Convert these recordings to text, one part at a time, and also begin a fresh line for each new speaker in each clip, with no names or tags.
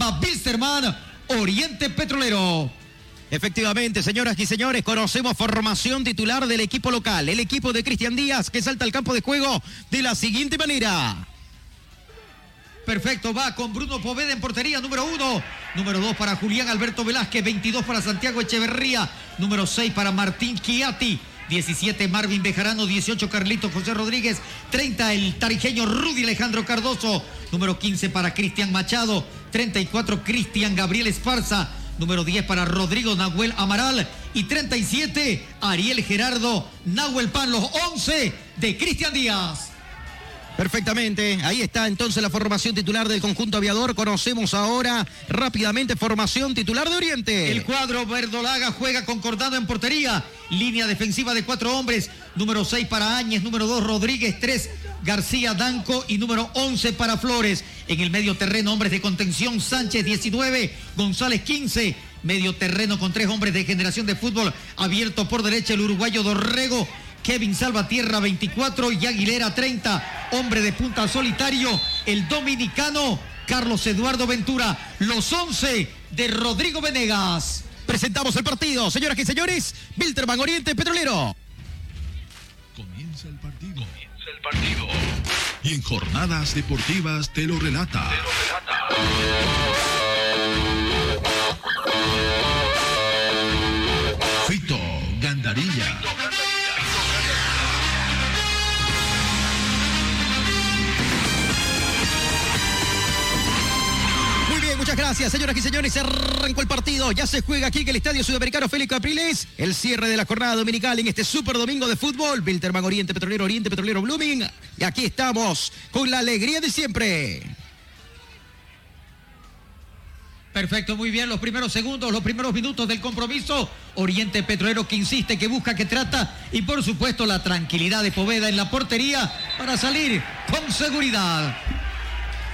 Cochabamba, Bisterman, Oriente Petrolero.
Efectivamente, señoras y señores, conocemos formación titular del equipo local, el equipo de Cristian Díaz, que salta al campo de juego de la siguiente manera.
Perfecto, va con Bruno Poveda en portería, número uno. Número dos para Julián Alberto Velázquez, 22 para Santiago Echeverría, número seis para Martín Chiati. 17 Marvin Bejarano, 18 Carlito José Rodríguez, 30 el tarijeño Rudy Alejandro Cardoso, número 15 para Cristian Machado, 34 Cristian Gabriel Esparza, número 10 para Rodrigo Nahuel Amaral. Y 37 Ariel Gerardo Nahuel Pan, los 11 de Cristian Díaz.
Perfectamente, ahí está entonces la formación titular del conjunto aviador. Conocemos ahora rápidamente formación titular de Oriente.
El cuadro verdolaga juega concordado en portería. Línea defensiva de cuatro hombres. Número 6 para Áñez, número 2 Rodríguez, 3 García Danco y número 11 para Flores. En el medio terreno, hombres de contención, Sánchez 19, González 15. Medio terreno con tres hombres de generación de fútbol abierto por derecha el uruguayo Dorrego Kevin Salvatierra 24 y Aguilera 30. Hombre de punta solitario, el dominicano Carlos Eduardo Ventura. Los 11 de Rodrigo Venegas.
Presentamos el partido, señoras y señores. Wilterman Oriente Petrolero.
Comienza el partido. Comienza el partido. Y en jornadas deportivas te lo relata. Te lo relata.
Gracias, señoras y señores. Se arrancó el partido. Ya se juega aquí en el Estadio Sudamericano Félix Capriles. El cierre de la jornada dominical en este super domingo de fútbol. Wilterman Oriente Petrolero, Oriente Petrolero Blooming. Y aquí estamos con la alegría de siempre.
Perfecto, muy bien. Los primeros segundos, los primeros minutos del compromiso. Oriente Petrolero que insiste, que busca, que trata. Y por supuesto la tranquilidad de Poveda en la portería para salir con seguridad.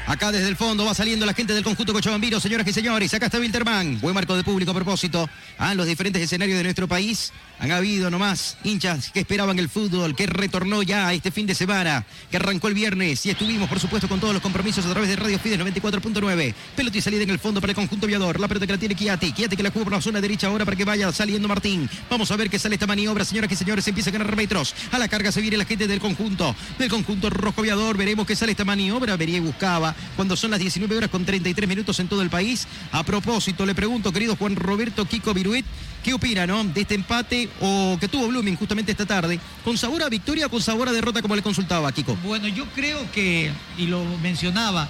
Acá desde el fondo va saliendo la gente del conjunto Cochabambino, señoras y señores. Acá está Wilterman. Buen marco de público a propósito. A los diferentes escenarios de nuestro país han habido nomás hinchas que esperaban el fútbol, que retornó ya este fin de semana, que arrancó el viernes y estuvimos, por supuesto, con todos los compromisos a través de Radio Fides 94.9. Pelota y salida en el fondo para el conjunto aviador. La pelota que la tiene Kiati. Kiati que la juega por la zona derecha ahora para que vaya saliendo Martín. Vamos a ver qué sale esta maniobra, señoras y señores. Empieza a ganar metros. A la carga se viene la gente del conjunto, del conjunto rojo aviador. Veremos qué sale esta maniobra. Vería y buscaba cuando son las 19 horas con 33 minutos en todo el país. A propósito, le pregunto, querido Juan Roberto Kiko Viruet, ¿qué opina ¿no? de este empate o que tuvo Blooming justamente esta tarde? ¿Con sabor a victoria o con sabor a derrota como le consultaba Kiko?
Bueno, yo creo que, y lo mencionaba,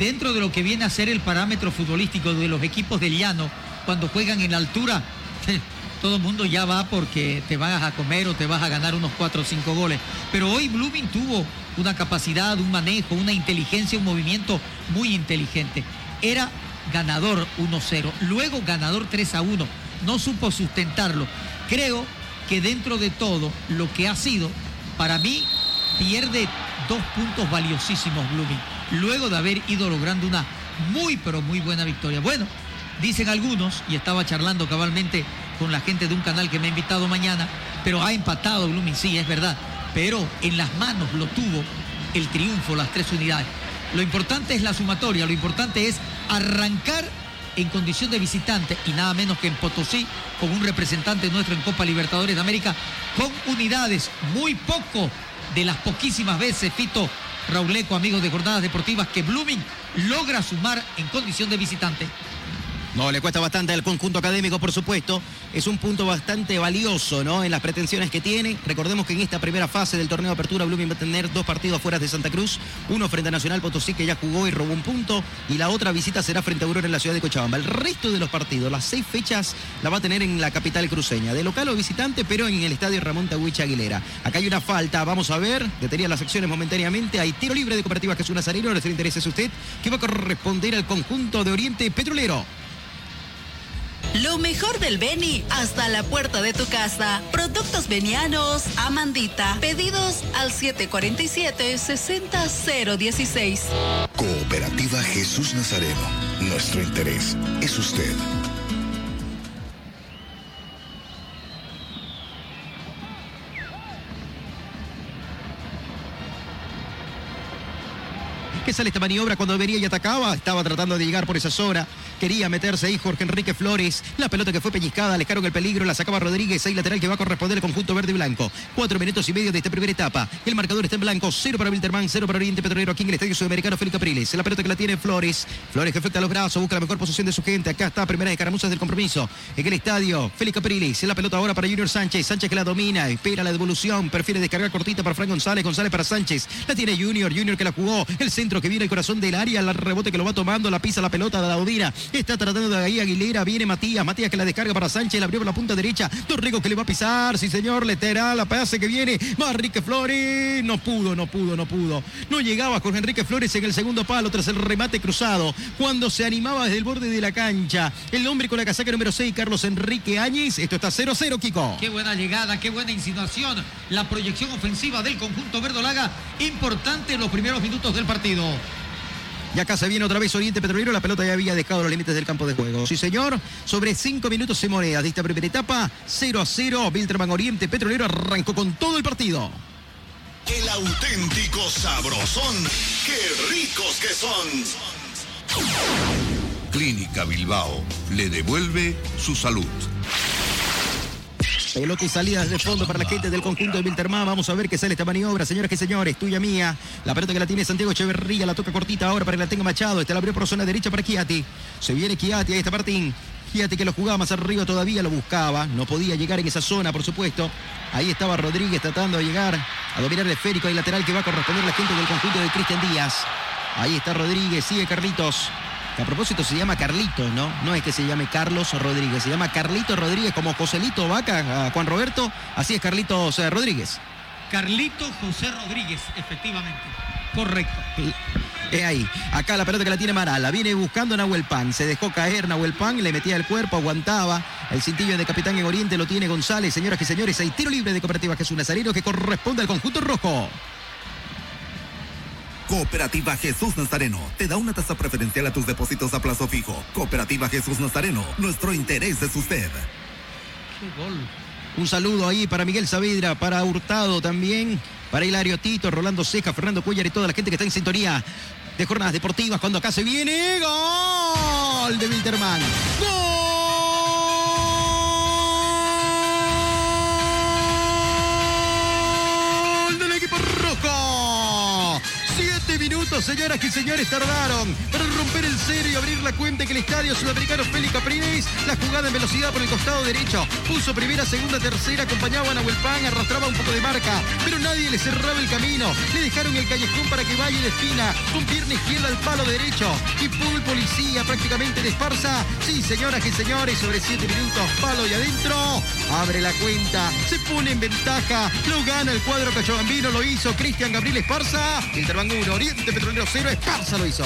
dentro de lo que viene a ser el parámetro futbolístico de los equipos del llano, cuando juegan en altura, todo el mundo ya va porque te vas a comer o te vas a ganar unos 4 o 5 goles. Pero hoy Blooming tuvo una capacidad, un manejo, una inteligencia, un movimiento muy inteligente. Era ganador 1-0, luego ganador 3 a 1 no supo sustentarlo. Creo que dentro de todo lo que ha sido, para mí, pierde dos puntos valiosísimos Blooming, luego de haber ido logrando una muy, pero muy buena victoria. Bueno, dicen algunos, y estaba charlando cabalmente con la gente de un canal que me ha invitado mañana, pero ha empatado Blooming, sí, es verdad, pero en las manos lo tuvo el triunfo, las tres unidades. Lo importante es la sumatoria, lo importante es arrancar en condición de visitante y nada menos que en Potosí, con un representante nuestro en Copa Libertadores de América, con unidades, muy poco de las poquísimas veces, Fito Rauleco, amigos de Jornadas Deportivas, que Blooming logra sumar en condición de visitante.
No, le cuesta bastante al conjunto académico, por supuesto. Es un punto bastante valioso, ¿no? En las pretensiones que tiene. Recordemos que en esta primera fase del torneo de apertura, Blooming va a tener dos partidos fuera de Santa Cruz. Uno frente a Nacional Potosí, que ya jugó y robó un punto. Y la otra visita será frente a Aurora en la ciudad de Cochabamba. El resto de los partidos, las seis fechas, la va a tener en la capital cruceña. De local o visitante, pero en el estadio Ramón Tawich Aguilera. Acá hay una falta, vamos a ver. Detenía las acciones momentáneamente. Hay tiro libre de Cooperativa Jesús Nazareno. Le interesa a usted que va a corresponder al conjunto de Oriente Petrolero.
Lo mejor del Beni hasta la puerta de tu casa. Productos venianos, Amandita. Pedidos al 747-60016.
Cooperativa Jesús Nazareno. Nuestro interés es usted.
Que sale esta maniobra cuando venía y atacaba. Estaba tratando de llegar por esa zona. Quería meterse ahí Jorge Enrique Flores. La pelota que fue pellizcada, alejaron el peligro, la sacaba Rodríguez. Ahí lateral que va a corresponder el conjunto verde y blanco. Cuatro minutos y medio de esta primera etapa. El marcador está en blanco. Cero para Wilterman, cero para Oriente Petrolero aquí en el Estadio Sudamericano Felipe Capriles. La pelota que la tiene Flores. Flores que afecta los brazos, busca la mejor posición de su gente. Acá está, primera de caramuzas del compromiso. En el estadio, Félix Capriles. La pelota ahora para Junior Sánchez. Sánchez que la domina, espera la devolución. Prefiere descargar cortita para Frank González. González para Sánchez. La tiene Junior. Junior que la jugó. Centro que viene el corazón del área. El rebote que lo va tomando. La pisa la pelota de la Odina. Está tratando de ahí Aguilera. Viene Matías. Matías que la descarga para Sánchez. La abrió por la punta derecha. Torrigo que le va a pisar. Sí, señor. Leteral. La pase que viene. Enrique Flores. No pudo, no pudo, no pudo. No llegaba con Enrique Flores en el segundo palo tras el remate cruzado. Cuando se animaba desde el borde de la cancha. El hombre con la casaca número 6, Carlos Enrique Áñez. Esto está 0-0, Kiko.
Qué buena llegada, qué buena insinuación. La proyección ofensiva del conjunto verdolaga. Importante en los primeros minutos del partido.
Y acá se viene otra vez Oriente Petrolero. La pelota ya había dejado los límites del campo de juego. Sí, señor. Sobre cinco minutos se monedas de esta primera etapa. 0 a 0. Bilterman Oriente Petrolero arrancó con todo el partido.
El auténtico sabrosón. ¡Qué ricos que son! Clínica Bilbao le devuelve su salud.
Pelota y salidas de fondo para la gente del conjunto de Wilterman. Vamos a ver qué sale esta maniobra, señoras y señores. Tuya mía. La pelota que la tiene Santiago Echeverría. La toca cortita ahora para que la tenga Machado. Esta la abrió por zona derecha para Kiati. Se viene Kiati. Ahí está Martín. Kiati que lo jugaba más arriba todavía. Lo buscaba. No podía llegar en esa zona, por supuesto. Ahí estaba Rodríguez tratando de llegar a dominar el esférico y lateral que va a corresponder la gente del conjunto de Cristian Díaz. Ahí está Rodríguez. Sigue Carlitos. A propósito se llama Carlito, ¿no? No es que se llame Carlos Rodríguez, se llama Carlito Rodríguez como Joselito Vaca, a Juan Roberto, así es Carlitos Rodríguez.
Carlito José Rodríguez, efectivamente. Correcto.
Es ahí. Acá la pelota que la tiene Marala. Viene buscando Nahuel Pan. Se dejó caer Nahuel Pan. Le metía el cuerpo, aguantaba. El cintillo de capitán en Oriente lo tiene González. Señoras y señores, hay tiro libre de Cooperativa Jesús Nazareno que corresponde al conjunto rojo.
Cooperativa Jesús Nazareno te da una tasa preferencial a tus depósitos a plazo fijo. Cooperativa Jesús Nazareno, nuestro interés es usted.
Un saludo ahí para Miguel Saavedra, para Hurtado también, para Hilario Tito, Rolando Ceja, Fernando Cuellar y toda la gente que está en sintonía de jornadas deportivas cuando acá se viene gol de Wilterman. ¡Gol! Señoras y señores, tardaron para romper el cero y abrir la cuenta que el estadio sudamericano Félix Capriles, la jugada en velocidad por el costado derecho, puso primera, segunda, tercera, acompañaba a Nahuel arrastraba un poco de marca, pero nadie le cerraba el camino, le dejaron el callejón para que vaya de esquina, con pierna izquierda al palo derecho, y full policía prácticamente de Esparza, sí, señoras y señores, sobre siete minutos, palo y adentro, abre la cuenta, se pone en ventaja, lo gana el cuadro cachabambino, lo hizo Cristian Gabriel Esparza, Interban 1, Oriente 0, Esparza lo hizo.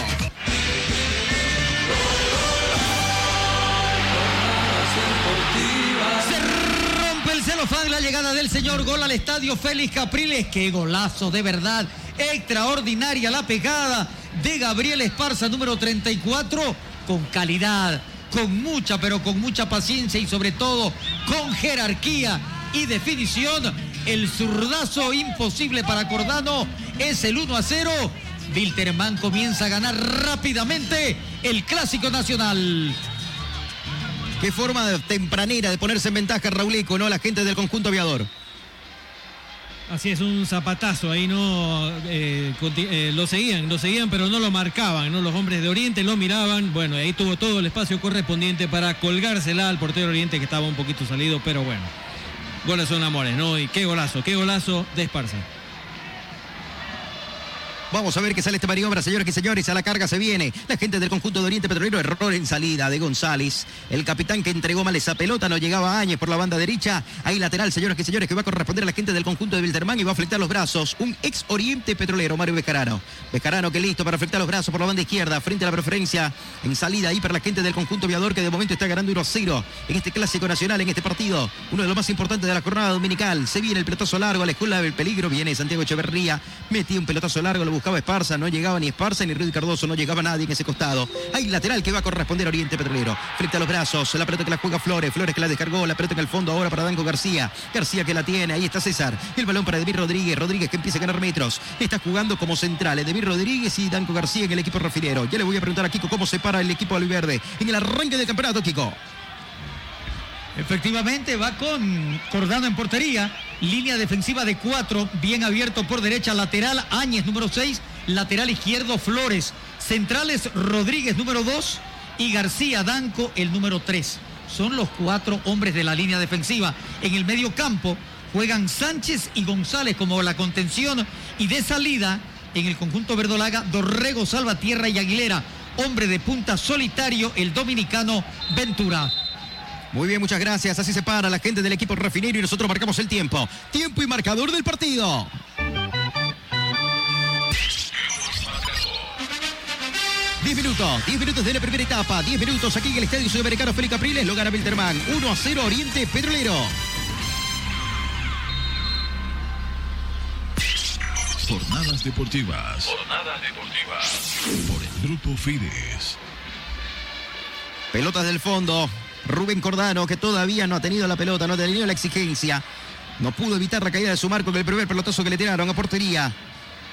Celofán la llegada del señor gol al estadio Félix Capriles. Qué golazo, de verdad. Extraordinaria la pegada de Gabriel Esparza, número 34, con calidad, con mucha, pero con mucha paciencia y sobre todo con jerarquía y definición. El zurdazo imposible para Cordano es el 1 a 0. Wilterman comienza a ganar rápidamente el clásico nacional.
Qué forma tempranera de ponerse en ventaja Rauleco, ¿no? La gente del conjunto aviador.
Así es, un zapatazo ahí no eh, eh, lo seguían, lo seguían, pero no lo marcaban, ¿no? Los hombres de Oriente lo miraban. Bueno, ahí tuvo todo el espacio correspondiente para colgársela al portero Oriente que estaba un poquito salido, pero bueno. Goles son amores, ¿no? Y qué golazo, qué golazo de Esparza.
Vamos a ver qué sale esta maniobra, señores y señores. A la carga se viene. La gente del conjunto de Oriente Petrolero. Error en salida de González. El capitán que entregó mal esa pelota. No llegaba a Áñez por la banda derecha. Ahí lateral, señores y señores, que va a corresponder a la gente del conjunto de Wilterman y va a flectar los brazos. Un ex Oriente Petrolero, Mario Bejarano. Bejarano que listo para flectar los brazos por la banda izquierda. Frente a la preferencia. En salida ahí para la gente del conjunto aviador que de momento está ganando 1 a 0 en este clásico nacional, en este partido. Uno de los más importantes de la jornada dominical. Se viene el pelotazo largo. Alejó el peligro. Viene Santiago Echeverría. Metió un pelotazo largo. Lo buscaba Esparza, no llegaba ni Esparza ni Rudy Cardoso, no llegaba nadie en ese costado. Hay lateral que va a corresponder a Oriente Petrolero. Frente a los brazos, la pelota que la juega Flores, Flores que la descargó, la pelota en el fondo ahora para Danco García. García que la tiene, ahí está César. El balón para Edmir Rodríguez, Rodríguez que empieza a ganar metros. Está jugando como central, Edmir Rodríguez y Danco García en el equipo refinero. Ya le voy a preguntar a Kiko cómo se para el equipo Alviverde en el arranque del campeonato, Kiko.
Efectivamente, va con Cordano en portería. Línea defensiva de cuatro, bien abierto por derecha, lateral, Áñez número seis, lateral izquierdo, Flores. Centrales, Rodríguez número dos y García Danco el número tres. Son los cuatro hombres de la línea defensiva. En el medio campo juegan Sánchez y González como la contención y de salida en el conjunto verdolaga, Dorrego, Salvatierra y Aguilera. Hombre de punta solitario, el dominicano Ventura.
Muy bien, muchas gracias. Así se para la gente del equipo refinero y nosotros marcamos el tiempo. Tiempo y marcador del partido. Diez minutos, 10 minutos de la primera etapa, 10 minutos aquí en el Estadio Sudamericano Félix Capriles, lo gana Wilterman, 1 a 0 Oriente Petrolero.
Jornadas deportivas. Jornadas deportivas. Por el Grupo Fides.
Pelotas del fondo, Rubén Cordano, que todavía no ha tenido la pelota, no ha tenido la exigencia. No pudo evitar la caída de su marco en el primer pelotazo que le tiraron a portería.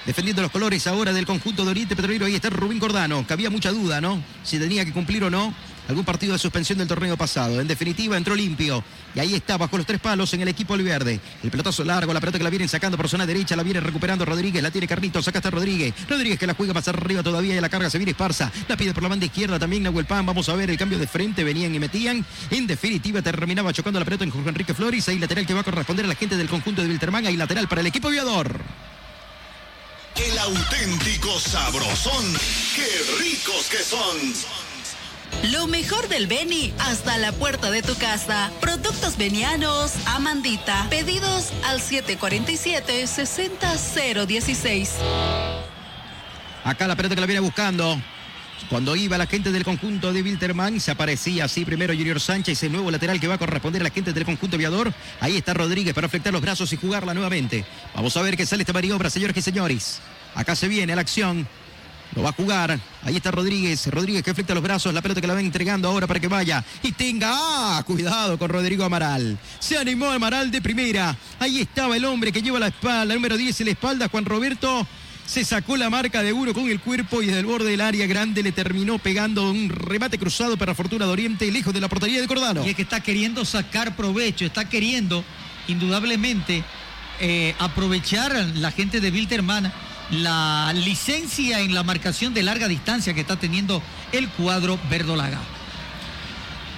Defendiendo los colores ahora del conjunto de Oriente Petrolero. Ahí está Rubén Cordano, que había mucha duda, ¿no? Si tenía que cumplir o no algún partido de suspensión del torneo pasado. En definitiva, entró limpio. Y ahí está, bajo los tres palos en el equipo oliverde. El pelotazo largo, la pelota que la vienen sacando por zona derecha, la viene recuperando Rodríguez, la tiene Carlitos, acá está Rodríguez. Rodríguez que la juega más arriba todavía y la carga se viene Esparza. La pide por la banda izquierda también Nahuel Pan. Vamos a ver el cambio de frente, venían y metían. En definitiva, terminaba chocando la pelota en Jorge Enrique Flores. Ahí lateral que va a corresponder a la gente del conjunto de Wilterman. Ahí lateral para el equipo aviador.
El auténtico sabrosón. ¡Qué ricos que son!
Lo mejor del Beni hasta la puerta de tu casa. Productos venianos, Amandita. Pedidos al 747-60016.
Acá la pelota que la viene buscando. Cuando iba la gente del conjunto de Wilterman, se aparecía así primero Junior Sánchez, el nuevo lateral que va a corresponder a la gente del conjunto aviador. Ahí está Rodríguez para afectar los brazos y jugarla nuevamente. Vamos a ver qué sale esta maniobra, señores y señores. Acá se viene la acción. Lo va a jugar. Ahí está Rodríguez. Rodríguez que flecta los brazos. La pelota que la ven entregando ahora para que vaya. Y tenga. ¡Ah! Cuidado con Rodrigo Amaral. Se animó Amaral de primera. Ahí estaba el hombre que lleva la espalda. número 10 en la espalda. Juan Roberto. Se sacó la marca de uno con el cuerpo y desde el borde del área grande le terminó pegando un remate cruzado para Fortuna de Oriente, lejos de la portería de Cordano.
Y es que está queriendo sacar provecho, está queriendo indudablemente eh, aprovechar la gente de Wilterman la licencia en la marcación de larga distancia que está teniendo el cuadro verdolaga.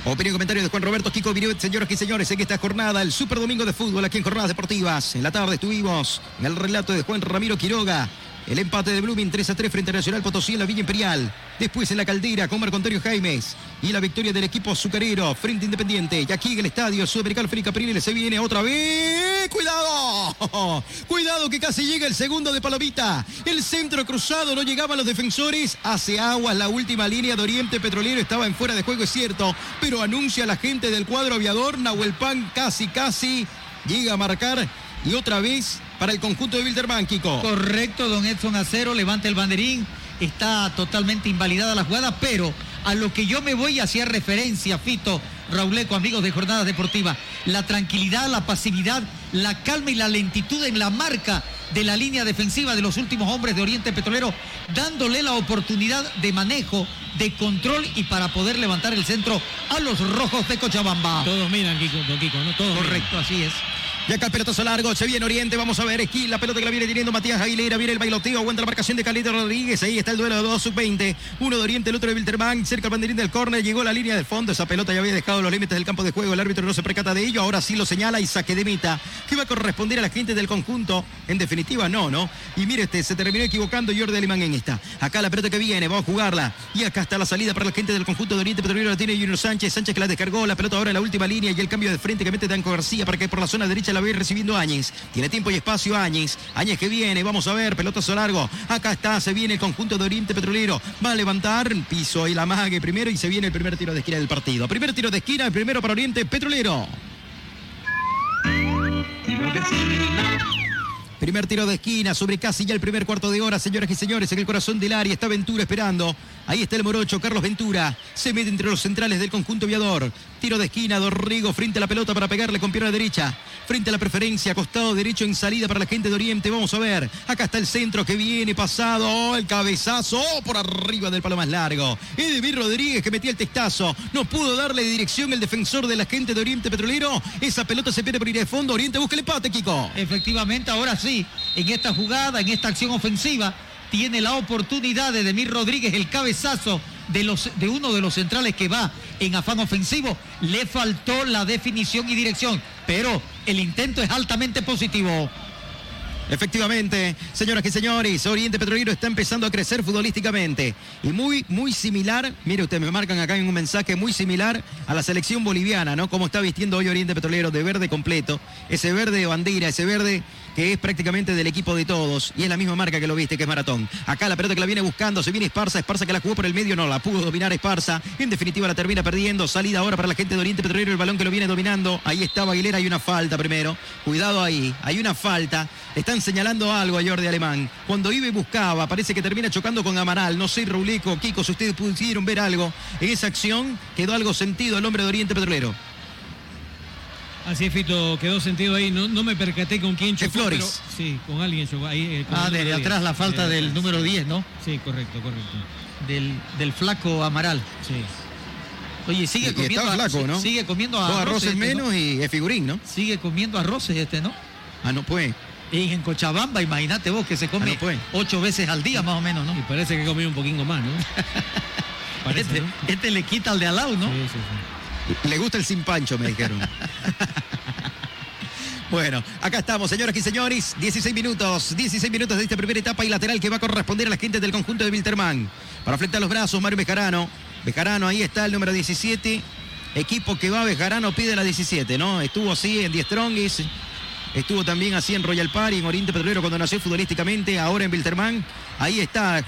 Opinión y comentario de Juan Roberto Kiko Viruet, señoras y señores, en esta jornada, el Super Domingo de Fútbol aquí en Jornadas Deportivas. En la tarde estuvimos en el relato de Juan Ramiro Quiroga, el empate de Blooming 3 a 3 frente a Nacional Potosí en la Villa Imperial. Después en la Caldera con Marco Antonio Jaimes. Y la victoria del equipo azucarero frente Independiente. Y aquí en el estadio Sudamericano Félix Capriles se viene otra vez. ¡Cuidado! Cuidado que casi llega el segundo de Palomita. El centro cruzado no llegaban los defensores. Hace aguas la última línea de Oriente Petrolero. Estaba en fuera de juego, es cierto. Pero anuncia la gente del cuadro aviador. Nahuel Pan casi, casi llega a marcar. Y otra vez para el conjunto de Wilderman, Kiko.
Correcto, don Edson Acero, levanta el banderín. Está totalmente invalidada la jugada, pero a lo que yo me voy hacía referencia, Fito, Rauleco, amigos de Jornadas Deportivas. La tranquilidad, la pasividad, la calma y la lentitud en la marca de la línea defensiva de los últimos hombres de Oriente Petrolero, dándole la oportunidad de manejo, de control y para poder levantar el centro a los rojos de Cochabamba.
Todos miran, Kiko, Kiko ¿no? Todos
Correcto, así es.
Y acá el pelotazo largo, se viene Oriente, vamos a ver, esquí, la pelota que la viene teniendo Matías Aguilera, viene el bailoteo, aguanta la marcación de Calito Rodríguez, ahí está el duelo de dos sub-20, uno de Oriente, el otro de Wilterman, cerca el banderín del córner, llegó la línea del fondo, esa pelota ya había dejado los límites del campo de juego, el árbitro no se percata de ello, ahora sí lo señala y saque de meta, que va a corresponder a la gente del conjunto, en definitiva no, ¿no? Y mire este, se terminó equivocando Jordi Alemán en esta, acá la pelota que viene, vamos a jugarla, y acá está la salida para la gente del conjunto de Oriente Petrolero, la tiene Junior Sánchez, Sánchez que la descargó, la pelota ahora en la última línea y el cambio de frente que mete Danco García para que por la zona derecha la vaya recibiendo Áñez. Tiene tiempo y espacio Áñez. Áñez que viene, vamos a ver, pelotazo largo. Acá está, se viene el conjunto de Oriente Petrolero. Va a levantar piso y la mague primero y se viene el primer tiro de esquina del partido. Primer tiro de esquina, el primero para Oriente Petrolero. Primer tiro de esquina sobre casi ya el primer cuarto de hora, señoras y señores, en el corazón del área está Ventura esperando. Ahí está el morocho, Carlos Ventura. Se mete entre los centrales del conjunto viador. Tiro de esquina, Dorrigo frente a la pelota para pegarle con pierna derecha. Frente a la preferencia, costado derecho en salida para la gente de Oriente. Vamos a ver. Acá está el centro que viene pasado. Oh, el cabezazo oh, por arriba del palo más largo. Edemir Rodríguez que metía el testazo. No pudo darle dirección el defensor de la gente de Oriente Petrolero. Esa pelota se pierde por ir de fondo. Oriente busca el empate, Kiko.
Efectivamente, ahora sí, en esta jugada, en esta acción ofensiva, tiene la oportunidad de Rodríguez, el cabezazo de, los, de uno de los centrales que va en afán ofensivo. Le faltó la definición y dirección, pero el intento es altamente positivo.
Efectivamente, señoras y señores, Oriente Petrolero está empezando a crecer futbolísticamente. Y muy, muy similar, mire ustedes, me marcan acá en un mensaje muy similar a la selección boliviana, ¿no? Como está vistiendo hoy Oriente Petrolero de verde completo. Ese verde de bandera, ese verde que es prácticamente del equipo de todos. Y es la misma marca que lo viste, que es Maratón. Acá la pelota que la viene buscando, se viene Esparza, Esparza que la jugó por el medio, no la pudo dominar Esparza. En definitiva la termina perdiendo. Salida ahora para la gente de Oriente Petrolero, el balón que lo viene dominando. Ahí estaba Aguilera, hay una falta primero. Cuidado ahí, hay una falta. Están señalando algo a Jordi Alemán. Cuando Ibe buscaba, parece que termina chocando con Amaral. No sé, Rulico, Kiko, si ustedes pudieron ver algo en esa acción, quedó algo sentido al hombre de Oriente Petrolero.
Así es, Fito, quedó sentido ahí. No, no me percaté con quién chocó.
Flores.
pero- sí, con alguien chocó. Ahí, eh, con
Ah,
número
atrás
10.
la falta del
atrás.
número 10, ¿no?
Sí, correcto, correcto.
Del, del flaco Amaral.
Sí.
Oye, sigue
Y- y
comiendo.
estaba
a-
flaco, ¿no?
Sigue comiendo
Dos
arroces.
arroces
este, ¿no?
menos y es figurín, ¿no?
Sigue comiendo arroces este, ¿no?
Ah, no puede.
Y en Cochabamba, imagínate vos que se come
Ah, no puede.
ocho veces al día más o menos, ¿no?
Y parece que comió un poquito más, ¿no? Parece,
Este,
¿no?
este le quita al de al lado, ¿no?
Sí, sí, sí.
Le gusta el sin pancho, me dijeron. Bueno, acá estamos, señoras y señores. 16 minutos, 16 minutos de esta primera etapa y lateral que va a corresponder a la gente del conjunto de Wilterman. Para fletar los brazos, Mario Bejarano. Bejarano, ahí está el número 17. Equipo que va, Bejarano pide la 17, ¿no? Estuvo así en 10 Strongis. Estuvo también así en Royal Party, en Oriente Petrolero cuando nació futbolísticamente. Ahora en Wilterman. Ahí está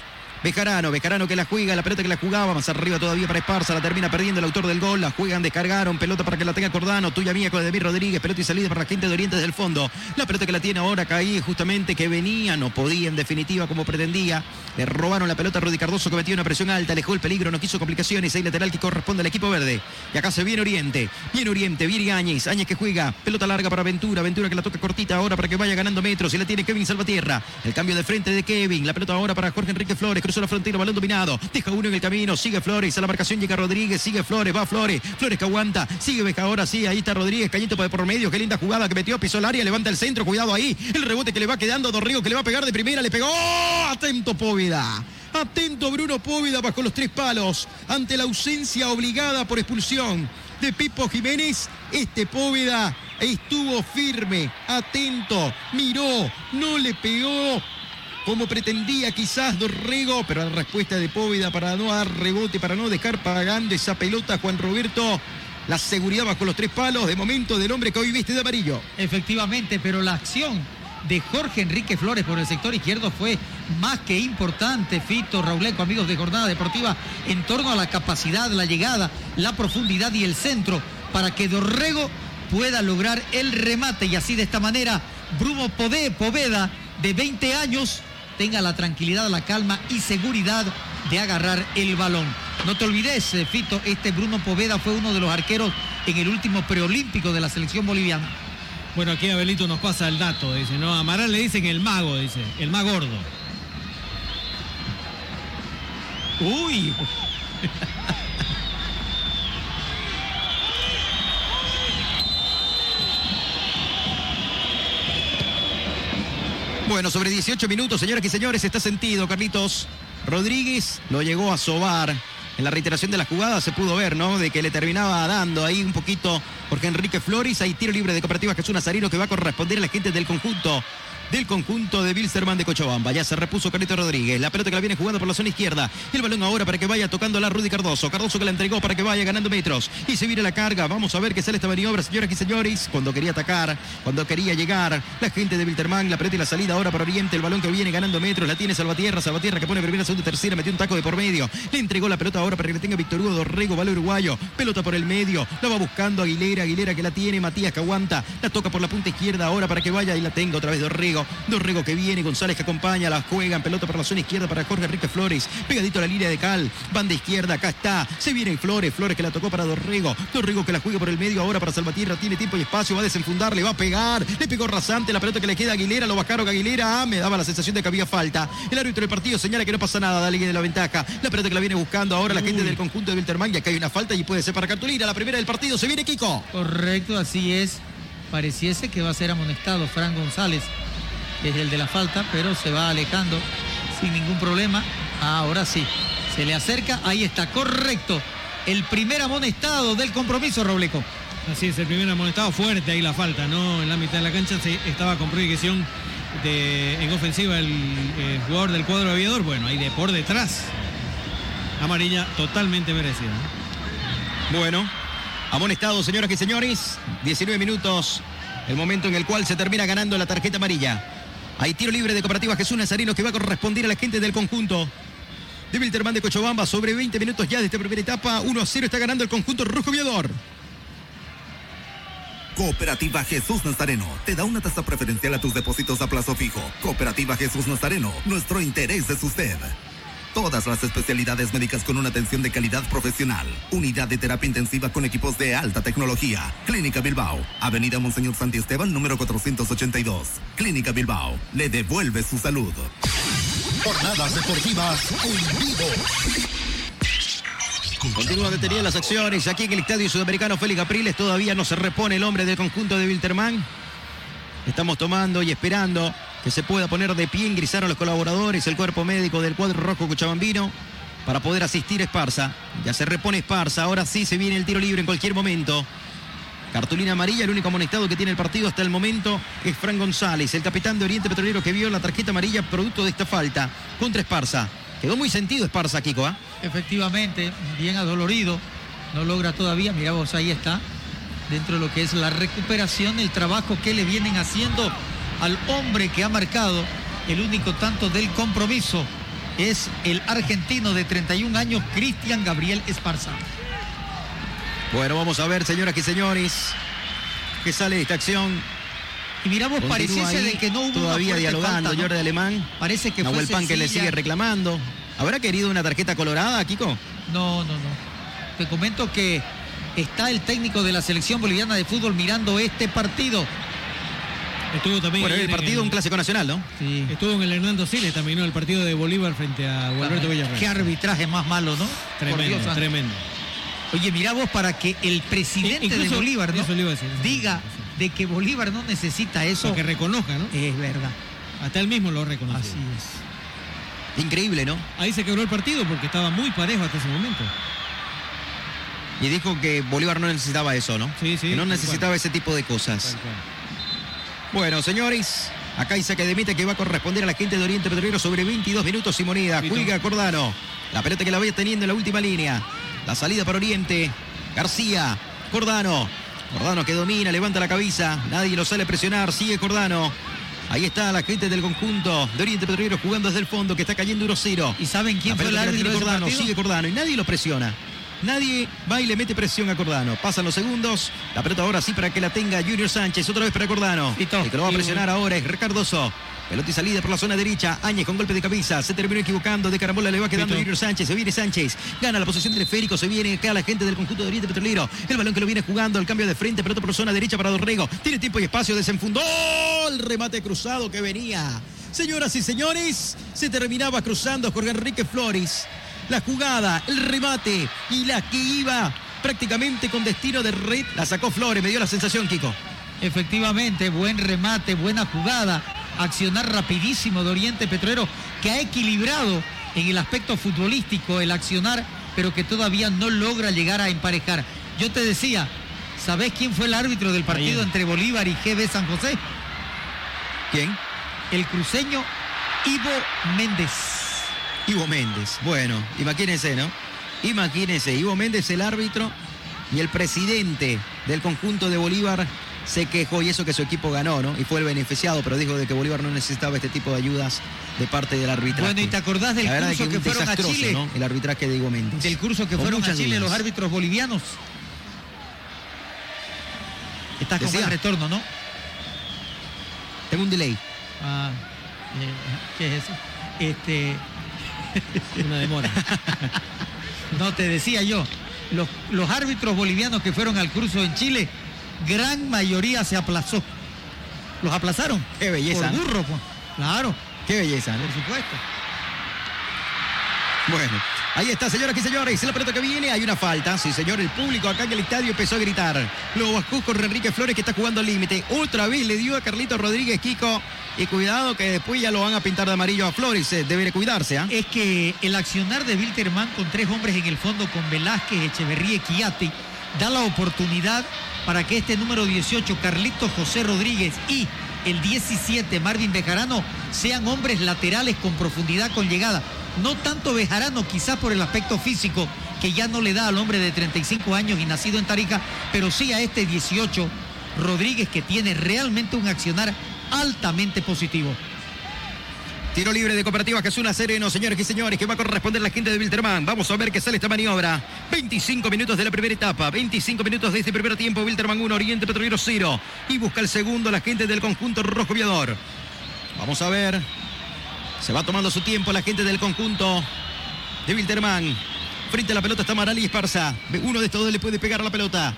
Bejarano, Bejarano que la juega, la pelota que la jugaba, más arriba todavía para Esparza, la termina perdiendo el autor del gol, la juegan, descargaron, pelota para que la tenga Cordano, tuya mía con Edemir Rodríguez, pelota y salida para la gente de Oriente desde el fondo, la pelota que la tiene ahora caí justamente que venía, no podía en definitiva como pretendía, le robaron la pelota a Rudy Cardoso que metió una presión alta, alejó el peligro, no quiso complicaciones, ahí lateral que corresponde al equipo verde, y acá se viene Oriente, viene Oriente, viene Áñez, Áñez que juega, pelota larga para Ventura, Ventura que la toca cortita ahora para que vaya ganando metros, y la tiene Kevin Salvatierra, el cambio de frente de Kevin, la pelota ahora para Jorge Enrique Flores, la frontera, balón dominado, deja uno en el camino, sigue Flores, a la marcación llega Rodríguez, sigue Flores, va Flores, Flores que aguanta, sigue Beja ahora sí, ahí está Rodríguez, Cañito por medio, qué linda jugada que metió, pisó el área, levanta el centro, cuidado ahí, el rebote que le va quedando, Dorrigo que le va a pegar de primera, le pegó, atento Póvida. Atento Bruno Póvida bajo los tres palos, ante la ausencia obligada por expulsión de Pipo Jiménez, este Póveda estuvo firme, atento, miró, no le pegó, como pretendía quizás Dorrego, pero la respuesta de Póveda para no dar rebote, para no dejar pagando esa pelota Juan Roberto. La seguridad bajo los tres palos de momento del hombre que hoy viste de amarillo.
Efectivamente, pero la acción de Jorge Enrique Flores por el sector izquierdo fue más que importante, Fito, Rauleco, amigos de Jornada Deportiva, en torno a la capacidad, la llegada, la profundidad y el centro para que Dorrego pueda lograr el remate y así de esta manera Bruno Podé, Poveda, de 20 años, tenga la tranquilidad, la calma y seguridad de agarrar el balón. No te olvides, eh, Fito, este Bruno Poveda fue uno de los arqueros en el último preolímpico de la selección boliviana.
Bueno, aquí Abelito nos pasa el dato, dice, ¿no? A Amaral le dicen el mago, dice, el más gordo.
Uy,
Bueno, sobre 18 minutos, señoras y señores, está sentido, Carlitos. Rodríguez lo llegó a sobar. En la reiteración de la jugada se pudo ver, ¿no? De que le terminaba dando ahí un poquito Jorge Enrique Flores. Hay tiro libre de Cooperativa Jesús Nazarino que va a corresponder a la gente del conjunto del conjunto de Bilsterman de Cochabamba. Ya se repuso Carlito Rodríguez. La pelota que la viene jugando por la zona izquierda. El balón ahora para que vaya tocando la Rudy Cardoso. Cardoso que la entregó para que vaya ganando metros. Y se viene la carga. Vamos a ver qué sale esta maniobra, señoras y señores. Cuando quería atacar, cuando quería llegar. La gente de Bilterman, la pelota y la salida ahora para Oriente. El balón que viene ganando metros. La tiene Salvatierra. Salvatierra que pone primera, segunda, tercera. Metió un taco de por medio. Le entregó la pelota ahora para que le tenga Víctor Hugo Dorrego, vale uruguayo. Pelota por el medio. La va buscando Aguilera. Aguilera que la tiene. Matías que aguanta. La toca por la punta izquierda ahora para que vaya y la tenga otra vez Dorrego. Dorrego. Dorrego que viene, González que acompaña, la juega en pelota por la zona izquierda para Jorge Enrique Flores. Pegadito a la línea de Cal. Banda izquierda, acá está. Se viene Flores. Flores que la tocó para Dorrego. Dorrego que la juega por el medio ahora para Salvatierra. Tiene tiempo y espacio. Va a desenfundar, le va a pegar. Le pegó rasante la pelota que le queda a Aguilera. Lo bajaron a Aguilera. Ah, me daba la sensación de que había falta. El árbitro del partido señala que no pasa nada. Da línea de la ventaja. La pelota que la viene buscando ahora la gente del conjunto de Wilterman. Y acá hay una falta y puede ser para cartulina. La primera del partido. Se viene Kiko.
Correcto, así es. Pareciese que va a ser amonestado Fran González, que es el de la falta, pero se va alejando sin ningún problema. Ahora sí, se le acerca, ahí está, correcto. El primer amonestado del compromiso, Robleco.
Así es, el primer amonestado fuerte ahí la falta, ¿no? En la mitad de la cancha se estaba con prohibición de, en ofensiva el, eh, jugador del cuadro aviador. Bueno, ahí de por detrás. Amarilla totalmente merecida. ¿no?
Bueno, amonestado, señoras y señores. 19 minutos, el momento en el cual se termina ganando la tarjeta amarilla. Hay tiro libre de Cooperativa Jesús Nazareno que va a corresponder a la gente del conjunto de Wilterman de Cochabamba. Sobre 20 minutos ya de esta primera etapa, 1 a 0 está ganando el conjunto rojo viador.
Cooperativa Jesús Nazareno te da una tasa preferencial a tus depósitos a plazo fijo. Cooperativa Jesús Nazareno, nuestro interés es usted. Todas las especialidades médicas con una atención de calidad profesional. Unidad de terapia intensiva con equipos de alta tecnología. Clínica Bilbao. Avenida Monseñor Santi Esteban, número 482. Clínica Bilbao. Le devuelve su salud.
Jornadas deportivas en vivo.
Continúan detenidas las acciones aquí en el Estadio Sudamericano Félix Capriles. Todavía no se repone el hombre del conjunto de Wilterman. Estamos tomando y esperando que se pueda poner de pie, ingresar a los colaboradores, el cuerpo médico del cuadro rojo Cochabambino, para poder asistir a Esparza. Ya se repone Esparza, ahora sí se viene el tiro libre en cualquier momento. Cartulina amarilla, el único amonestado que tiene el partido hasta el momento es Fran González, el capitán de Oriente Petrolero que vio la tarjeta amarilla producto de esta falta contra Esparza. Quedó muy sentido Esparza, Kiko, ¿ah?
Efectivamente, bien adolorido. No logra todavía, mira vos, ahí está. Dentro de lo que es la recuperación, el trabajo que le vienen haciendo al hombre que ha marcado el único tanto del compromiso. Es el argentino de 31 años, Cristian Gabriel Esparza.
Bueno, vamos a ver, señoras y señores, qué sale de esta acción.
Y miramos, pareciese
ahí,
de que no hubo
todavía dialogando
falta, ¿no?
Jordi Alemán.
Parece que fue
Nahuel Pan que le sigue reclamando. ¿Habrá querido una tarjeta colorada, Kiko?
No, no, no. Te comento que está el técnico de la selección boliviana de fútbol mirando este partido.
Estuvo también
Bueno, el partido un clásico nacional, ¿no?
Sí.
Estuvo en el Hernando Siles también, ¿no? El partido de Bolívar frente a Gualberto Villarreal.
Qué arbitraje más malo, ¿no?
Tremendo,
Dios
tremendo.
Oye, mira vos para que el presidente
Incluso-
de Bolívar ¿no?
decir,
diga de que Bolívar no necesita eso.
Para que reconozca, ¿no?
Es verdad.
Hasta él mismo lo reconoció.
Así es.
Increíble, ¿no?
Ahí se quebró el partido porque estaba muy parejo hasta ese momento.
Y dijo que Bolívar no necesitaba eso, ¿no?
Sí, sí,
Que no necesitaba ese tipo de cosas.
Tal cual.
Bueno, señores, acá hay saque de meta que va a corresponder a la gente de Oriente Petrolero sobre 22 minutos y moneda. Juega Cordano. La pelota que la vaya teniendo en la última línea. La salida para Oriente. García. Cordano. Cordano que domina, levanta la cabeza. Nadie lo sale a presionar. Sigue Cordano. Ahí está la gente del conjunto de Oriente Petrolero jugando desde el fondo que está cayendo 1-0.
¿Y saben quién fue el árbitro
tiene
de ese
Cordano, sigue Cordano y nadie lo presiona. Nadie va y le mete presión a Cordano. Pasan los segundos. La pelota ahora sí para que la tenga Junior Sánchez. Otra vez para Cordano.
Listo.
El que lo va a presionar ahora es Ricardoso. Pelota y salida por la zona derecha. Áñez con golpe de cabeza. Se terminó equivocando. De carambola le va quedando. Junior Sánchez. Se viene Sánchez. Gana la posición del esférico. Se viene acá la gente del conjunto de Oriente Petrolero. El balón que lo viene jugando. El cambio de frente. Pelota por zona derecha para Dorrego. Tiene tiempo y espacio. Desenfundó. El remate cruzado que venía. Señoras y señores, se terminaba cruzando Jorge Enrique Flores. La jugada, el remate y la que iba prácticamente con destino de red. La sacó Flores. Me dio la sensación, Kiko.
Efectivamente, buen remate, buena jugada, accionar rapidísimo de Oriente Petrolero, que ha equilibrado en el aspecto futbolístico el accionar, pero que todavía no logra llegar a emparejar. Yo te decía, ¿sabés quién fue el árbitro del partido
Ahí.
entre Bolívar y GB San José?
¿Quién?
El cruceño Ivo Méndez.
Ivo Méndez. Bueno, imagínense, ¿no? Imagínense, Ivo Méndez, el árbitro y el presidente del conjunto de Bolívar se quejó y eso que su equipo ganó, ¿no? Y fue el beneficiado, pero dijo de que Bolívar no necesitaba este tipo de ayudas de parte del arbitraje.
Bueno, ¿y te acordás del
es
curso que fueron a Chile?
¿no? El arbitraje de Ivo Méndez.
Del curso que
Con
fueron a Chile
dudas.
los árbitros bolivianos. Estás con buen retorno, ¿no?
Tengo un delay.
Ah, eh, ¿qué es eso? Este,
Una demora.
no te decía yo, los, los árbitros bolivianos que fueron al cruzo en Chile, gran mayoría se aplazó. Los aplazaron.
Qué belleza,
Por
¿no?
burro, pues. Claro,
Qué belleza, ¿no?
por supuesto.
Bueno, ahí está, señoras y señores. La pelota que viene, hay una falta. Sí, señor, el público acá en el estadio empezó a gritar. Luego Vascuz con Enrique Flores que está jugando al límite. Otra vez le dio a Carlito Rodríguez Kiko. Y cuidado que después ya lo van a pintar de amarillo a Flores. eh, Debe de cuidarse, ¿ah?
Es que el accionar de Wilterman con tres hombres en el fondo, con Velázquez, Echeverría y Chiati, da la oportunidad para que este número 18, Carlitos José Rodríguez y el 17, Marvin Bejarano, sean hombres laterales con profundidad, con llegada. No tanto Bejarano, quizás por el aspecto físico, que ya no le da al hombre de 35 años y nacido en Tarija, pero sí a este 18, Rodríguez, que tiene realmente un accionar altamente positivo.
Tiro libre de Cooperativa Jesús Sereno, señores y señores, que va a corresponder la gente de Wilterman. Vamos a ver qué sale esta maniobra. 25 minutos de la primera etapa, 25 minutos de este primer tiempo. Wilterman 1, Oriente Petrolero 0. Y busca el segundo la gente del conjunto rojo viador. Vamos a ver. Se va tomando su tiempo la gente del conjunto de Wilterman. Frente a la pelota está Amaral y Esparza. Uno de estos dos le puede pegar a la pelota.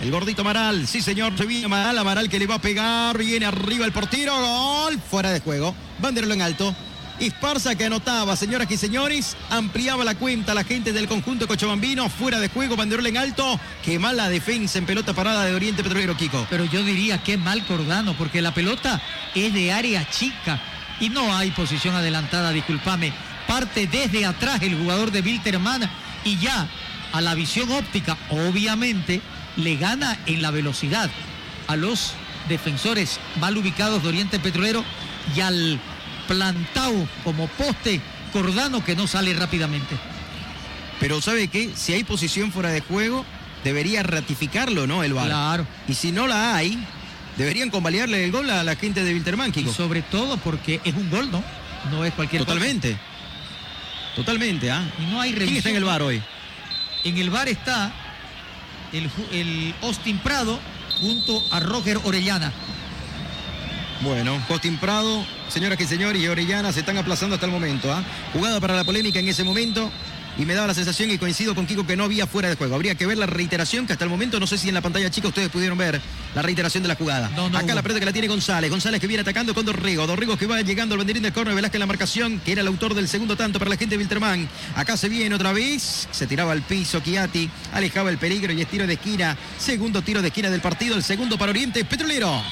El gordito Amaral, sí señor, se viene Amaral, Amaral que le va a pegar, viene arriba el portero, gol, fuera de juego, banderolo en alto. Esparza que anotaba, señoras y señores, ampliaba la cuenta la gente del conjunto cochabambino, fuera de juego, banderola en alto, que mala defensa en pelota parada de Oriente Petrolero, Kiko.
Pero yo diría que mal Cordano, porque la pelota es de área chica y no hay posición adelantada, discúlpame. Parte desde atrás el jugador de Wilterman y ya a la visión óptica, obviamente, le gana en la velocidad a los defensores mal ubicados de Oriente Petrolero y al plantado como poste Cordano que no sale rápidamente.
Pero ¿sabe qué? Si hay posición fuera de juego, debería ratificarlo, ¿no? El VAR.
Claro.
Y si no la hay, deberían convalidarle el gol a la gente de Wilterman,
Y sobre todo porque es un gol, ¿no? No es cualquier cosa.
Totalmente. Totalmente, ¿ah?
Y no hay
¿Quién está en el
revisión.
bar hoy?
En el bar está el, el Austin Prado junto a Roger Orellana.
Bueno, Costin Prado, señoras y señores, y Orellana se están aplazando hasta el momento. ¿ah? Jugada para la polémica en ese momento. Y me daba la sensación y coincido con Kiko que no había fuera de juego. Habría que ver la reiteración que hasta el momento no sé si en la pantalla chica ustedes pudieron ver la reiteración de la jugada.
No, no
Acá
hubo.
la pelota que la tiene González. González que viene atacando con Dorrego. Dorrego que va llegando al banderín del córner. Velázquez en la marcación, que era el autor del segundo tanto para la gente de Wilterman. Acá se viene otra vez. Se tiraba al piso Chiati. Alejaba el peligro y es tiro de esquina. Segundo tiro de esquina del partido. El segundo para Oriente Petrolero.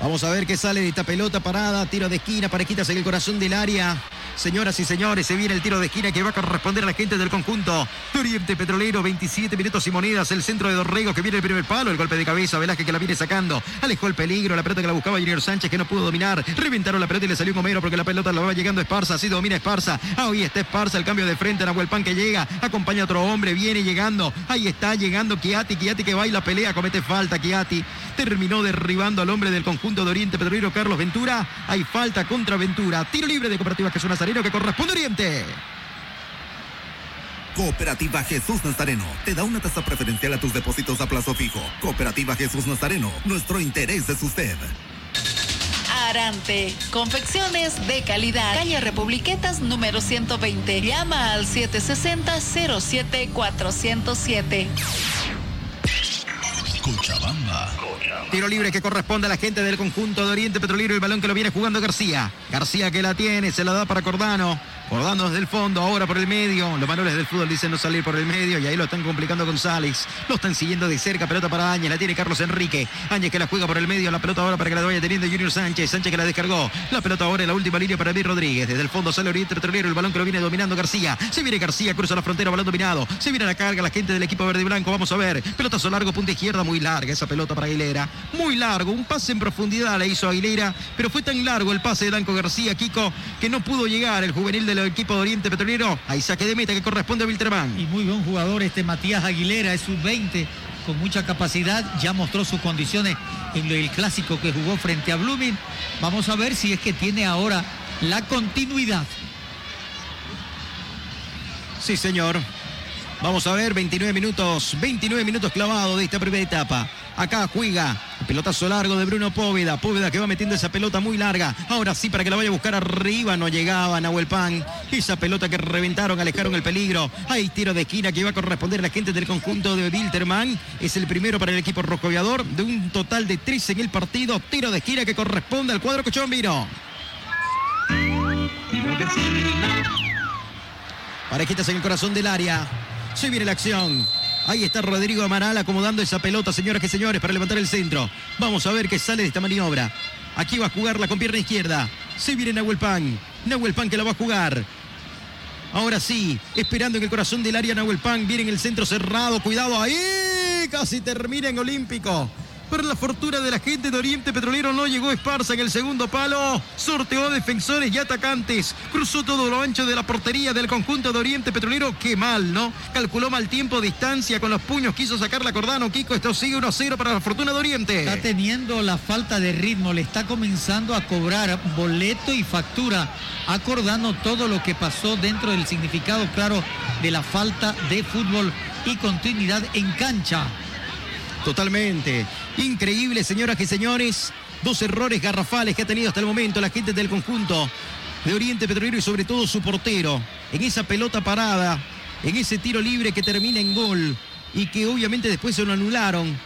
Vamos a ver qué sale de esta pelota parada. Tiro de esquina, parejitas en el corazón del área. Señoras y señores, se viene el tiro de esquina que va a corresponder a la gente del conjunto de Oriente Petrolero. 27 minutos y monedas. El centro de Dorrego que viene el primer palo. El golpe de cabeza. Velázquez que la viene sacando. Alejó el peligro. La pelota que la buscaba Junior Sánchez que no pudo dominar. Reventaron la pelota y le salió un Homero porque la pelota la va llegando Esparza. Así domina Esparza. Ahí está Esparza. El cambio de frente. Nahuel Pan que llega. Acompaña a otro hombre. Viene llegando. Ahí está llegando Chiati. Chiati que baila pelea. Comete falta Chiati. Terminó derribando al hombre del conjunto de Oriente Petrolero, Carlos Ventura. Hay falta contra Ventura. Tiro libre de Cooperativa Jesús Nazareno que corresponde a Oriente.
Cooperativa Jesús Nazareno te da una tasa preferencial a tus depósitos a plazo fijo. Cooperativa Jesús Nazareno, nuestro interés es usted.
Arante, confecciones de calidad. Calle Republiquetas número 120. Llama al 760-07407.
Cochabamba.
Tiro libre que corresponde a la gente del conjunto de Oriente Petrolero. El balón que lo viene jugando García. García que la tiene, se la da para Cordano. Cordano desde el fondo, ahora por el medio. Los manuales del fútbol dicen no salir por el medio y ahí lo están complicando González. Lo están siguiendo de cerca. Pelota para Áñez, la tiene Carlos Enrique. Áñez que la juega por el medio. La pelota ahora para que la vaya teniendo Junior Sánchez. Sánchez que la descargó. La pelota ahora en la última línea para Luis Rodríguez. Desde el fondo sale Oriente Petrolero. El balón que lo viene dominando García. Se viene García, cruza la frontera, balón dominado. Se viene a la carga la gente del equipo verde y blanco. Vamos a ver. Pelotazo largo, punta izquierda, muy larga esa pelota para Aguilera. Muy largo. Un pase en profundidad le hizo Aguilera. Pero fue tan largo el pase de Danco García, Kiko, que no pudo llegar el juvenil del equipo de Oriente Petrolero. Ahí saque de meta que corresponde a Wilterman.
Y muy buen jugador este Matías Aguilera, es sub-20, con mucha capacidad, ya mostró sus condiciones en el clásico que jugó frente a Blooming. Vamos a ver si es que tiene ahora la continuidad.
Sí, señor. Vamos a ver, 29 minutos, 29 minutos clavados de esta primera etapa. Acá juega el pelotazo largo de Bruno Póveda. Póveda que va metiendo esa pelota muy larga. Ahora sí, para que la vaya a buscar arriba. No llegaba Nahuel Pan. Esa pelota que reventaron, alejaron el peligro. Hay tiro de esquina que va a corresponder a la gente del conjunto de Wilterman. Es el primero para el equipo rojo aviador. De un total de 13 en el partido. Tiro de esquina que corresponde al cuadro Cochombino. Parejitas en el corazón del área. Se viene la acción. Ahí está Rodrigo Amaral acomodando esa pelota, señoras y señores, para levantar el centro. Vamos a ver qué sale de esta maniobra. Aquí va a jugarla con pierna izquierda. Se viene Nahuel Pan. Nahuel Pan que la va a jugar. Ahora sí, esperando en el corazón del área Nahuel Pan. Viene en el centro cerrado. Cuidado ahí. Casi termina en Olímpico. Por la fortuna de la gente de Oriente Petrolero no llegó Esparza en el segundo palo. Sorteó defensores y atacantes. Cruzó todo lo ancho de la portería del conjunto de Oriente Petrolero. Qué mal, ¿no? Calculó mal tiempo, distancia con los puños. Quiso sacar la Cordano. Kiko, esto sigue 1-0 para la fortuna de Oriente.
Está teniendo la falta de ritmo. Le está comenzando a cobrar boleto y factura. Acordando todo lo que pasó dentro del significado claro de la falta de fútbol y continuidad en cancha.
Totalmente. Increíble, señoras y señores. Dos errores garrafales que ha tenido hasta el momento la gente del conjunto de Oriente Petrolero y sobre todo su portero. En esa pelota parada, en ese tiro libre que termina en gol y que obviamente después se lo anularon.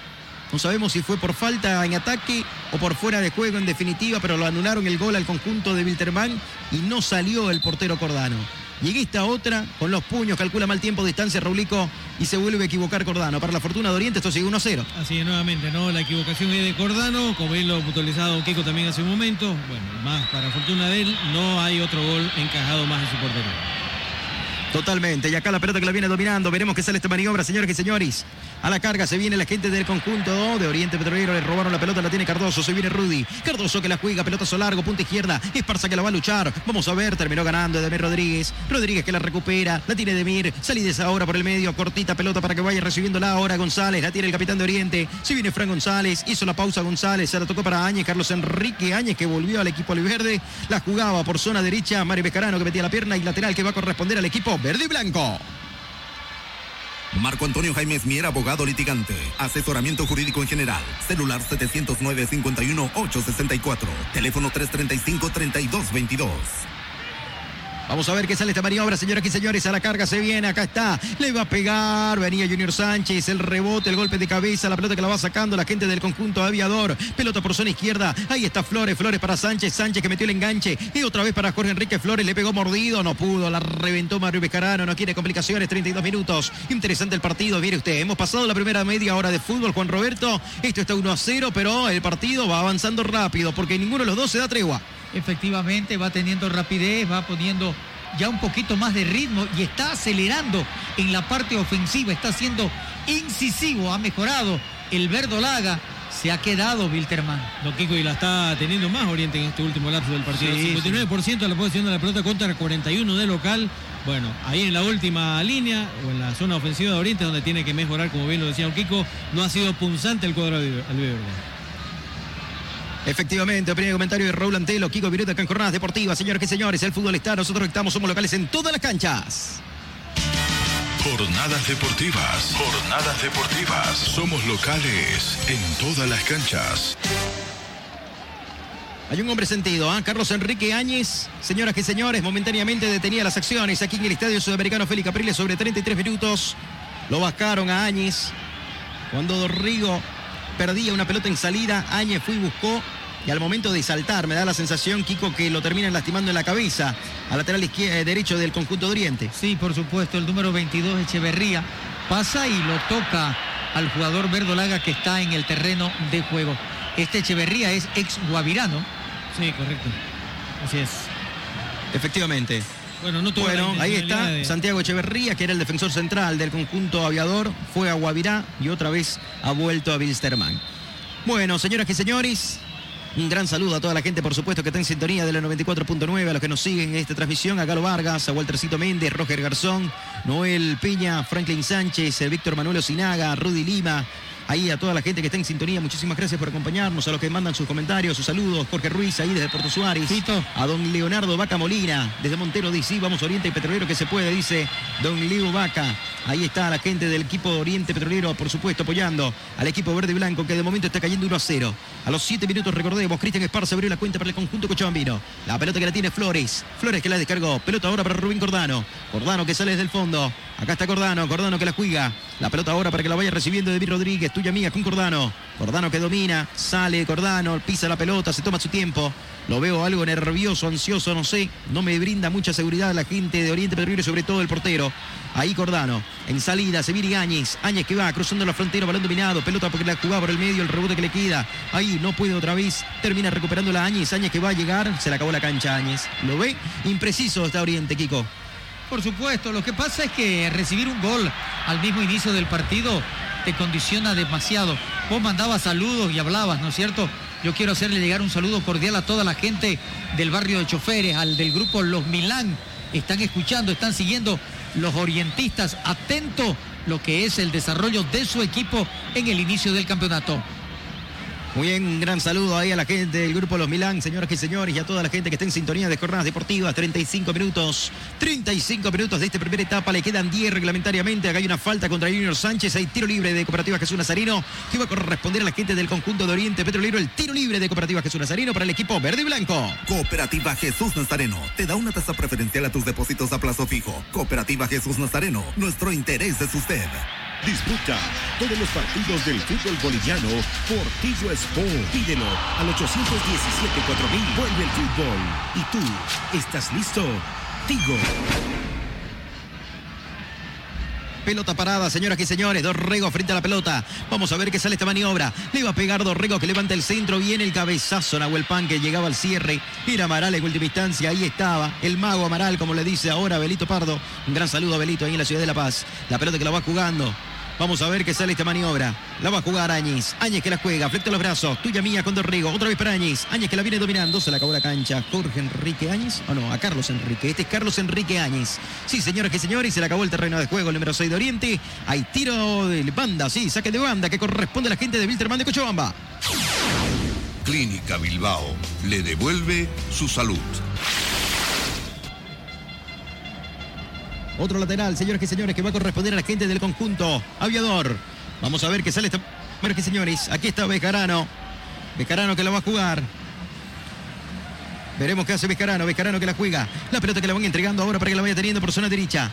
No sabemos si fue por falta en ataque o por fuera de juego en definitiva, pero lo anularon el gol al conjunto de Wilterman y no salió el portero Cordano. Esta otra, con los puños, calcula mal tiempo, distancia, Raulico, y se vuelve a equivocar Cordano. Para la fortuna de Oriente, esto sigue 1-0.
Así es, nuevamente, ¿no? La equivocación es de Cordano, como bien lo puntualizado Kiko también hace un momento. Bueno, más para fortuna de él, no hay otro gol encajado más en su portería.
Totalmente. Y acá la pelota que la viene dominando. Veremos qué sale esta maniobra, señores y señores. A la carga se viene la gente del conjunto de Oriente Petrolero. Le robaron la pelota, la tiene Cardoso. Se viene Rudy. Cardoso que la juega, pelotazo largo, punta izquierda. Esparza que la va a luchar. Vamos a ver, terminó ganando Edemir Rodríguez. Rodríguez que la recupera. La tiene Demir. Salí ahora por el medio. Cortita pelota para que vaya recibiendo la ahora González. La tiene el capitán de Oriente. Se viene Fran González. Hizo la pausa González. Se la tocó para Áñez. Carlos Enrique Áñez que volvió al equipo verde. La jugaba por zona derecha. Mario Becarano que metía la pierna y lateral que va a corresponder al equipo verde y blanco.
Marco Antonio Jaimes Mier, abogado litigante. Asesoramiento jurídico en general. Celular 709-51-864. Teléfono 335-3222.
Vamos a ver qué sale esta maniobra, señoras y señores. A la carga se viene, acá está. Le va a pegar. Venía Junior Sánchez. El rebote, el golpe de cabeza. La pelota que la va sacando la gente del conjunto aviador. Pelota por zona izquierda. Ahí está Flores. Flores para Sánchez. Sánchez que metió el enganche. Y otra vez para Jorge Enrique Flores. Le pegó mordido. No pudo. La reventó Mario Becarano. No quiere complicaciones. 32 minutos. Interesante el partido. Mire usted. Hemos pasado la primera media hora de fútbol, Juan Roberto. Esto está 1 a 0, pero el partido va avanzando rápido porque ninguno de los dos se da tregua.
Efectivamente, va teniendo rapidez, va poniendo ya un poquito más de ritmo y está acelerando en la parte ofensiva, está siendo incisivo, ha mejorado el verdolaga. Se ha quedado Wilterman.
Don Kiko y la está teniendo más Oriente en este último lapso del partido.
Sí,
59% de la posición de la pelota contra el 41 de local. Bueno, ahí en la última línea o en la zona ofensiva de Oriente donde tiene que mejorar, como bien lo decía Don Kiko, no ha sido punzante el cuadro al
Efectivamente, opinión y comentario de Raúl Antelo, Kiko Viruta, acá en Jornadas Deportivas. Señoras y señores, el fútbol está, nosotros estamos, somos locales en todas las canchas.
Jornadas deportivas. Jornadas deportivas. Somos locales en todas las canchas.
Hay un hombre sentido, ¿ah? Carlos Enrique Áñez, señoras y señores, momentáneamente detenía las acciones aquí en el Estadio Sudamericano Félix Capriles sobre 33 minutos. Lo bajaron a Áñez. Cuando Dorrigo perdía una pelota en salida, Áñez fue y buscó. Y al momento de saltar, me da la sensación, Kiko, que lo terminan lastimando en la cabeza al lateral izquierdo, derecho del conjunto de Oriente.
Sí, por supuesto, el número 22, Echeverría, pasa y lo toca al jugador verdolaga que está en el terreno de juego. Este Echeverría es ex guavirano.
Sí, correcto. Así es.
Efectivamente.
Bueno, no tuvo
Bueno, ahí está
de-
Santiago Echeverría, que era el defensor central del conjunto aviador, fue a Guavirá y otra vez ha vuelto a Wilstermann. Bueno, señoras y señores, un gran saludo a toda la gente, por supuesto, que está en sintonía de la 94.9, a los que nos siguen en esta transmisión, a Galo Vargas, a Waltercito Méndez, Roger Garzón, Noel Piña, Franklin Sánchez, eh, Víctor Manuel Osinaga, Rudy Lima, Ahí a toda la gente que está en sintonía, muchísimas gracias por acompañarnos, a los que mandan sus comentarios, sus saludos. Jorge Ruiz, ahí desde Puerto Suárez. A don Leonardo Vaca Molina, desde Montero DC, vamos Oriente Petrolero que se puede, dice don Leo Vaca. Ahí está la gente del equipo Oriente Petrolero, por supuesto, apoyando al equipo verde y blanco, que de momento está cayendo 1 a 0. A los 7 minutos, recordemos, Cristian Esparza abrió la cuenta para el conjunto cochabambino. La pelota que la tiene Flores. Flores que la descargó. Pelota ahora para Rubín Cordano. Cordano que sale desde el fondo. Acá está Cordano. Cordano que la juega. La pelota ahora para que la vaya recibiendo David Rodríguez. Tuya mía con Cordano. Cordano que domina. Sale Cordano. Pisa la pelota. Se toma su tiempo. Lo veo algo nervioso, ansioso, no sé. No me brinda mucha seguridad la gente de Oriente Petrolero sobre todo el portero. Ahí Cordano. En salida se viene Áñez. Áñez que va cruzando la frontera, balón dominado. Pelota porque la jugaba por el medio, el rebote que le queda. Ahí no puede otra vez. Termina recuperando la Áñez. Áñez que va a llegar. Se le acabó la cancha Áñez. ¿Lo ve? Impreciso está Oriente, Kiko.
Por supuesto, lo que pasa es que recibir un gol al mismo inicio del partido te condiciona demasiado. Vos mandabas saludos y hablabas, ¿no es cierto? Yo quiero hacerle llegar un saludo cordial a toda la gente del barrio de choferes, al del grupo Los Milán. Están escuchando, están siguiendo los orientistas, atento lo que es el desarrollo de su equipo en el inicio del campeonato.
Muy bien, un gran saludo ahí a la gente del grupo Los Milán, señoras y señores, y a toda la gente que está en sintonía de jornadas deportivas. 35 minutos, 35 minutos de esta primera etapa, le quedan 10 reglamentariamente. Acá hay una falta contra Junior Sánchez, hay tiro libre de Cooperativa Jesús Nazarino, que va a corresponder a la gente del conjunto de Oriente Petrolero, el tiro libre de Cooperativa Jesús Nazarino para el equipo verde y blanco.
Cooperativa Jesús Nazareno te da una tasa preferencial a tus depósitos a plazo fijo. Cooperativa Jesús Nazareno, nuestro interés es usted.
Disfruta todos los partidos del fútbol boliviano por Tigo Sport. Pídelo al 817-4000. Vuelve el fútbol. ¿Y tú estás listo? Tigo.
Pelota parada, señoras y señores. Dorrego frente a la pelota. Vamos a ver qué sale esta maniobra. Le va a pegar Dorrego que levanta el centro. Viene el cabezazo. Nahuel Pan que llegaba al cierre. Era Amaral en última instancia. Ahí estaba. El mago Amaral, como le dice ahora Belito Pardo. Un gran saludo a Belito ahí en la ciudad de La Paz. La pelota que la va jugando. Vamos a ver qué sale esta maniobra. La va a jugar Áñez. Áñez que la juega, flecta los brazos. Tuya mía con Dorrego. Otra vez para Áñez. Áñez que la viene dominando. Se la acabó la cancha. Jorge Enrique Áñez. O no, a Carlos Enrique. Este es Carlos Enrique Áñez. Sí, señoras y señores, se le acabó el terreno de juego. El número 6 de Oriente. Hay tiro de banda. Sí, saque de banda que corresponde a la gente de Wilterman de Cochabamba.
Clínica Bilbao le devuelve su salud.
Otro lateral, señores y señores, que va a corresponder a la gente del conjunto aviador. Vamos a ver qué sale esta. Señores y señores, aquí está Bejarano. Bejarano que la va a jugar. Veremos qué hace Bejarano. Bejarano que la juega. La pelota que la van entregando ahora para que la vaya teniendo por zona derecha.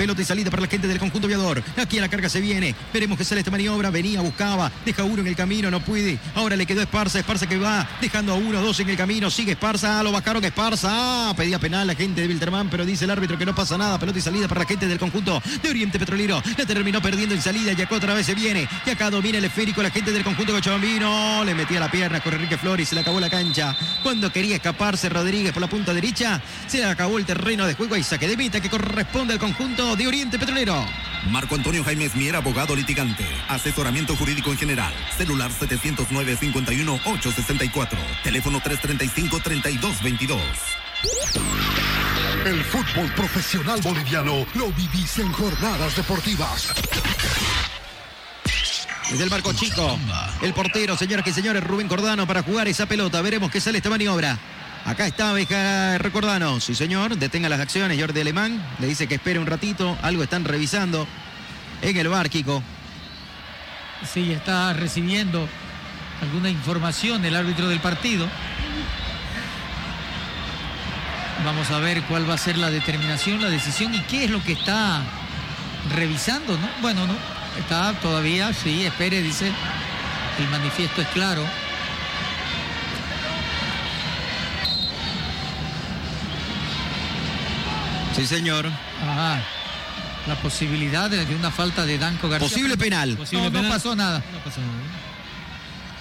Pelota y salida para la gente del conjunto aviador. Aquí a la carga se viene. Veremos qué sale esta maniobra. Venía, buscaba. Deja uno en el camino, no puede. Ahora le quedó Esparza. Esparza que va dejando a uno, dos en el camino. Sigue Esparza. Lo bajaron Esparza. Ah, pedía penal la gente de Wilterman, pero dice el árbitro que no pasa nada. Pelota y salida para la gente del conjunto de Oriente Petrolero. La terminó perdiendo en salida. Y acá otra vez se viene. Y acá domina el esférico la gente del conjunto Cochabambino. Le metía la pierna con Enrique Flores. Se le acabó la cancha. Cuando quería escaparse Rodríguez por la punta derecha, se le acabó el terreno de juego y saque de meta que corresponde al conjunto de Oriente Petrolero.
Marco Antonio Jaime Mier, abogado litigante. Asesoramiento jurídico en general. Celular 709-51-864. Teléfono 335-3222.
El fútbol profesional boliviano lo vivís en jornadas deportivas.
Desde el marco chico, el portero, señoras y señores, Rubén Cordano para jugar esa pelota. Veremos qué sale esta maniobra. Acá está Beja Recordano. Sí, señor. Detenga las acciones. Jordi Alemán le dice que espere un ratito. Algo están revisando en el bar, Kiko.
Sí, está recibiendo alguna información el árbitro del partido. Vamos a ver cuál va a ser la determinación, la decisión y qué es lo que está revisando, ¿no? Bueno, no. Está todavía, sí, espere, dice. El manifiesto es claro.
Sí, señor.
Ajá. La posibilidad de, una falta de Danco García.
Posible penal.
Posible
no
penal.
pasó nada.
No pasó nada.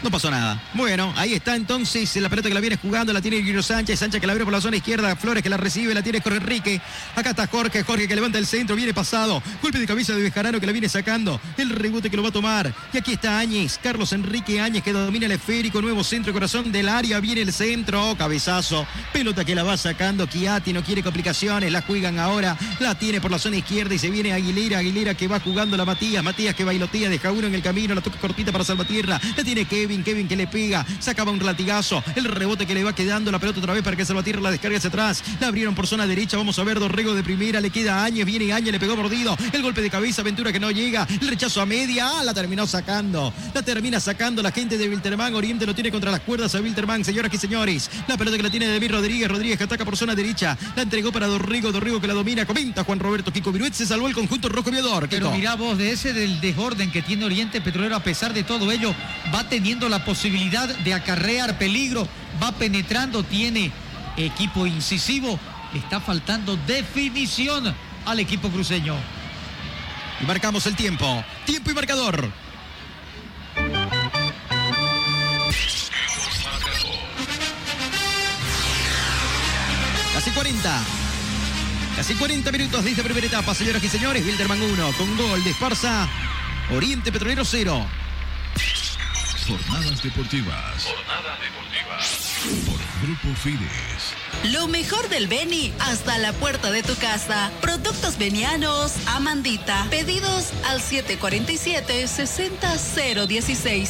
No pasó nada. Bueno, ahí está entonces la pelota que la viene jugando, la tiene Guillermo Sánchez, Sánchez que la abre por la zona izquierda, Flores que la recibe, la tiene Jorge Enrique. Acá está Jorge, Jorge que levanta el centro, viene pasado. Golpe de cabeza de Bejarano que la viene sacando. El rebote que lo va a tomar. Y aquí está Áñez, Carlos Enrique Áñez que domina el esférico, nuevo centro, corazón del área, viene el centro, cabezazo. Pelota que la va sacando Kiati, no quiere complicaciones, la juegan ahora, la tiene por la zona izquierda y se viene Aguilera, Aguilera que va jugando la Matías, Matías que bailotía, deja uno en el camino, la toca cortita para Salvatierra, la tiene Kevin. Kevin, que le pega, sacaba un latigazo, el rebote que le va quedando la pelota otra vez para que Salvatierra la descargue hacia atrás, la abrieron por zona derecha, vamos a ver Dorrego de primera, le queda Áñez, viene Áñez, le pegó mordido, el golpe de cabeza, Ventura que no llega, el rechazo a media, ah, la terminó sacando, la termina sacando la gente de Wilterman, Oriente lo tiene contra las cuerdas a Wilterman, señoras y señores, la pelota que la tiene David Rodríguez, Rodríguez que ataca por zona derecha, la entregó para Dorrego, Dorrego que la domina, comenta Juan Roberto Kiko Viruet, se salvó el conjunto rojo viador.
Pero mirá vos, de ese del desorden que tiene Oriente Petrolero, a pesar de todo ello, va teniendo la posibilidad de acarrear peligro, va penetrando, tiene equipo incisivo, está faltando definición al equipo cruceño.
Y marcamos el tiempo, tiempo y marcador. Casi 40. Casi 40 minutos de esta primera etapa, señoras y señores. Wilderman 1 con gol de Esparza. Oriente Petrolero 0.
Jornadas deportivas. Jornadas deportivas. Por Grupo Fides.
Lo mejor del Beni hasta la puerta de tu casa. Productos venianos, Amandita. Pedidos al 747-60016.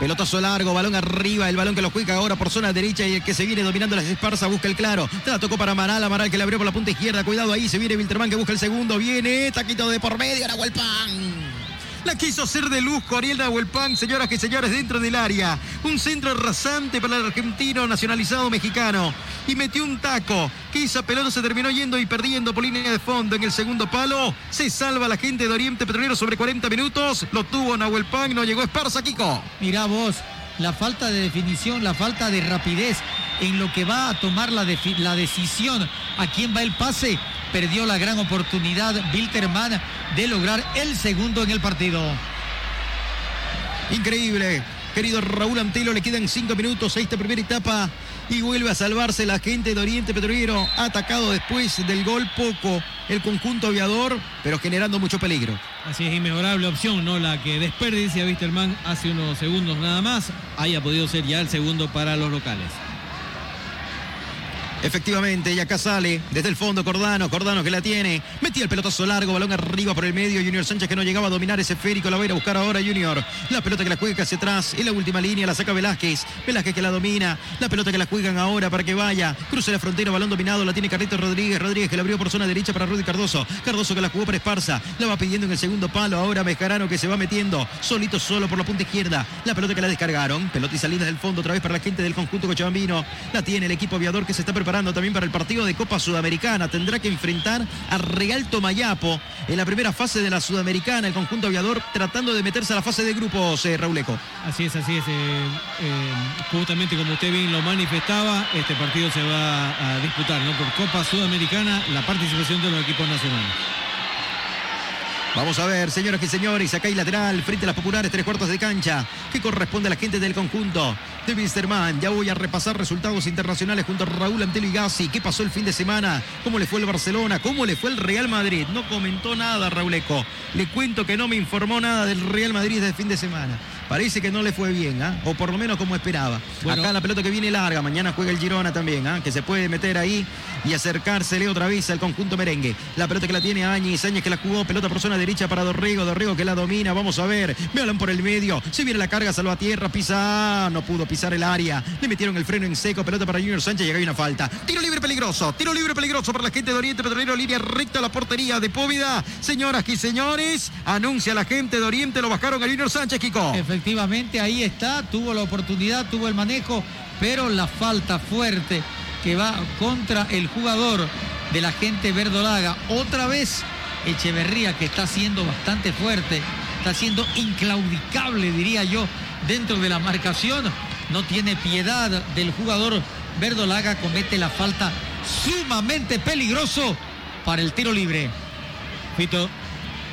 Pelotazo largo, balón arriba, el balón que lo juega ahora por zona derecha y el que se viene dominando las esparzas busca el claro. La tocó para Amaral, Amaral que le abrió por la punta izquierda. Cuidado ahí, se viene Wilterman que busca el segundo. Viene, taquito de por medio, ahora pan. La quiso hacer de luz Ariel Nahuelpan, señoras y señores, dentro del área. Un centro rasante para el argentino nacionalizado mexicano. Y metió un taco. Que esa pelota se terminó yendo y perdiendo por línea de fondo en el segundo palo. Se salva la gente de Oriente Petrolero sobre 40 minutos. Lo tuvo Nahuelpan, no llegó Esparza, Kiko.
Mirá vos, la falta de definición, la falta de rapidez en lo que va a tomar la, la decisión a quién va el pase perdió la gran oportunidad Bilterman de lograr el segundo en el partido.
Increíble. Querido Raúl Antelo, le quedan cinco minutos a esta primera etapa y vuelve a salvarse la gente de Oriente Petrolero. Atacado después del gol poco el conjunto aviador, pero generando mucho peligro.
Así es, inmejorable opción, ¿no? La que desperdicia Wisterman hace unos segundos nada más. Haya podido ser ya el segundo para los locales.
Efectivamente, y acá sale desde el fondo Cordano, Cordano que la tiene, metía el pelotazo largo, balón arriba por el medio, Junior Sánchez que no llegaba a dominar ese esférico, la va a ir a buscar ahora Junior, la pelota que la juega hacia atrás, en la última línea la saca Velázquez, Velázquez que la domina, la pelota que la juegan ahora para que vaya, cruce la frontera, balón dominado, la tiene Carlitos Rodríguez, Rodríguez que la abrió por zona derecha para Rudy Cardoso, Cardoso que la jugó para Esparza, la va pidiendo en el segundo palo, ahora Mejarano que se va metiendo, solito solo por la punta izquierda, la pelota que la descargaron, pelota y salida del fondo otra vez para la gente del conjunto cochabambino, la tiene el equipo aviador que se está preparando también para el partido de Copa Sudamericana. Tendrá que enfrentar a Real Tomayapo en la primera fase de la Sudamericana. El conjunto aviador tratando de meterse a la fase de grupos, eh, Rauleco.
Así es, así es. Eh, eh, justamente como usted bien lo manifestaba, este partido se va a disputar ¿no? por Copa Sudamericana, la participación de los equipos nacionales.
Vamos a ver, señoras y señores, acá hay lateral, frente a las populares, tres cuartos de cancha, que corresponde a la gente del conjunto de Wisterman. Ya voy a repasar resultados internacionales junto a Raúl Antelo y Gassi. ¿Qué pasó el fin de semana? ¿Cómo le fue el Barcelona? ¿Cómo le fue el Real Madrid? No comentó nada, Raúl Eco. Le cuento que no me informó nada del Real Madrid desde fin de semana. Parece que no le fue bien, ¿ah? o por lo menos como esperaba. Acá la pelota que viene larga, mañana juega el Girona también, ¿ah? que se puede meter ahí y acercársele otra vez al conjunto merengue. La pelota que la tiene Áñez, Áñez que la jugó, pelota por zona derecha para Dorrego, Dorrego que la domina, vamos a ver, me por el medio, se viene la carga, salva tierra, pisa, no pudo pisar el área, le metieron el freno en seco, pelota para Junior Sánchez, llega hay una falta. Tiro libre peligroso, tiro libre peligroso para la gente de Oriente Petrolero, línea recta a la portería de Póvida. Señoras y señores, anuncia la gente de Oriente, lo bajaron a Junior Sánchez, Kiko.
Efectivamente, ahí está, tuvo la oportunidad, tuvo el manejo, pero la falta fuerte que va contra el jugador de la gente verdolaga. Otra vez Echeverría que está siendo bastante fuerte, está siendo inclaudicable, diría yo, dentro de la marcación. No tiene piedad del jugador verdolaga, comete la falta sumamente peligroso para el tiro libre.
Fito,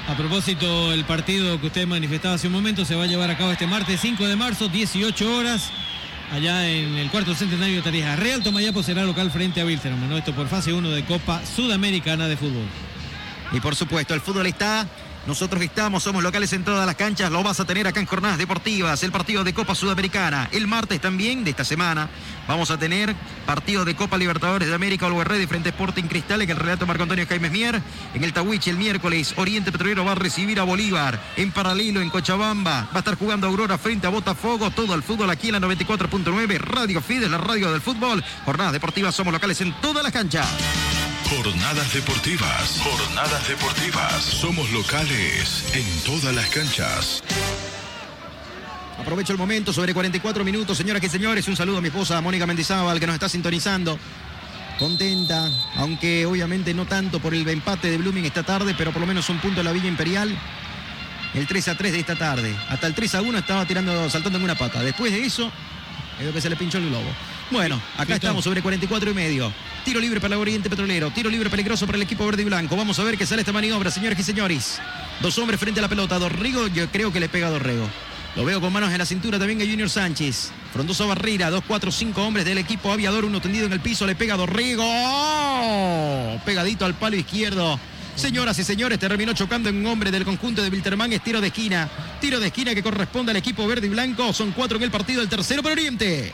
A propósito, el partido que usted manifestaba hace un momento se va a llevar a cabo este martes 5 de marzo, 18 horas, allá en el cuarto centenario de Tarija. Real Tomayapo será local frente a Wilterman, ¿no? Esto por fase 1 de Copa Sudamericana de Fútbol.
Y por supuesto, el fútbol está nosotros estamos, somos locales en todas las canchas, lo vas a tener acá en Jornadas Deportivas, el partido de Copa Sudamericana. El martes también de esta semana vamos a tener partido de Copa Libertadores de América, Always Ready frente a Sporting Cristal, en el relato Marco Antonio Jaime Mier. En el Tahuichi el miércoles, Oriente Petrolero va a recibir a Bolívar. En paralelo, en Cochabamba, va a estar jugando Aurora frente a Botafogo. Todo el fútbol aquí en la 94.9, Radio Fides, la radio del fútbol. Jornadas Deportivas, somos locales en todas las canchas.
Jornadas deportivas. Jornadas deportivas. Somos locales en todas las canchas.
Aprovecho el momento, sobre 44 minutos, señoras y señores. Un saludo a mi esposa Mónica Mendizábal, que nos está sintonizando. Contenta, aunque obviamente no tanto por el empate de Blooming esta tarde, pero por lo menos un punto en la Villa Imperial. El 3 a 3 de esta tarde. Hasta el 3 a 1 estaba tirando, saltando en una pata. Después de eso, es que se le pinchó el globo. Bueno, acá estamos sobre 44 y medio. Tiro libre para el Oriente Petrolero. Tiro libre peligroso para el equipo verde y blanco. Vamos a ver qué sale esta maniobra, señores y señores. Dos hombres frente a la pelota. Dorrigo, yo creo que le pega a Dorrego. Lo veo con manos en la cintura también a Junior Sánchez. Frondoso Barrera, dos, cuatro, cinco hombres del equipo aviador, uno tendido en el piso, le pega a Dorrigo. ¡Oh! Pegadito al palo izquierdo. Señoras y señores, terminó chocando en un hombre del conjunto de Wilterman. Es tiro de esquina. Tiro de esquina que corresponde al equipo verde y blanco. Son cuatro en el partido, el tercero para Oriente.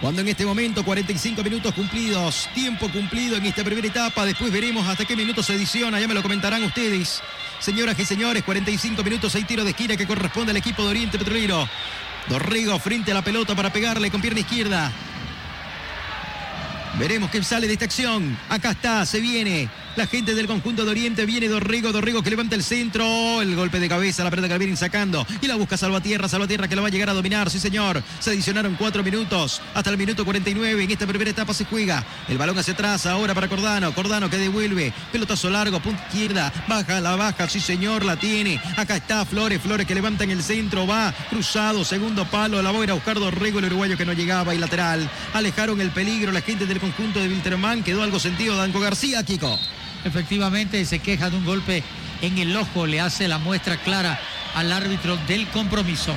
Cuando en este momento 45 minutos cumplidos, tiempo cumplido en esta primera etapa, después veremos hasta qué minutos se adiciona, ya me lo comentarán ustedes. Señoras y señores, 45 minutos, hay tiro de esquina que corresponde al equipo de Oriente Petrolero. Dorrego frente a la pelota para pegarle con pierna izquierda. Veremos qué sale de esta acción. Acá está, se viene. La gente del conjunto de Oriente viene Dorrigo, Dorrigo que levanta el centro. El golpe de cabeza, la pelota que la vienen sacando. Y la busca Salvatierra, Salvatierra que la va a llegar a dominar. Sí, señor. Se adicionaron cuatro minutos. Hasta el minuto 49. En esta primera etapa se juega. El balón hacia atrás ahora para Cordano. Cordano que devuelve. Pelotazo largo, punta izquierda. Baja, la baja. Sí, señor, la tiene. Acá está Flores, Flores que levanta en el centro. Va cruzado, segundo palo. La va a ir a buscar Dorrigo, el uruguayo que no llegaba. Y lateral. Alejaron el peligro la gente del conjunto de Wilterman. Quedó algo sentido Danco García, Kiko.
Efectivamente se queja de un golpe en el ojo, le hace la muestra clara al árbitro del compromiso.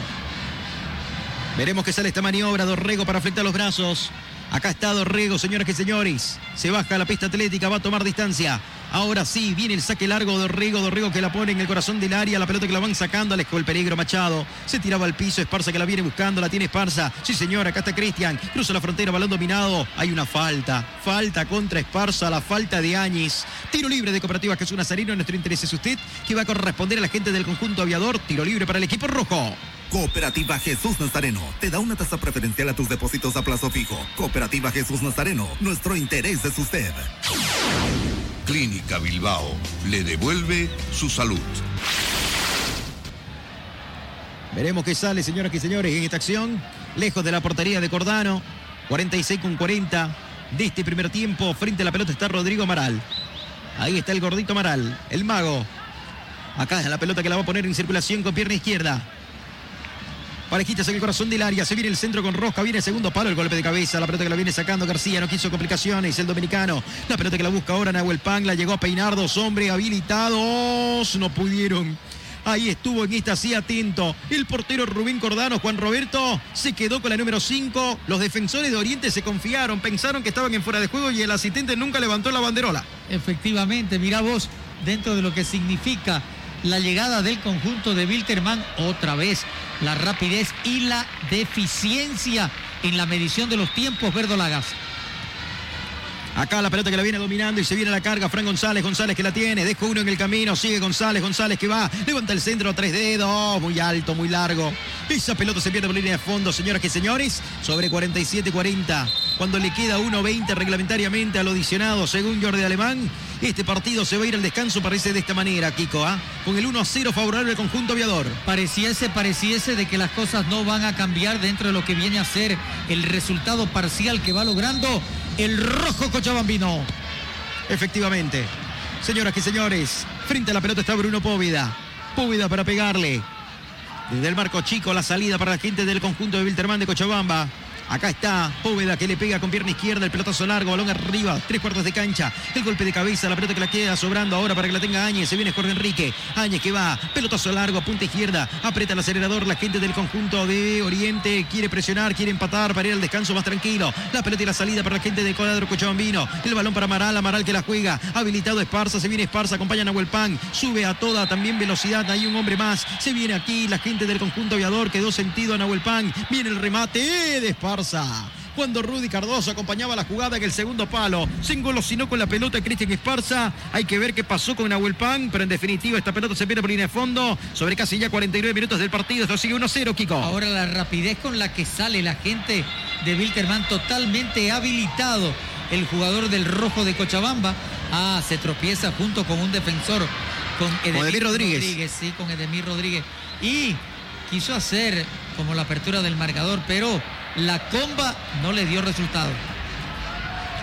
Veremos que sale esta maniobra, Dorrego para afectar los brazos. Acá está Dorrego, señoras y señores. Se baja la pista atlética, va a tomar distancia. Ahora sí, viene el saque largo de Dorrego, Dorrego que la pone en el corazón del área, la pelota que la van sacando, alejó el peligro Machado, se tiraba al piso, Esparza que la viene buscando, la tiene Esparza, sí señor, acá está Cristian, cruza la frontera, balón dominado, hay una falta, falta contra Esparza, la falta de Áñez, tiro libre de Cooperativa Jesús Nazarino, nuestro interés es usted, que va a corresponder a la gente del conjunto aviador, tiro libre para el equipo rojo.
Cooperativa Jesús Nazareno te da una tasa preferencial a tus depósitos a plazo fijo. Cooperativa Jesús Nazareno, nuestro interés es usted.
Clínica Bilbao le devuelve su salud.
Veremos qué sale, señoras y señores, en esta acción. Lejos de la portería de Cordano. 46 con 40 de este primer tiempo. Frente a la pelota está Rodrigo Amaral. Ahí está el gordito Amaral, el mago. Acá es la pelota que la va a poner en circulación con pierna izquierda. Parejitas en el corazón del área. Se viene el centro con Rosca. Viene el segundo palo. El golpe de cabeza. La pelota que la viene sacando García. No quiso complicaciones. El dominicano. La pelota que la busca ahora Nahuel Pan. La llegó a peinar. Dos hombres habilitados. No pudieron. Ahí estuvo en esta así atento. El portero Rubén Cordano, Juan Roberto, se quedó con la número 5. Los defensores de Oriente se confiaron, pensaron que estaban en fuera de juego y el asistente nunca levantó la banderola.
Efectivamente, mira vos, dentro de lo que significa la llegada del conjunto de Wilterman, otra vez la rapidez y la deficiencia en la medición de los tiempos verdolagas.
Acá la pelota que la viene dominando y se viene la carga. Fran González, González que la tiene. Deja uno en el camino. Sigue González, González que va. Levanta el centro, tres dedos. Muy alto, muy largo. Esa pelota se pierde por línea de fondo, señoras y señores. Sobre 47-40. Cuando le queda 1.20 reglamentariamente al adicionado, según Jordi Alemán. Este partido se va a ir al descanso, parece de esta manera, Kiko, ¿ah? Con el 1-0 favorable al conjunto aviador.
Pareciese, pareciese de que las cosas no van a cambiar dentro de lo que viene a ser el resultado parcial que va logrando el rojo Cochabambino.
Efectivamente. Señoras y señores, frente a la pelota está Bruno Póvida. Póvida para pegarle. Desde el marco chico, la salida para la gente del conjunto de Wilterman de Cochabamba. Acá está Póveda que le pega con pierna izquierda, el pelotazo largo, balón arriba, tres cuartos de cancha, el golpe de cabeza, la pelota que la queda sobrando ahora para que la tenga Áñez, se viene Jorge Enrique, Áñez que va, pelotazo largo, punta izquierda, aprieta el acelerador, la gente del conjunto de Oriente quiere presionar, quiere empatar para ir al descanso más tranquilo, la pelota y la salida para la gente de cuadro Cochabambino, el balón para Amaral, Amaral que la juega, habilitado Esparza, se viene Esparza, acompaña a Nahuel Pan, sube a toda también velocidad, hay un hombre más, se viene aquí la gente del conjunto aviador, quedó sentido a Nahuel Pan, viene el remate de Esparza cuando Rudy Cardoso acompañaba la jugada en el segundo palo. Se engolosinó con la pelota Cristian Esparza. Hay que ver qué pasó con Nahuel Pan, pero en definitiva esta pelota se pierde por línea de fondo sobre casi ya 49 minutos del partido. Esto sigue 1-0, Kiko.
Ahora la rapidez con la que sale la gente de Wilterman totalmente habilitado. El jugador del rojo de Cochabamba. Ah, se tropieza junto con un defensor. Con
Edemir, Rodríguez.
Sí, con Edemir Rodríguez. Y quiso hacer como la apertura del marcador, pero la comba no le dio resultado.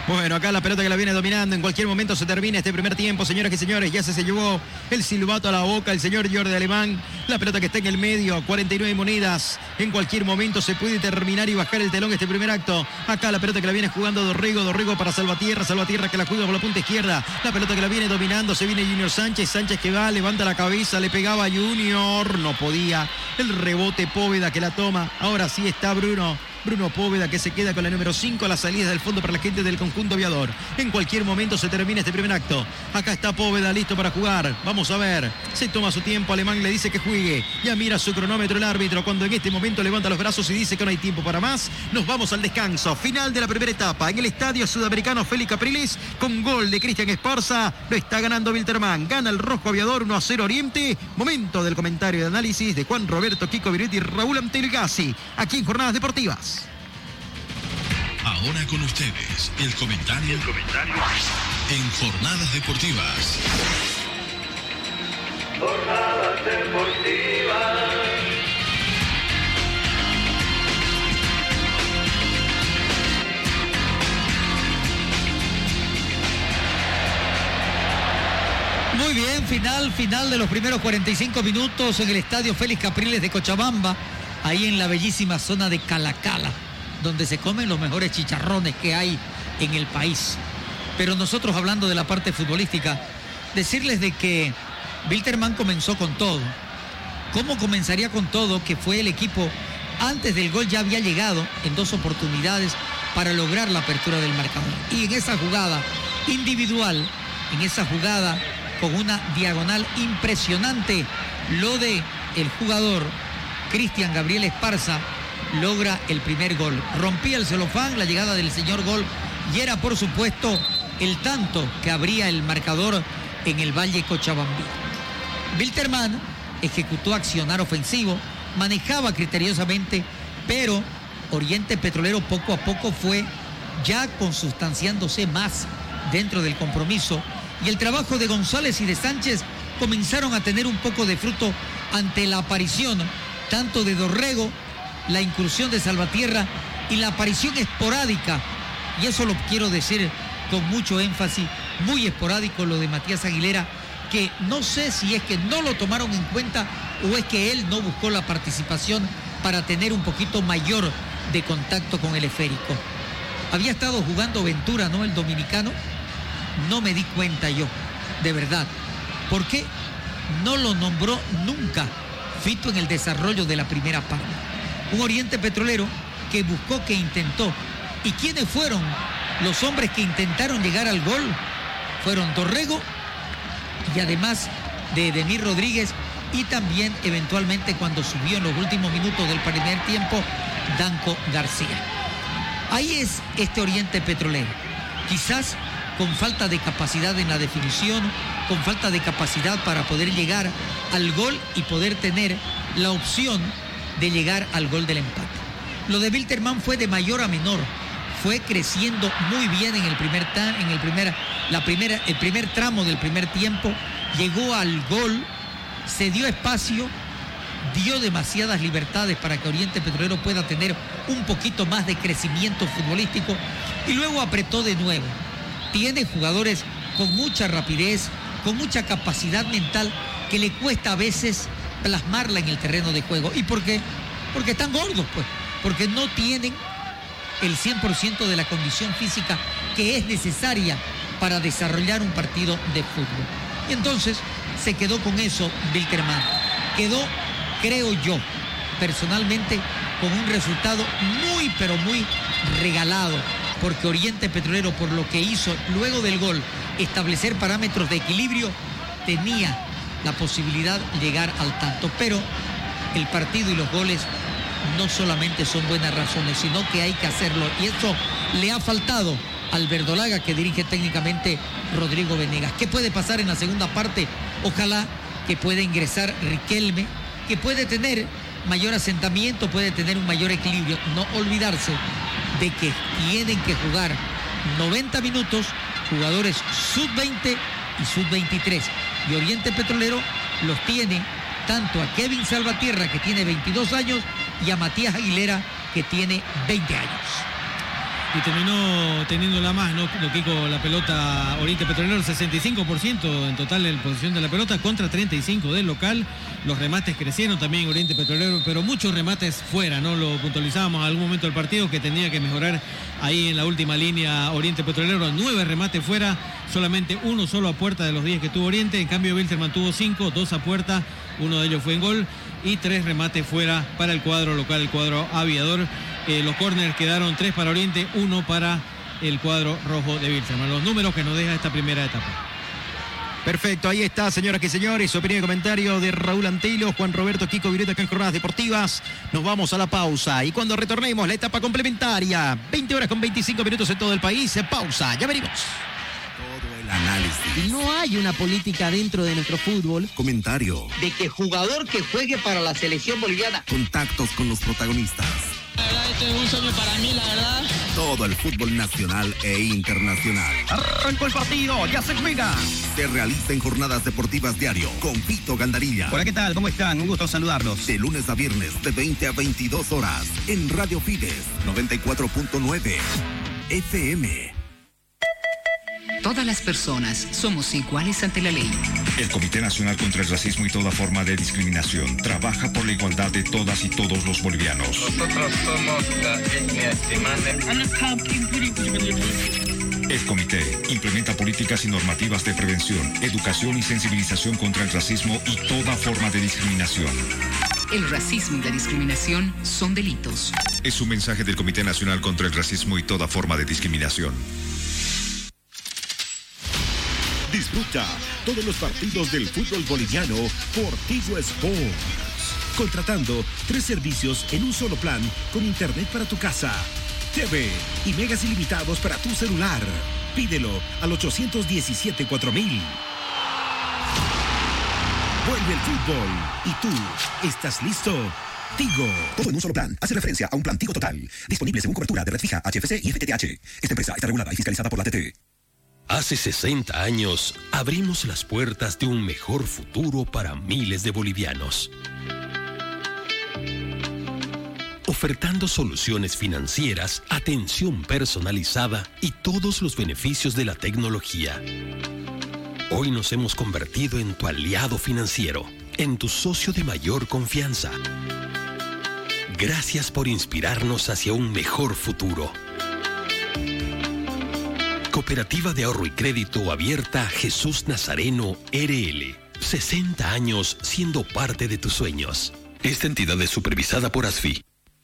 Bueno, acá la pelota que la viene dominando. En cualquier momento se termina este primer tiempo, señoras y señores. Ya se, se llevó el silbato a la boca el señor Jordi Alemán. La pelota que está en el medio, 49 monedas. En cualquier momento se puede terminar y bajar el telón este primer acto. Acá la pelota que la viene jugando Dorrigo, Dorrigo para Salvatierra, Salvatierra que la juega por la punta izquierda. La pelota que la viene dominando, se viene Junior Sánchez, Sánchez que va, levanta la cabeza, le pegaba Junior, no podía. El rebote Póveda que la toma. Ahora sí está Bruno. Bruno Póveda que se queda con la número 5 a la salida del fondo para la gente del conjunto aviador. En cualquier momento se termina este primer acto. Acá está Póveda listo para jugar. Vamos a ver. Se toma su tiempo. Alemán le dice que juegue. Ya mira su cronómetro el árbitro cuando en este momento levanta los brazos y dice que no hay tiempo para más. Nos vamos al descanso. Final de la primera etapa en el estadio sudamericano Félix Capriles con gol de Cristian Esparza. Lo está ganando Wilterman. Gana el rojo aviador 1 a 0 Oriente. Momento del comentario de análisis de Juan Roberto Kiko Viruti y Raúl Antelgasi. Aquí en Jornadas Deportivas.
Ahora con ustedes, el comentario, el comentario en Jornadas Deportivas.
Jornadas Deportivas.
Muy bien, final, final de los primeros 45 minutos en el estadio Félix Capriles de Cochabamba, ahí en la bellísima zona de Calacala, donde se comen los mejores chicharrones que hay en el país. Pero nosotros hablando de la parte futbolística, decirles de que Wilterman comenzó con todo. ¿Cómo comenzaría con todo? Que fue el equipo, antes del gol ya había llegado en dos oportunidades para lograr la apertura del marcador. Y en esa jugada individual, en esa jugada con una diagonal impresionante, lo de el jugador Cristian Gabriel Esparza logra el primer gol. Rompía el celofán, la llegada del señor gol y era por supuesto el tanto que abría el marcador en el Valle Cochabambí. Wilterman ejecutó accionar ofensivo, manejaba criteriosamente, pero Oriente Petrolero poco a poco fue ya consustanciándose más dentro del compromiso y el trabajo de González y de Sánchez comenzaron a tener un poco de fruto ante la aparición tanto de Dorrego, la incursión de Salvatierra y la aparición esporádica, y eso lo quiero decir con mucho énfasis, muy esporádico lo de Matías Aguilera, que no sé si es que no lo tomaron en cuenta o es que él no buscó la participación para tener un poquito mayor de contacto con el esférico. Había estado jugando Ventura, ¿no? El dominicano. No me di cuenta yo, de verdad. ¿Por qué no lo nombró nunca Fito en el desarrollo de la primera parte? Un Oriente Petrolero que buscó, que intentó. ¿Y quiénes fueron los hombres que intentaron llegar al gol? Fueron Torrego y además de Demir Rodríguez y también eventualmente cuando subió en los últimos minutos del primer tiempo, Danco García. Ahí es este Oriente Petrolero. Quizás con falta de capacidad en la definición, con falta de capacidad para poder llegar al gol y poder tener la opción de llegar al gol del empate. Lo de Wilterman fue de mayor a menor, fue creciendo muy bien en el primer en el la primera el primer tramo del primer tiempo, llegó al gol, se dio espacio, dio demasiadas libertades para que Oriente Petrolero pueda tener un poquito más de crecimiento futbolístico y luego apretó de nuevo. Tiene jugadores con mucha rapidez, con mucha capacidad mental que le cuesta a veces plasmarla en el terreno de juego. ¿Y por qué? Porque están gordos, pues. Porque no tienen el 100% de la condición física que es necesaria para desarrollar un partido de fútbol. Y entonces se quedó con eso Wilterman. Quedó, creo yo, personalmente, con un resultado muy, pero muy regalado, porque Oriente Petrolero, por lo que hizo luego del gol, establecer parámetros de equilibrio, tenía la posibilidad de llegar al tanto. Pero el partido y los goles no solamente son buenas razones, sino que hay que hacerlo. Y eso le ha faltado al Verdolaga que dirige técnicamente Rodrigo Venegas. ¿Qué puede pasar en la segunda parte? Ojalá que pueda ingresar Riquelme, que puede tener mayor asentamiento, puede tener un mayor equilibrio. No olvidarse de que tienen que jugar 90 minutos jugadores sub-20 y sub-23. Y Oriente Petrolero los tiene tanto a Kevin Salvatierra, que tiene 22 años, y a Matías Aguilera, que tiene 20 años.
Y terminó teniéndola más, ¿no? Lo Kiko, la pelota Oriente Petrolero, 65% en total en posición de la pelota contra 35 del local. Los remates crecieron también Oriente Petrolero, pero muchos remates fuera, ¿no? Lo puntualizábamos en algún momento del partido que tenía que mejorar ahí en la última línea Oriente Petrolero. Nueve remates fuera, solamente uno solo a puerta de los 10 que tuvo Oriente. En cambio, Wilterman tuvo cinco, dos a puerta, uno de ellos fue en gol y tres remates fuera para el cuadro local, el cuadro aviador. Eh, los corners quedaron tres para Oriente, uno para el cuadro rojo de Wilterman. Los números que nos deja esta primera etapa.
Perfecto, ahí está, señoras y señores. Opinión y comentario de Raúl Antelo, Juan Roberto Kiko Virueta, acá en Jornadas Deportivas. Nos vamos a la pausa. Y cuando retornemos, la etapa complementaria. 20 horas con 25 minutos en todo el país. Pausa, ya venimos.
Todo el análisis.
No hay una política dentro de nuestro fútbol.
Comentario.
De que jugador que juegue para la selección boliviana
Contactos con los protagonistas.
Este es un sueño para mí, la verdad.
Todo el fútbol nacional e internacional.
Arrancó el partido, ya se juega.
Se realiza en jornadas deportivas diario con Vito Gandarilla.
Hola, ¿qué tal? ¿Cómo están? Un gusto saludarlos.
De lunes a viernes de 20 a 22 horas en Radio Fides 94.9 FM.
Todas las personas somos iguales ante la ley.
El Comité Nacional contra el Racismo y toda forma de discriminación trabaja por la igualdad de todas y todos los bolivianos.
Nosotros somos la etnia
El comité implementa políticas y normativas de prevención, educación y sensibilización contra el racismo y toda forma de discriminación.
El racismo y la discriminación son delitos.
Es un mensaje del Comité Nacional contra el Racismo y toda forma de discriminación.
Disfruta todos los partidos del fútbol boliviano por Tigo Sports. Contratando tres servicios en un solo plan con internet para tu casa, TV y megas ilimitados para tu celular. Pídelo al 817 4000. Vuelve el fútbol. ¿Y tú estás listo? Tigo.
Todo en un solo plan. Hace referencia a un plan Tigo Total. Disponible según cobertura de red fija, HFC y FTTH. Esta empresa está regulada y fiscalizada por la TT.
Hace 60 años abrimos las puertas de un mejor futuro para miles de bolivianos. Ofertando soluciones financieras, atención personalizada y todos los beneficios de la tecnología. Hoy nos hemos convertido en tu aliado financiero, en tu socio de mayor confianza. Gracias por inspirarnos hacia un mejor futuro. Cooperativa de Ahorro y Crédito Abierta Jesús Nazareno RL. 60 años siendo parte de tus sueños. Esta entidad es supervisada por ASFI.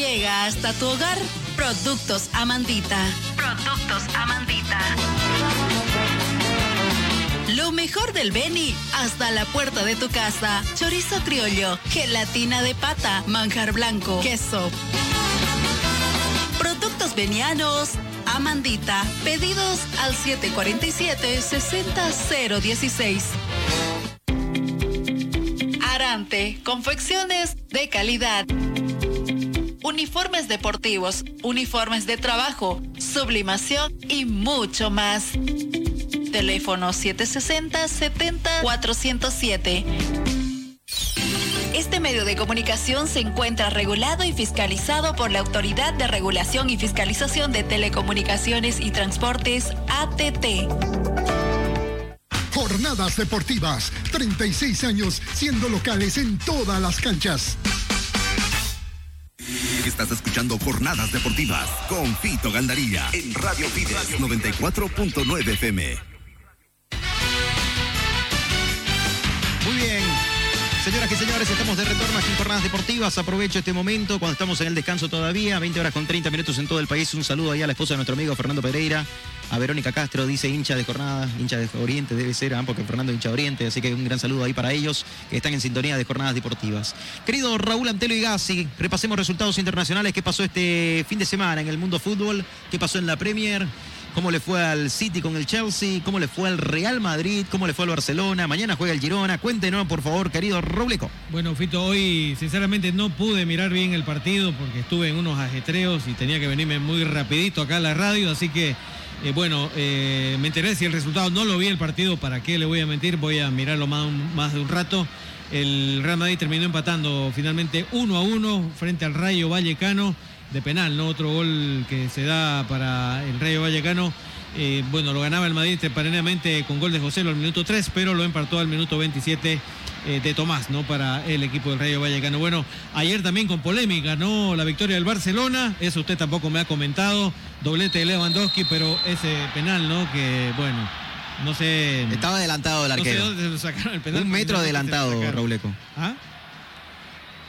Llega hasta tu hogar Productos Amandita. Productos Amandita. mejor del Beni hasta la puerta de tu casa. Chorizo criollo, gelatina de pata, manjar blanco, queso. Productos venianos. Amandita, pedidos al 747-60016. Arante, confecciones de calidad. Uniformes deportivos, uniformes de trabajo, sublimación y mucho más. Teléfono 760-70-407. Este medio de comunicación se encuentra regulado y fiscalizado por la Autoridad de Regulación y Fiscalización de Telecomunicaciones y Transportes, ATT.
Jornadas deportivas, 36 años siendo locales en todas las canchas.
Estás escuchando Jornadas Deportivas con Fito Gandarilla en Radio Fides 94.9 FM.
Señoras y señores, estamos de retorno en Jornadas Deportivas. Aprovecho este momento cuando estamos en el descanso todavía, 20 horas con 30 minutos en todo el país. Un saludo ahí a la esposa de nuestro amigo Fernando Pereira, a Verónica Castro, dice hincha de jornada, hincha de Oriente debe ser, porque Fernando hincha de Oriente, así que un gran saludo ahí para ellos que están en sintonía de Jornadas Deportivas. Querido Raúl Antelo y Gassi, repasemos resultados internacionales. ¿Qué pasó este fin de semana en el mundo fútbol? ¿Qué pasó en la Premier? Cómo le fue al City con el Chelsea, cómo le fue al Real Madrid, cómo le fue al Barcelona, mañana juega el Girona. Cuéntenos, por favor, querido Robleco.
Bueno, Fito, hoy sinceramente no pude mirar bien el partido porque estuve en unos ajetreos y tenía que venirme muy rapidito acá a la radio, así que eh, bueno, eh, me enteré si el resultado no lo vi el partido, ¿para qué le voy a mentir? Voy a mirarlo más, más de un rato. El Real Madrid terminó empatando finalmente uno a uno frente al Rayo Vallecano de penal, ¿no? Otro gol que se da para el Rayo Vallecano. Eh, bueno, lo ganaba el Madrid tempranamente con gol de José al minuto 3, pero lo empató al minuto 27 eh, de Tomás, ¿no? Para el equipo del Rayo Vallecano. Bueno, ayer también con polémica, ¿no? La victoria del Barcelona, eso usted tampoco me ha comentado. Doblete de Lewandowski, pero ese penal, ¿no? Que, bueno, no sé.
Estaba adelantado el arquero.
No sé dónde se lo sacaron el penal.
Un metro adelantado, Robleco.
¿Ah?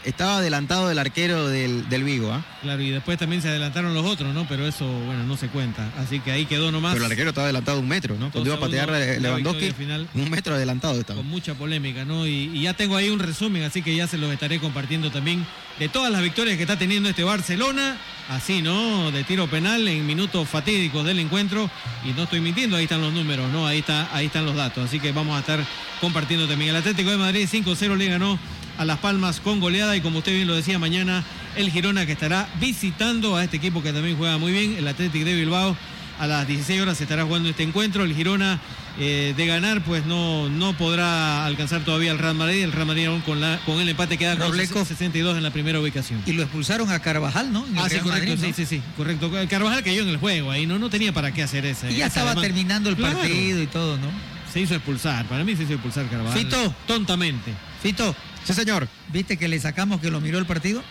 Estaba adelantado el arquero del, del Vigo, ¿ah?
Claro, y después también se adelantaron los otros, ¿no? Pero eso, bueno, no se cuenta. Así que ahí quedó nomás.
Pero el arquero estaba adelantado un metro, ¿no? Cuando iba a patear Lewandowski, final, un metro adelantado estaba.
Con mucha polémica, ¿no? Y, y, ya tengo ahí un resumen, así que ya se los estaré compartiendo también de todas las victorias que está teniendo este Barcelona. Así, ¿no? De tiro penal en minutos fatídicos del encuentro. Y no estoy mintiendo, ahí están los números, ¿no? Ahí, está, ahí están los datos. Así que vamos a estar compartiendo también. El Atlético de Madrid 5-0 le ganó a Las Palmas con goleada y como usted bien lo decía, mañana el Girona que estará visitando a este equipo que también juega muy bien, el Atlético de Bilbao. A las 16 horas se estará jugando este encuentro. El Girona eh, de ganar, pues no, no podrá alcanzar todavía el Real Madrid. El Real Madrid aún con, la, con el empate queda con 62 en la primera ubicación.
Y lo expulsaron a Carvajal, ¿no?
Ah, sí, correcto, sí, sí, sí, correcto. Carvajal cayó en el juego ahí, no, no tenía para qué hacer esa.
Y ya estaba terminando el
Claro.
partido y todo, ¿no?
Se hizo expulsar, para mí se hizo expulsar Carvajal.
Fito.
Tontamente.
Fito.
Sí, señor.
¿Viste que le sacamos que lo miró el partido?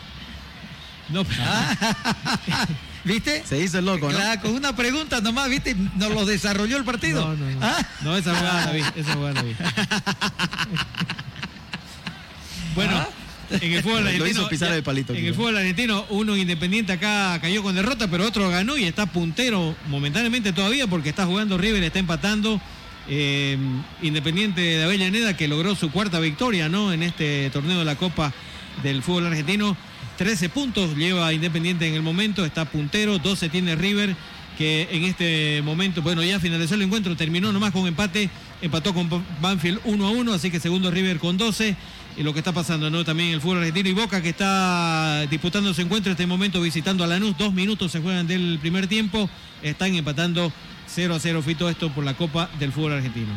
No, pero...
¿Viste?
Se hizo el loco, ¿no?
Claro, con una pregunta nomás, ¿viste? Nos lo desarrolló el partido.
No, no, no.
¿Ah?
No, esa jugada la vi, esa jugada la vi. bueno, en el fútbol argentino.
pisar
ya-
el palito,
En el fútbol argentino, uno independiente acá cayó con derrota, pero otro ganó y está puntero momentáneamente todavía porque está jugando River, está empatando. Eh, Independiente de Avellaneda que logró su cuarta victoria ¿no? en este torneo de la Copa del Fútbol Argentino. 13 puntos lleva Independiente en el momento, está puntero, 12 tiene River, que en este momento, bueno, ya finalizó el encuentro, terminó nomás con empate, empató con Banfield 1 a 1, así que segundo River con 12. Y lo que está pasando, ¿no? También el fútbol argentino y Boca que está disputando su encuentro en este momento visitando a Lanús. Dos minutos se juegan del primer tiempo. Están empatando 0 a 0 Fito esto por la Copa del Fútbol Argentino.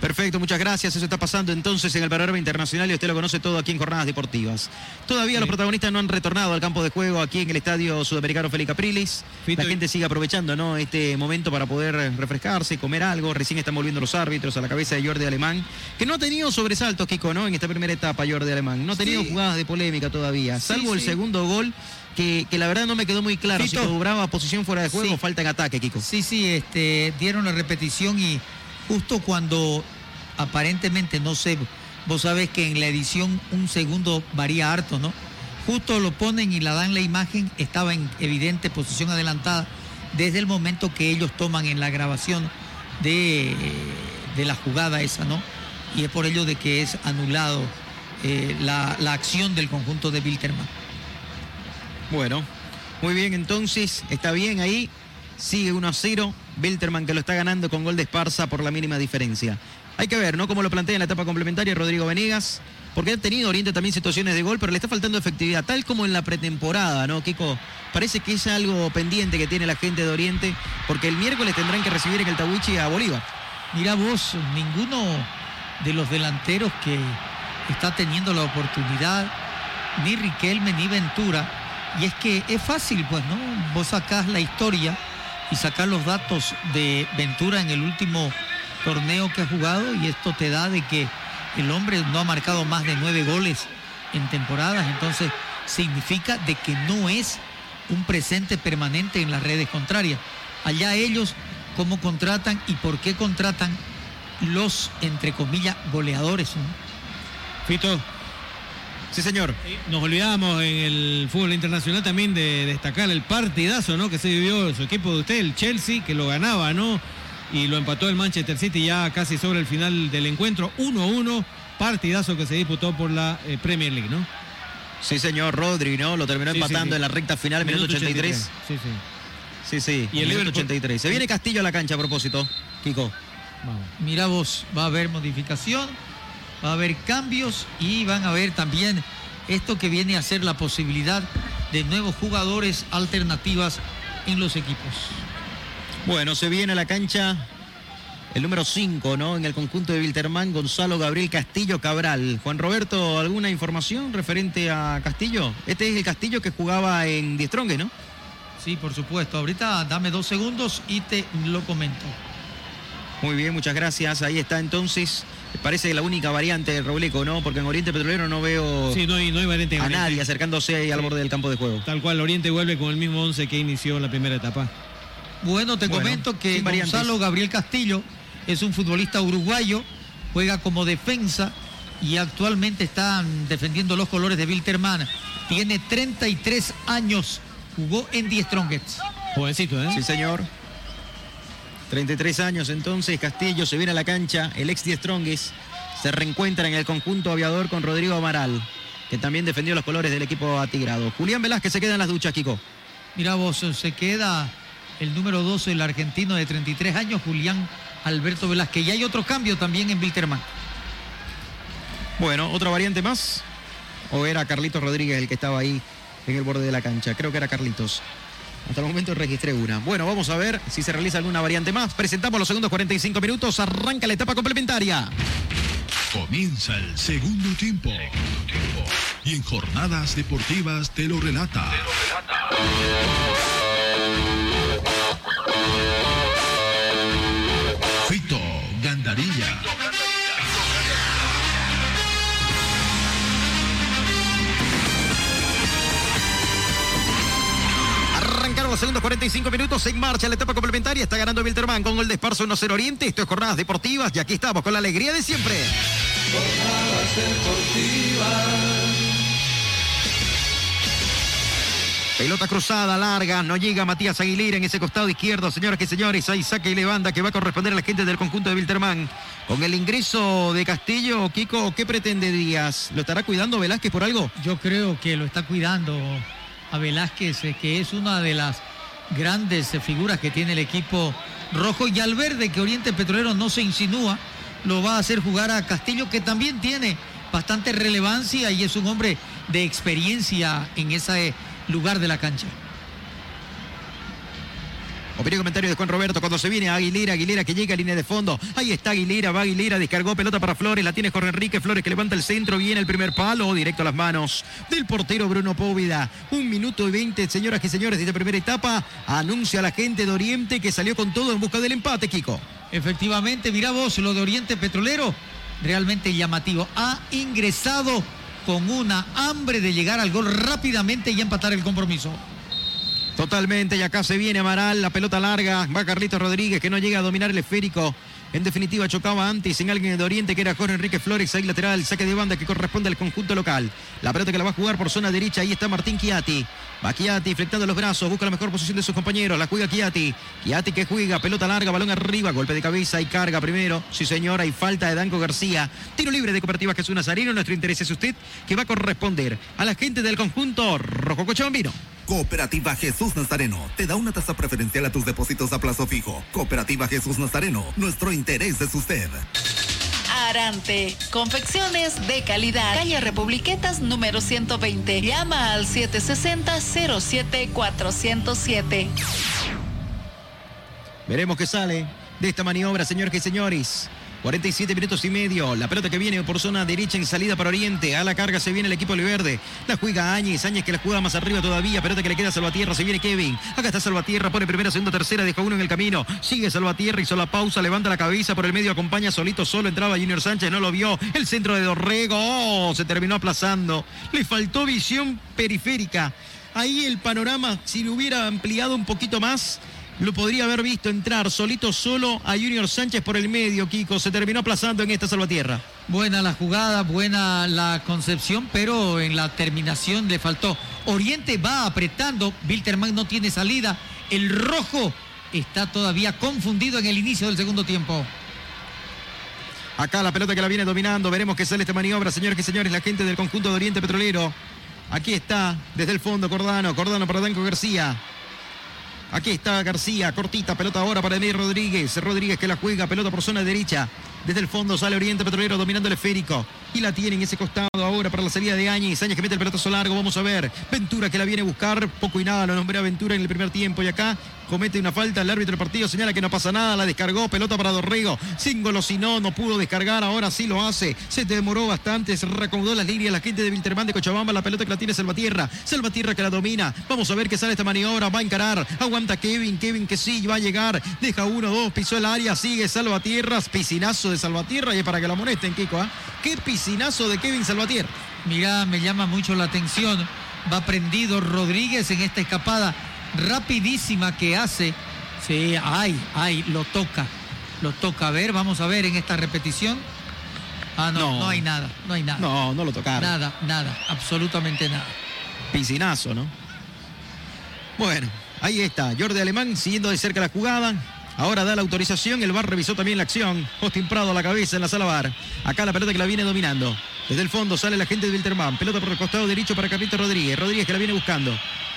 Perfecto, muchas gracias. Eso está pasando entonces en el panorama internacional y usted lo conoce todo aquí en Jornadas Deportivas. Todavía los protagonistas no han retornado al campo de juego aquí en el Estadio Sudamericano Félix Capriles.
Fito,
La
y-
gente sigue aprovechando ¿no? este momento para poder refrescarse, comer algo. Recién están volviendo los árbitros a la cabeza de Jordi Alemán, que no ha tenido sobresaltos, Kiko, ¿no? En esta primera etapa, Jordi Alemán. No ha tenido
Sí.
jugadas de polémica todavía,
Sí,
salvo el segundo gol. Que, que la verdad no me quedó muy claro
Fito.
si cobraba posición fuera de juego
Sí.
o falta en ataque, Kiko.
Sí, sí, este, dieron la repetición y justo cuando aparentemente, no sé, vos sabés que en la edición un segundo varía harto, ¿no? Justo lo ponen y la dan la imagen, estaba en evidente posición adelantada desde el momento que ellos toman en la grabación de, de la jugada esa, ¿no? Y es por ello de que es anulado eh, la, la acción del conjunto de Wilterman.
Bueno, muy bien, entonces está bien ahí. Sigue 1 a 0. Bilterman que lo está ganando con gol de Esparza por la mínima diferencia. Hay que ver, ¿no? Cómo lo plantea en la etapa complementaria Rodrigo Venegas. Porque ha tenido Oriente también situaciones de gol, pero le está faltando efectividad, tal como en la pretemporada, ¿no, Kiko? Parece que es algo pendiente que tiene la gente de Oriente, porque el miércoles tendrán que recibir en el Tawichi a Bolívar.
Mira vos, ninguno de los delanteros que está teniendo la oportunidad, ni Riquelme ni Ventura, y es que es fácil, pues, ¿no? Vos sacás la historia y sacás los datos de Ventura en el último torneo que ha jugado y esto te da de que el hombre no ha marcado más de nueve goles en temporadas, entonces significa de que no es un presente permanente en las redes contrarias. Allá ellos cómo contratan y por qué contratan los, entre comillas, goleadores.
Fito.
Sí, señor.
Nos olvidamos en el fútbol internacional también de destacar el partidazo, ¿no? Que se vivió su equipo de usted, el Chelsea, que lo ganaba, ¿no? Y lo empató el Manchester City ya casi sobre el final del encuentro, 1-1, partidazo que se disputó por la eh, Premier League, ¿no?
Sí, señor, Rodri, ¿no? Lo terminó
Sí,
empatando
sí.
en la recta final, minuto, 83.
Sí, sí.
Sí, sí,
Y el
minuto
Liverpool-
83. Se viene Castillo a la cancha a propósito, Kiko.
Mira vos, va a haber modificación, va a haber cambios y van a haber también esto que viene a ser la posibilidad de nuevos jugadores alternativas en los equipos.
Bueno, se viene a la cancha el número 5, ¿no? En el conjunto de Wilterman, Gonzalo Gabriel Castillo Cabral. Juan Roberto, ¿alguna información referente a Castillo? Este es el Castillo que jugaba en Die Strong, ¿no?
Sí, por supuesto. Ahorita dame dos segundos y te lo comento.
Muy bien, muchas gracias. Ahí está entonces. Parece la única variante del Robleco, ¿no? Porque en Oriente Petrolero no veo
Sí, no hay, no hay variante
a
Oriente.
nadie acercándose ahí al borde del campo de juego.
Tal cual, Oriente vuelve con el mismo 11 que inició la primera etapa.
Bueno, te
Bueno,
comento que. Gonzalo Gabriel Castillo es un futbolista uruguayo, juega como defensa y actualmente está defendiendo los colores de Wilterman. Tiene 33 años, jugó en Die Strongest.
Jovencito, ¿eh?
Sí, señor. 33 años entonces, Castillo se viene a la cancha, el ex Die Strongest se reencuentra en el conjunto aviador con Rodrigo Amaral, que también defendió los colores del equipo atigrado. Julián Velázquez se queda en las duchas, Kiko.
Mira vos, se queda el número 12, el argentino de 33 años, Julián Alberto Velázquez. Y hay otro cambio también en Wilterman.
Bueno, otra variante más. ¿O era Carlitos Rodríguez el que estaba ahí en el borde de la cancha? Creo que era Carlitos. Hasta el momento registré una. Bueno, vamos a ver si se realiza alguna variante más. Presentamos los segundos 45 minutos. Arranca la etapa complementaria.
Comienza el segundo tiempo. Y en jornadas deportivas te lo relata. Fito
segundos, 45 minutos en marcha la etapa complementaria. Está ganando Wilterman con gol de Esparzo 1-0 Oriente. Esto es Jornadas Deportivas y aquí estamos con la alegría de siempre. Jornadas Deportivas. Pelota cruzada, larga, no llega Matías Aguilera en ese costado izquierdo, señoras y señores, ahí saque y levanta que va a corresponder a la gente del conjunto de Wilterman. Con el ingreso de Castillo, Kiko, ¿qué pretende Díaz? ¿Lo estará cuidando Velázquez por algo?
Yo creo que lo está cuidando a Velázquez, eh, que es una de las grandes eh, figuras que tiene el equipo rojo. Y al ver de que Oriente Petrolero no se insinúa, lo va a hacer jugar a Castillo, que también tiene bastante relevancia y es un hombre de experiencia en ese lugar de la cancha.
Opinión y comentario de Juan Roberto cuando se viene Aguilera, Aguilera que llega a línea de fondo. Ahí está Aguilera, va Aguilera, descargó pelota para Flores, la tiene Jorge Enrique Flores que levanta el centro, viene el primer palo, directo a las manos del portero Bruno Póvida. Un minuto y veinte, señoras y señores, de esta primera etapa, anuncia a la gente de Oriente que salió con todo en busca del empate, Kiko.
Efectivamente, mira vos, lo de Oriente Petrolero, realmente llamativo. Ha ingresado con una hambre de llegar al gol rápidamente y empatar el compromiso.
Totalmente, y acá se viene Amaral, la pelota larga, va Carlitos Rodríguez que no llega a dominar el esférico En definitiva, chocaba antes en alguien de Oriente que era Jorge Enrique Flores, ahí lateral, saque de banda que corresponde al conjunto local. La pelota que la va a jugar por zona derecha, ahí está Martín Chiati. Va Chiati flectando los brazos, busca la mejor posición de sus compañeros, la juega Chiati. Chiati que juega, pelota larga, balón arriba, golpe de cabeza y carga primero. Sí señora, y falta de Danco García. Tiro libre de Cooperativa Jesús Nazareno, nuestro interés es usted que va a corresponder a la gente del conjunto Rojo Cochabambino.
Cooperativa Jesús Nazareno te da una tasa preferencial a tus depósitos a plazo fijo. Cooperativa Jesús Nazareno, nuestro interés es usted.
Arante, confecciones de calidad. Calle Republiquetas número 120. Llama al 760-07407.
Veremos qué sale de esta maniobra, señores y señores. 47 minutos y medio. La pelota que viene por zona derecha en salida para Oriente. A la carga se viene el equipo Oliverde. La juega Áñez. Áñez que la juega más arriba todavía. Pelota que le queda a Salvatierra. Se viene Kevin. Acá está Salvatierra. Pone primera, segunda, tercera. Deja uno en el camino. Sigue Salvatierra. Hizo la pausa. Levanta la cabeza por el medio. Acompaña solito. Solo entraba Junior Sánchez. No lo vio. El centro de Dorrego. Oh, se terminó aplazando. Le faltó visión periférica. Ahí el panorama, si lo hubiera ampliado un poquito más, lo podría haber visto entrar solito solo a Junior Sánchez por el medio, Kiko. Se terminó aplazando en esta salvatierra.
Buena la jugada, buena la concepción, pero en la terminación le faltó. Oriente va apretando, Wilterman no tiene salida. El rojo está todavía confundido en el inicio del segundo tiempo.
Acá la pelota que la viene dominando. Veremos qué sale esta maniobra, señores y señores. La gente del conjunto de Oriente Petrolero. Aquí está, desde el fondo, Cordano. Cordano para Danco García. Aquí está García, cortita, pelota ahora para Emir Rodríguez. Rodríguez que la juega, pelota por zona derecha. Desde el fondo sale Oriente Petrolero dominando el esférico. Y la tiene en ese costado ahora para la salida de Áñez. Áñez que mete el pelotazo largo. Vamos a ver. Ventura que la viene a buscar. Poco y nada lo nombré a Ventura en el primer tiempo. Y acá comete una falta. El árbitro del partido señala que no pasa nada. La descargó. Pelota para Dorrego. Sin no, no pudo descargar. Ahora sí lo hace. Se demoró bastante. Se recomodó las líneas. La gente de Wilterman de Cochabamba. La pelota que la tiene Salvatierra. Salvatierra que la domina. Vamos a ver qué sale esta maniobra. Va a encarar. Aguanta Kevin. Kevin que sí va a llegar. Deja uno, dos. Pisó el área. Sigue Salvatierras. Piscinazo de Salvatierra. Y es para que la molesten, Kiko. ¿ah? Qué piscinazo de Kevin Salvatierra.
Mirá, me llama mucho la atención. Va prendido Rodríguez en esta escapada rapidísima que hace. Sí, ay, ay, lo toca. Lo toca. A ver, vamos a ver en esta repetición. Ah, no, no, hay nada, no hay nada.
No, no lo tocaron.
Nada, nada, absolutamente nada.
Piscinazo, ¿no? Bueno, ahí está. Jordi Alemán siguiendo de cerca la jugada. Ahora da la autorización, el VAR revisó también la acción. Austin Prado a la cabeza en la sala VAR. Acá la pelota que la viene dominando. Desde el fondo sale la gente de Wilterman. Pelota por el costado derecho para Carlito Rodríguez. Rodríguez que la viene buscando.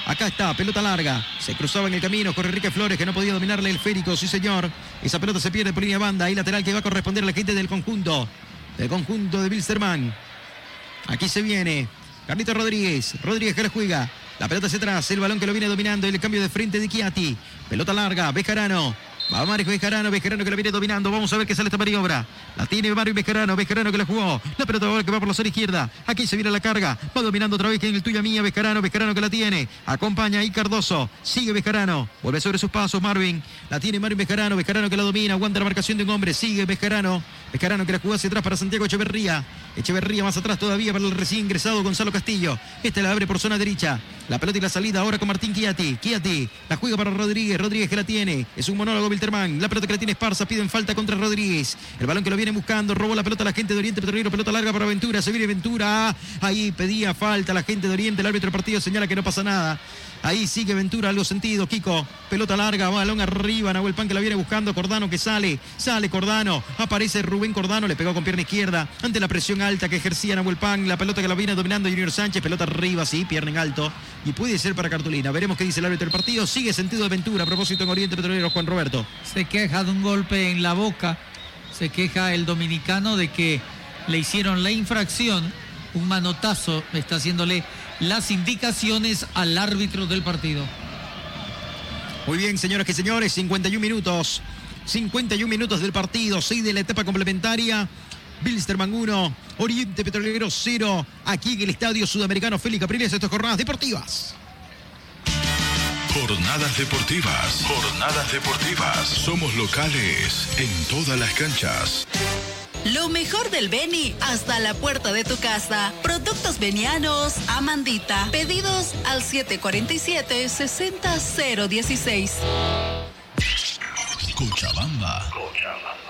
Acá está, pelota larga. Se cruzaba en el camino. Corre Enrique Flores que no podía dominarle el férico. Sí, señor. Esa pelota se pierde por línea banda. Ahí lateral que va a corresponder a la gente del conjunto. Del conjunto de Wilstermann. Aquí se viene. Carlito Rodríguez. Rodríguez que la juega. La pelota hacia atrás. El balón que lo viene dominando. El cambio de frente de Chiati. Pelota larga. Bejarano. Va Mario Bejarano, Bejarano que la viene dominando. Vamos a ver qué sale esta maniobra. La tiene Mario Bejarano, Bejarano que la jugó. La pelota ahora que va por la zona izquierda. Aquí se viene la carga. Va dominando otra vez en el tuya mía. Bejarano, Bejarano que la tiene. Acompaña ahí Cardoso. Sigue Bejarano. Vuelve sobre sus pasos Marvin. La tiene Mario Bejarano. Bejarano que la domina. Aguanta la marcación de un hombre. Sigue Bejarano. Bejarano que la jugó hacia atrás para Santiago Echeverría. Echeverría más atrás todavía para el recién ingresado Gonzalo Castillo. Este la abre por zona derecha. La pelota y la salida ahora con Martín Chiati. Chiati la juega para Rodríguez. Rodríguez que la tiene. Es un monólogo Wilterman. La pelota que la tiene Esparza. Piden falta contra Rodríguez. El balón que lo viene buscando. Robó la pelota a la gente de Oriente Petrolero. Pelota larga para Ventura. Se viene Ventura. Ahí pedía falta la gente de Oriente. El árbitro del partido señala que no pasa nada. Ahí sigue Ventura, algo sentido. Kiko, pelota larga, balón arriba. Nahuel Pan que la viene buscando. Cordano que sale. Sale Cordano. Aparece Rubén Cordano. Le pegó con pierna izquierda. Ante la presión alta que ejercía Nahuel Pan. La pelota que la viene dominando Junior Sánchez. Pelota arriba, sí, pierna en alto. Y puede ser para cartulina. Veremos qué dice el árbitro del partido. Sigue sentido de Ventura. A propósito en Oriente Petrolero, Juan Roberto.
Se queja de un golpe en la boca. Se queja el dominicano de que le hicieron la infracción. Un manotazo está haciéndole las indicaciones al árbitro del partido.
Muy bien, señoras y señores, 51 minutos. 51 minutos del partido, 6 de la etapa complementaria. Bilsterman 1, Oriente Petrolero 0, aquí en el Estadio Sudamericano Félix Capriles, estas jornadas deportivas.
Jornadas deportivas, jornadas deportivas. Somos locales en todas las canchas.
Lo mejor del Beni hasta la puerta de tu casa. Productos venianos, Amandita. Pedidos al 747-60016.
Cochabamba. Cochabamba.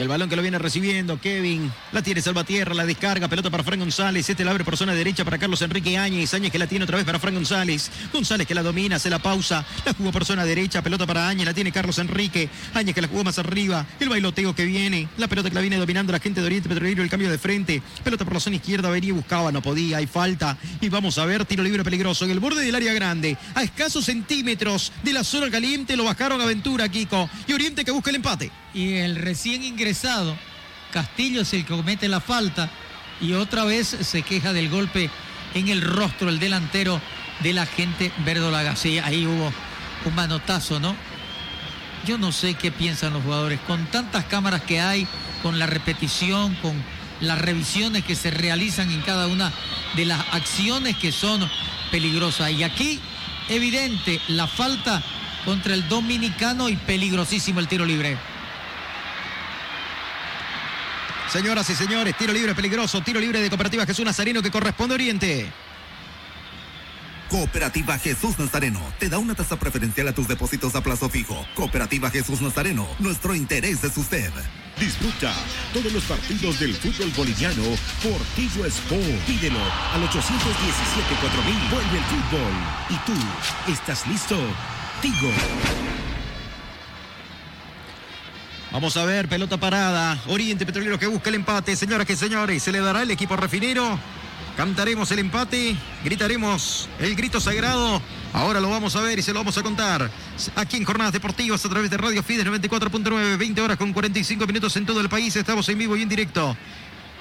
El balón que lo viene recibiendo, Kevin. La tiene Salvatierra, la descarga, pelota para Fran González. Este la abre por zona derecha para Carlos Enrique Áñez. Áñez que la tiene otra vez para Fran González. González que la domina, hace la pausa. La jugó por zona derecha, pelota para Áñez. La tiene Carlos Enrique. Áñez que la jugó más arriba. El bailoteo que viene. La pelota que la viene dominando la gente de Oriente Petrolero. El cambio de frente. Pelota por la zona izquierda. Venía y buscaba, no podía. Hay falta. Y vamos a ver, tiro libre peligroso. En el borde del área grande. A escasos centímetros de la zona caliente. Lo bajaron Aventura, Kiko. Y Oriente que busca el empate.
Y el recién ingresado Castillo es el que comete la falta y otra vez se queja del golpe en el rostro el delantero de la gente verdolaga. Sí, ahí hubo un manotazo, ¿no? Yo no sé qué piensan los jugadores. Con tantas cámaras que hay, con la repetición, con las revisiones que se realizan en cada una de las acciones que son peligrosas. Y aquí, evidente, la falta contra el dominicano y peligrosísimo el tiro libre.
Señoras y señores, tiro libre peligroso, tiro libre de Cooperativa Jesús Nazareno que corresponde a Oriente.
Cooperativa Jesús Nazareno te da una tasa preferencial a tus depósitos a plazo fijo. Cooperativa Jesús Nazareno, nuestro interés es usted.
Disfruta todos los partidos del fútbol boliviano por Tigo Sport. Pídelo al 817-4000. Vuelve el fútbol. ¿Y tú estás listo? Tigo.
Vamos a ver, pelota parada. Oriente Petrolero que busca el empate. Señoras y señores, se le dará el equipo refinero. Cantaremos el empate, gritaremos el grito sagrado. Ahora lo vamos a ver y se lo vamos a contar. Aquí en Jornadas Deportivas a través de Radio Fides 94.9, 20 horas con 45 minutos en todo el país. Estamos en vivo y en directo.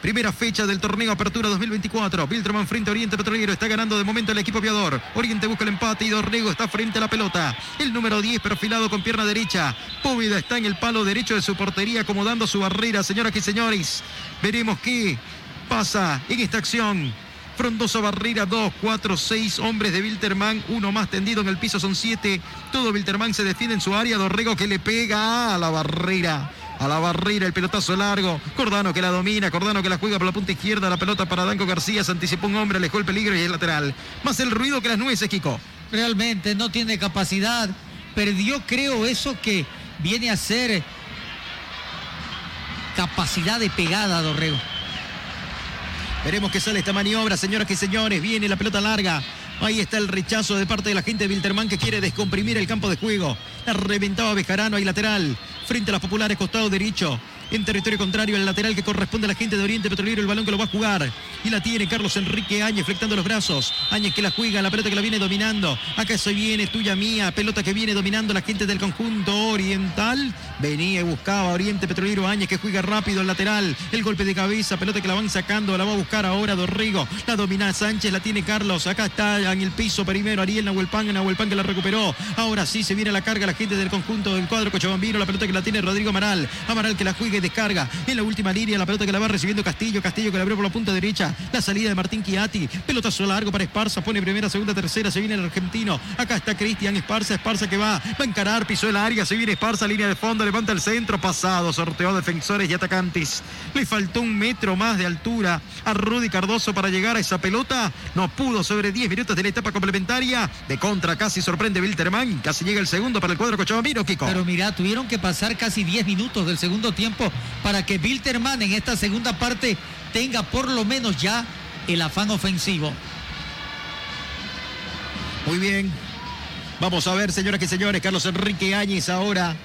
Primera fecha del torneo Apertura 2024. Bilderman frente a Oriente Petrolero. Está ganando de momento el equipo aviador. Oriente busca el empate y Dorrego está frente a la pelota. El número 10 perfilado con pierna derecha. Póvida está en el palo derecho de su portería acomodando su barrera. Señoras y señores, veremos qué pasa en esta acción. Frondosa Barrera, 2, 4, 6 hombres de Wilterman, uno más tendido en el piso, son 7. Todo Wilterman se defiende en su área. Dorrego que le pega a la barrera a la barrera, el pelotazo largo. Cordano que la domina, Cordano que la juega por la punta izquierda, la pelota para Danco García, se anticipó un hombre, alejó el peligro y es lateral. Más el ruido que las nueces, Kiko.
Realmente no tiene capacidad, perdió creo eso que viene a ser capacidad de pegada, Dorrego.
Veremos que sale esta maniobra, señoras y señores. Viene la pelota larga. Ahí está el rechazo de parte de la gente de Wilterman que quiere descomprimir el campo de juego. La reventaba Bejarano ahí lateral. Frente a las populares, costado derecho. En territorio contrario, el lateral que corresponde a la gente de Oriente Petrolero, el balón que lo va a jugar. Y la tiene Carlos Enrique Áñez flectando los brazos. Áñez que la juega, la pelota que la viene dominando. Acá se viene, tuya mía. Pelota que viene dominando la gente del conjunto oriental. Venía y buscaba Oriente Petrolero Áñez que juega rápido el lateral. El golpe de cabeza, pelota que la van sacando, la va a buscar ahora Dorrigo. La domina Sánchez, la tiene Carlos. Acá está en el piso primero Ariel Nahuelpan, Nahuelpan que la recuperó. Ahora sí se viene la carga la gente del conjunto del cuadro Cochabambino. La pelota que la tiene Rodrigo Amaral. Amaral que la juega descarga. En la última línea, la pelota que la va recibiendo Castillo. Castillo que la abrió por la punta derecha. La salida de Martín Chiati. Pelotazo largo para Esparza. Pone primera, segunda, tercera. Se viene el argentino. Acá está Cristian Esparza. Esparza que va. Va a encarar. Pisó el área. Se viene Esparza. Línea de fondo. Levanta el centro. Pasado. Sorteó defensores y atacantes. Le faltó un metro más de altura a Rudy Cardoso para llegar a esa pelota. No pudo sobre 10 minutos de la etapa complementaria. De contra casi sorprende Wilterman. Casi llega el segundo para el cuadro Cochabambino, Kiko.
Pero mira, tuvieron que pasar casi 10 minutos del segundo tiempo para que Wilterman en esta segunda parte tenga por lo menos ya el afán ofensivo.
Muy bien. Vamos a ver, señoras y señores, Carlos Enrique Áñez ahora.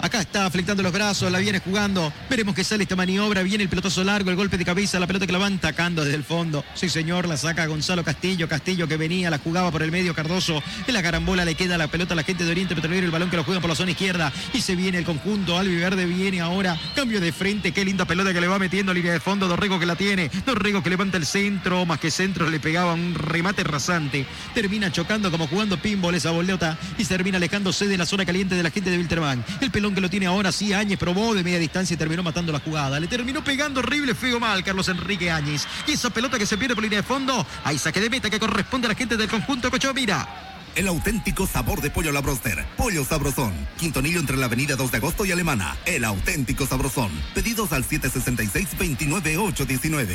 Acá está flectando los brazos, la viene jugando. Veremos que sale esta maniobra. Viene el pelotazo largo, el golpe de cabeza, la pelota que la van tacando desde el fondo. Sí, señor, la saca Gonzalo Castillo. Castillo que venía, la jugaba por el medio Cardoso. En la carambola le queda la pelota a la gente de Oriente Petrolero. El balón que lo juegan por la zona izquierda. Y se viene el conjunto. Albi Verde viene ahora. Cambio de frente. Qué linda pelota que le va metiendo línea de fondo. Dorrego que la tiene. Dorrego que levanta el centro. Más que centro le pegaba un remate rasante. Termina chocando como jugando pinball esa bolota. Y termina alejándose de la zona caliente de la gente de Wilterman. El que lo tiene ahora sí, Áñez probó de media distancia y terminó matando la jugada. Le terminó pegando horrible, feo mal Carlos Enrique Áñez. Y esa pelota que se pierde por línea de fondo, hay saque de meta que corresponde a la gente del conjunto Cochabamba.
El auténtico sabor de pollo a la broster. Pollo Sabrosón. Quinto anillo entre la avenida 2 de agosto y Alemana. El auténtico sabrosón. Pedidos al 766-29819.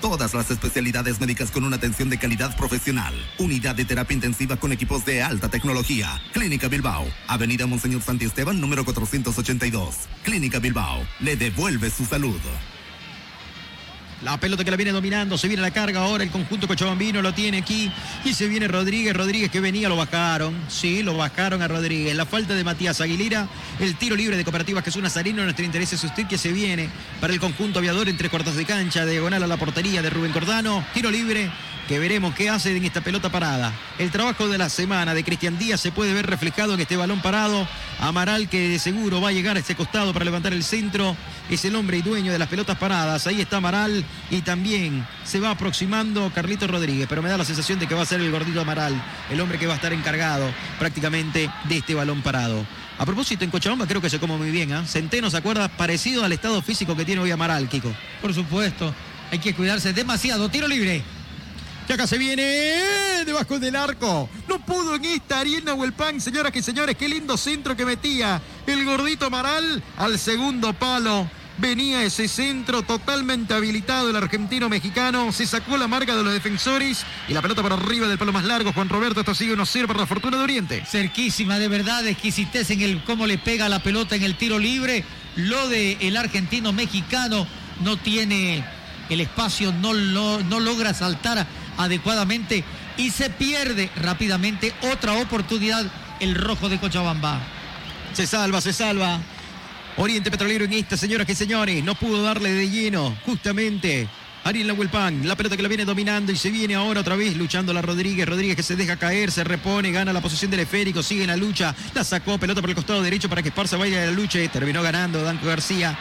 Todas las especialidades médicas con una atención de calidad profesional. Unidad de terapia intensiva con equipos de alta tecnología. Clínica Bilbao. Avenida Monseñor Santi Esteban, número 482. Clínica Bilbao. Le devuelve su salud.
La pelota que la viene dominando, se viene la carga ahora, el conjunto cochabambino lo tiene aquí y se viene Rodríguez, Rodríguez que venía, lo bajaron, sí, lo bajaron a Rodríguez. La falta de Matías Aguilera, el tiro libre de Cooperativa Jesús Nazarino, nuestro interés es usted que se viene para el conjunto aviador entre cuartos de cancha, diagonal a la portería de Rubén Cordano, tiro libre que veremos qué hace en esta pelota parada. El trabajo de la semana de Cristian Díaz se puede ver reflejado en este balón parado. Amaral que de seguro va a llegar a este costado para levantar el centro. Es el hombre y dueño de las pelotas paradas. Ahí está Amaral y también se va aproximando Carlito Rodríguez. Pero me da la sensación de que va a ser el gordito Amaral, el hombre que va a estar encargado prácticamente de este balón parado. A propósito, en Cochabamba creo que se come muy bien. ¿eh? Centeno se acuerda parecido al estado físico que tiene hoy Amaral, Kiko.
Por supuesto, hay que cuidarse demasiado. Tiro libre.
Y acá se viene debajo del arco. No pudo en esta Ariel Huelpan, señoras y señores. Qué lindo centro que metía el gordito Amaral al segundo palo. Venía ese centro totalmente habilitado el argentino mexicano. Se sacó la marca de los defensores y la pelota para arriba del palo más largo. Juan Roberto, esto sigue 1-0 para la fortuna de Oriente.
Cerquísima, de verdad, exquisitez en el cómo le pega la pelota en el tiro libre. Lo de el argentino mexicano no tiene el espacio, no, no logra saltar adecuadamente y se pierde rápidamente otra oportunidad el rojo de Cochabamba.
Se salva, se salva. Oriente Petrolero en esta, señoras y señores, no pudo darle de lleno justamente Ariel Nahuelpan, la pelota que la viene dominando y se viene ahora otra vez luchando la Rodríguez. Rodríguez que se deja caer, se repone, gana la posición del esférico, sigue en la lucha, la sacó, pelota por el costado derecho para que Esparza vaya a la lucha terminó ganando Danco García.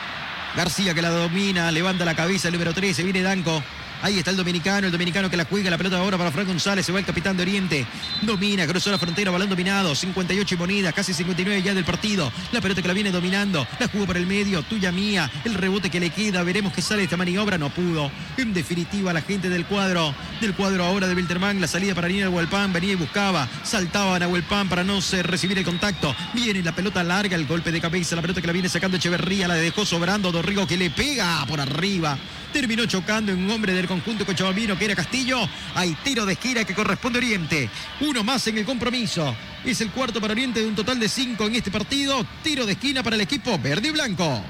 García que la domina, levanta la cabeza, el número 13, viene Danco. Ahí está el dominicano, el dominicano que la juega, la pelota ahora para Frank González, se va el capitán de Oriente, domina, cruzó la frontera, balón dominado, 58 y moneda, casi 59 ya del partido, la pelota que la viene dominando, la jugó por el medio, tuya mía, el rebote que le queda, veremos que sale esta maniobra, no pudo, en definitiva la gente del cuadro, del cuadro ahora de Wilterman, la salida para Nina Huelpan, venía y buscaba, saltaba a Huelpan para no recibir el contacto, viene la pelota larga, el golpe de cabeza, la pelota que la viene sacando Echeverría, la dejó sobrando Dorrigo que le pega por arriba, terminó chocando en un hombre del conjunto cochabambino que era Castillo. Hay tiro de esquina que corresponde a Oriente. Uno más en el compromiso. Es el cuarto para Oriente de un total de cinco en este partido. Tiro de esquina para el equipo verde y blanco.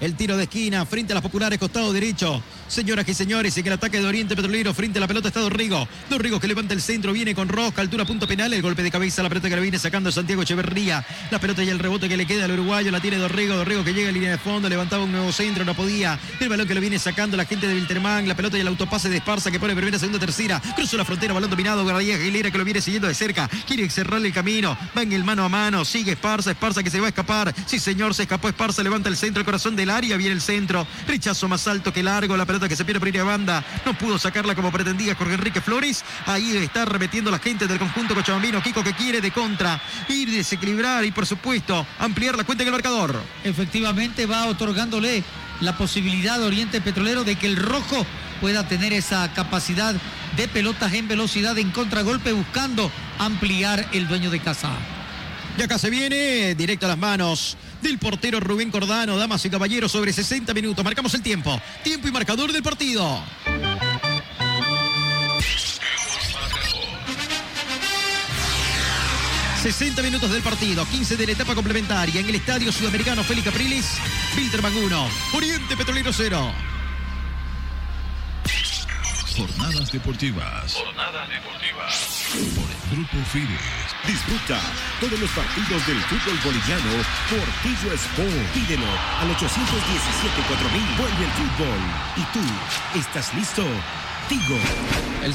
El tiro de esquina frente a las populares, costado derecho. Señoras y señores, en el ataque de Oriente Petrolero, frente a la pelota está Dorrigo. Dorrigo que levanta el centro, viene con Rosca, altura, punto penal. El golpe de cabeza, la pelota que la viene sacando Santiago Echeverría. La pelota y el rebote que le queda al uruguayo, la tiene Dorrigo. Dorrigo que llega a línea de fondo, levantaba un nuevo centro, no podía. El balón que lo viene sacando la gente de Wilterman. La pelota y el autopase de Esparza que pone primera, segunda, tercera. Cruzó la frontera, balón dominado. Guardia Aguilera que lo viene siguiendo de cerca. Quiere cerrarle el camino. Va en el mano a mano. Sigue Esparza. Esparza que se va a escapar. Sí, señor, se escapó Esparza. Levanta el centro, el corazón del área. Viene el centro. Rechazo más alto que largo. La pelota que se pierde por ir a banda. No pudo sacarla como pretendía Jorge Enrique Flores. Ahí está remetiendo la gente del conjunto cochabambino. Kiko que quiere de contra. Ir, desequilibrar y por supuesto ampliar la cuenta en el marcador.
Efectivamente va otorgándole la posibilidad a Oriente Petrolero de que el rojo pueda tener esa capacidad de pelotas en velocidad en contragolpe buscando ampliar el dueño de casa.
Y acá se viene directo a las manos del portero Rubén Cordano, damas y caballeros, sobre 60 minutos. Marcamos el tiempo. Tiempo y marcador del partido. ...60 minutos del partido... ...15 de la etapa complementaria... ...en el Estadio Sudamericano Félix Capriles... ...Wilterman 1... ...Oriente Petrolero 0...
Jornadas deportivas.
Jornadas deportivas.
Por el Grupo Fides.
Disfruta todos los partidos del fútbol boliviano por Tigo Sport. Pídelo al 817-4000. Vuelve el fútbol. ¿Y tú estás listo? Tigo.
El,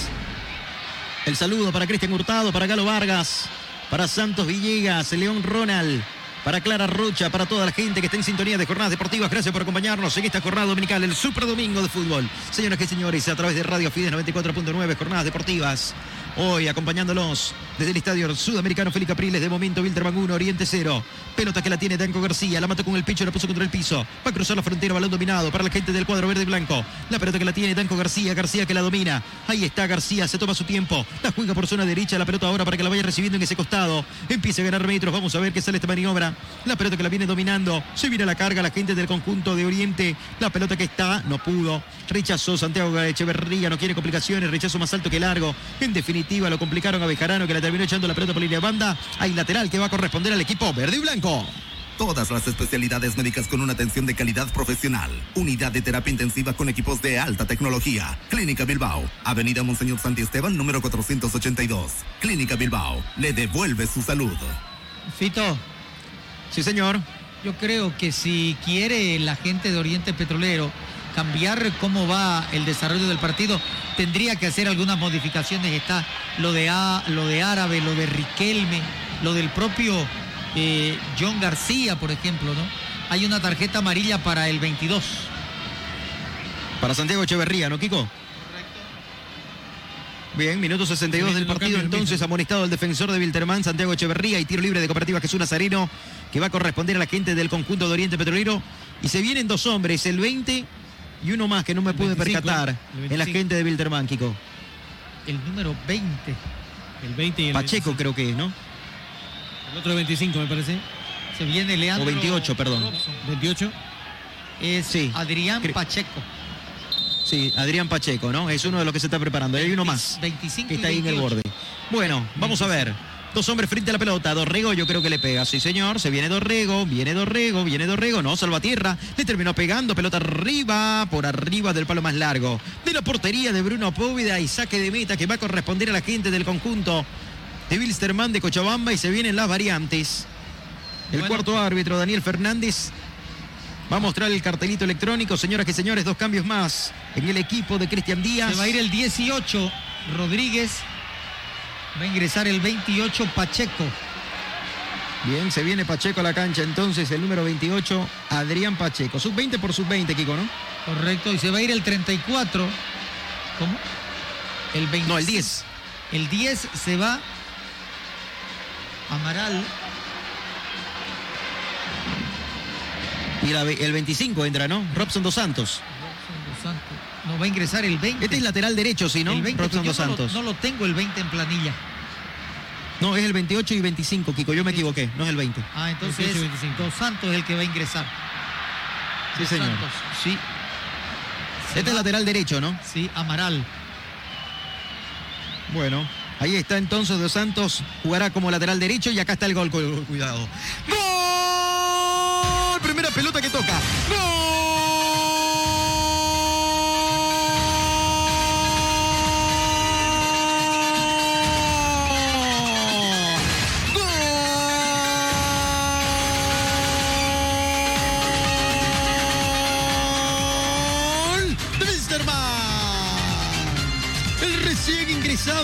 el saludo para Cristian Hurtado, para Galo Vargas, para Santos Villegas, León Ronald. Para Clara Rocha, para toda la gente que está en sintonía de jornadas deportivas, gracias por acompañarnos en esta jornada dominical, el Super Domingo de Fútbol. Señoras y señores, a través de Radio Fides 94.9, jornadas deportivas. Hoy acompañándolos desde el estadio sudamericano Félix Capriles, de momento Wilterman 1, Oriente 0. Pelota que la tiene Danco García, la mató con el pecho, la puso contra el piso. Va a cruzar la frontera, balón dominado para la gente del cuadro verde y blanco. La pelota que la tiene Danco García, García que la domina. Ahí está García, se toma su tiempo. La juega por zona derecha, la pelota ahora para que la vaya recibiendo en ese costado. Empieza a ganar metros, vamos a ver qué sale esta maniobra. La pelota que la viene dominando, se viene a la carga la gente del conjunto de Oriente. La pelota que está, no pudo. Rechazó Santiago Echeverría, no quiere complicaciones, rechazo más alto que largo. En definitiva, lo complicaron a Bejarano que la terminó echando la pelota por línea de banda. Hay lateral que va a corresponder al equipo verde y blanco.
Todas las especialidades médicas con una atención de calidad profesional. Unidad de terapia intensiva con equipos de alta tecnología. Clínica Bilbao. Avenida Monseñor Santi Esteban, número 482. Clínica Bilbao. Le devuelve su salud.
Fito.
Sí, señor.
Yo creo que si quiere la gente de Oriente Petrolero cambiar cómo va el desarrollo del partido, tendría que hacer algunas modificaciones. Está lo de, A, lo de Árabe, lo de Riquelme, lo del propio eh, John García, por ejemplo, ¿no? Hay una tarjeta amarilla para el 22.
Para Santiago Echeverría, ¿no, Kiko? Bien, minuto 62 del partido entonces, amonestado el defensor de Wilterman, Santiago Echeverría y tiro libre de Cooperativa Jesús Nazareno, que va a corresponder a la gente del conjunto de Oriente Petrolero. Y se vienen dos hombres, el 20 y uno más que no me pude 25, percatar en la gente de Wilterman, Kiko.
El número 20.
El 20 y el
Pacheco
25.
creo que es, ¿no?
El otro 25 me parece.
Se viene Leandro.
O 28, perdón.
28.
Es
Sí.
Adrián Pacheco.
Sí, Adrián Pacheco, ¿no? Es uno de los que se está preparando. Hay uno más
25
que
y
está ahí en el
28.
borde. Bueno, vamos a ver. Dos hombres frente a la pelota. Dorrego yo creo que le pega. Sí, señor. Se viene Dorrego. Viene Dorrego. Viene Dorrego. No, Salvatierra. Le terminó pegando. Pelota arriba. Por arriba del palo más largo. De la portería de Bruno Póvida. Y saque de meta que va a corresponder a la gente del conjunto de Wilstermann de Cochabamba. Y se vienen las variantes. El
Bueno.
cuarto árbitro, Daniel Fernández. Va a mostrar el cartelito electrónico. Señoras y señores, dos cambios más en el equipo de Cristian Díaz.
Se va a ir el 18 Rodríguez. Va a ingresar el 28 Pacheco.
Bien, se viene Pacheco a la cancha entonces, el número 28, Adrián Pacheco. Sub 20 por sub 20, Kiko, ¿no?
Correcto. Y se va a ir el 34. ¿Cómo? El 20.
No, el 10.
El 10 se va Amaral.
Y la el 25 entra, ¿no? Robson Dos Santos.
No va a ingresar el 20.
Este es lateral derecho, sí, ¿no?
El 20,
Robson
pero
Dos
yo no lo-
Santos.
No, lo tengo el 20 en planilla.
No, es el 28 y 25, Kiko. Yo me equivoqué, no es el 20.
Ah, entonces
18 y
es
25.
Dos Santos es el que va a ingresar.
Sí,
Dos
señor.
Santos, sí. Se
Este es lateral derecho, ¿no?
Sí, Amaral.
Bueno, ahí está entonces Dos Santos. Jugará como lateral derecho y acá está el gol. cu- Cuidado. ¡Gol! Primera pelota que toca. ¡Gol!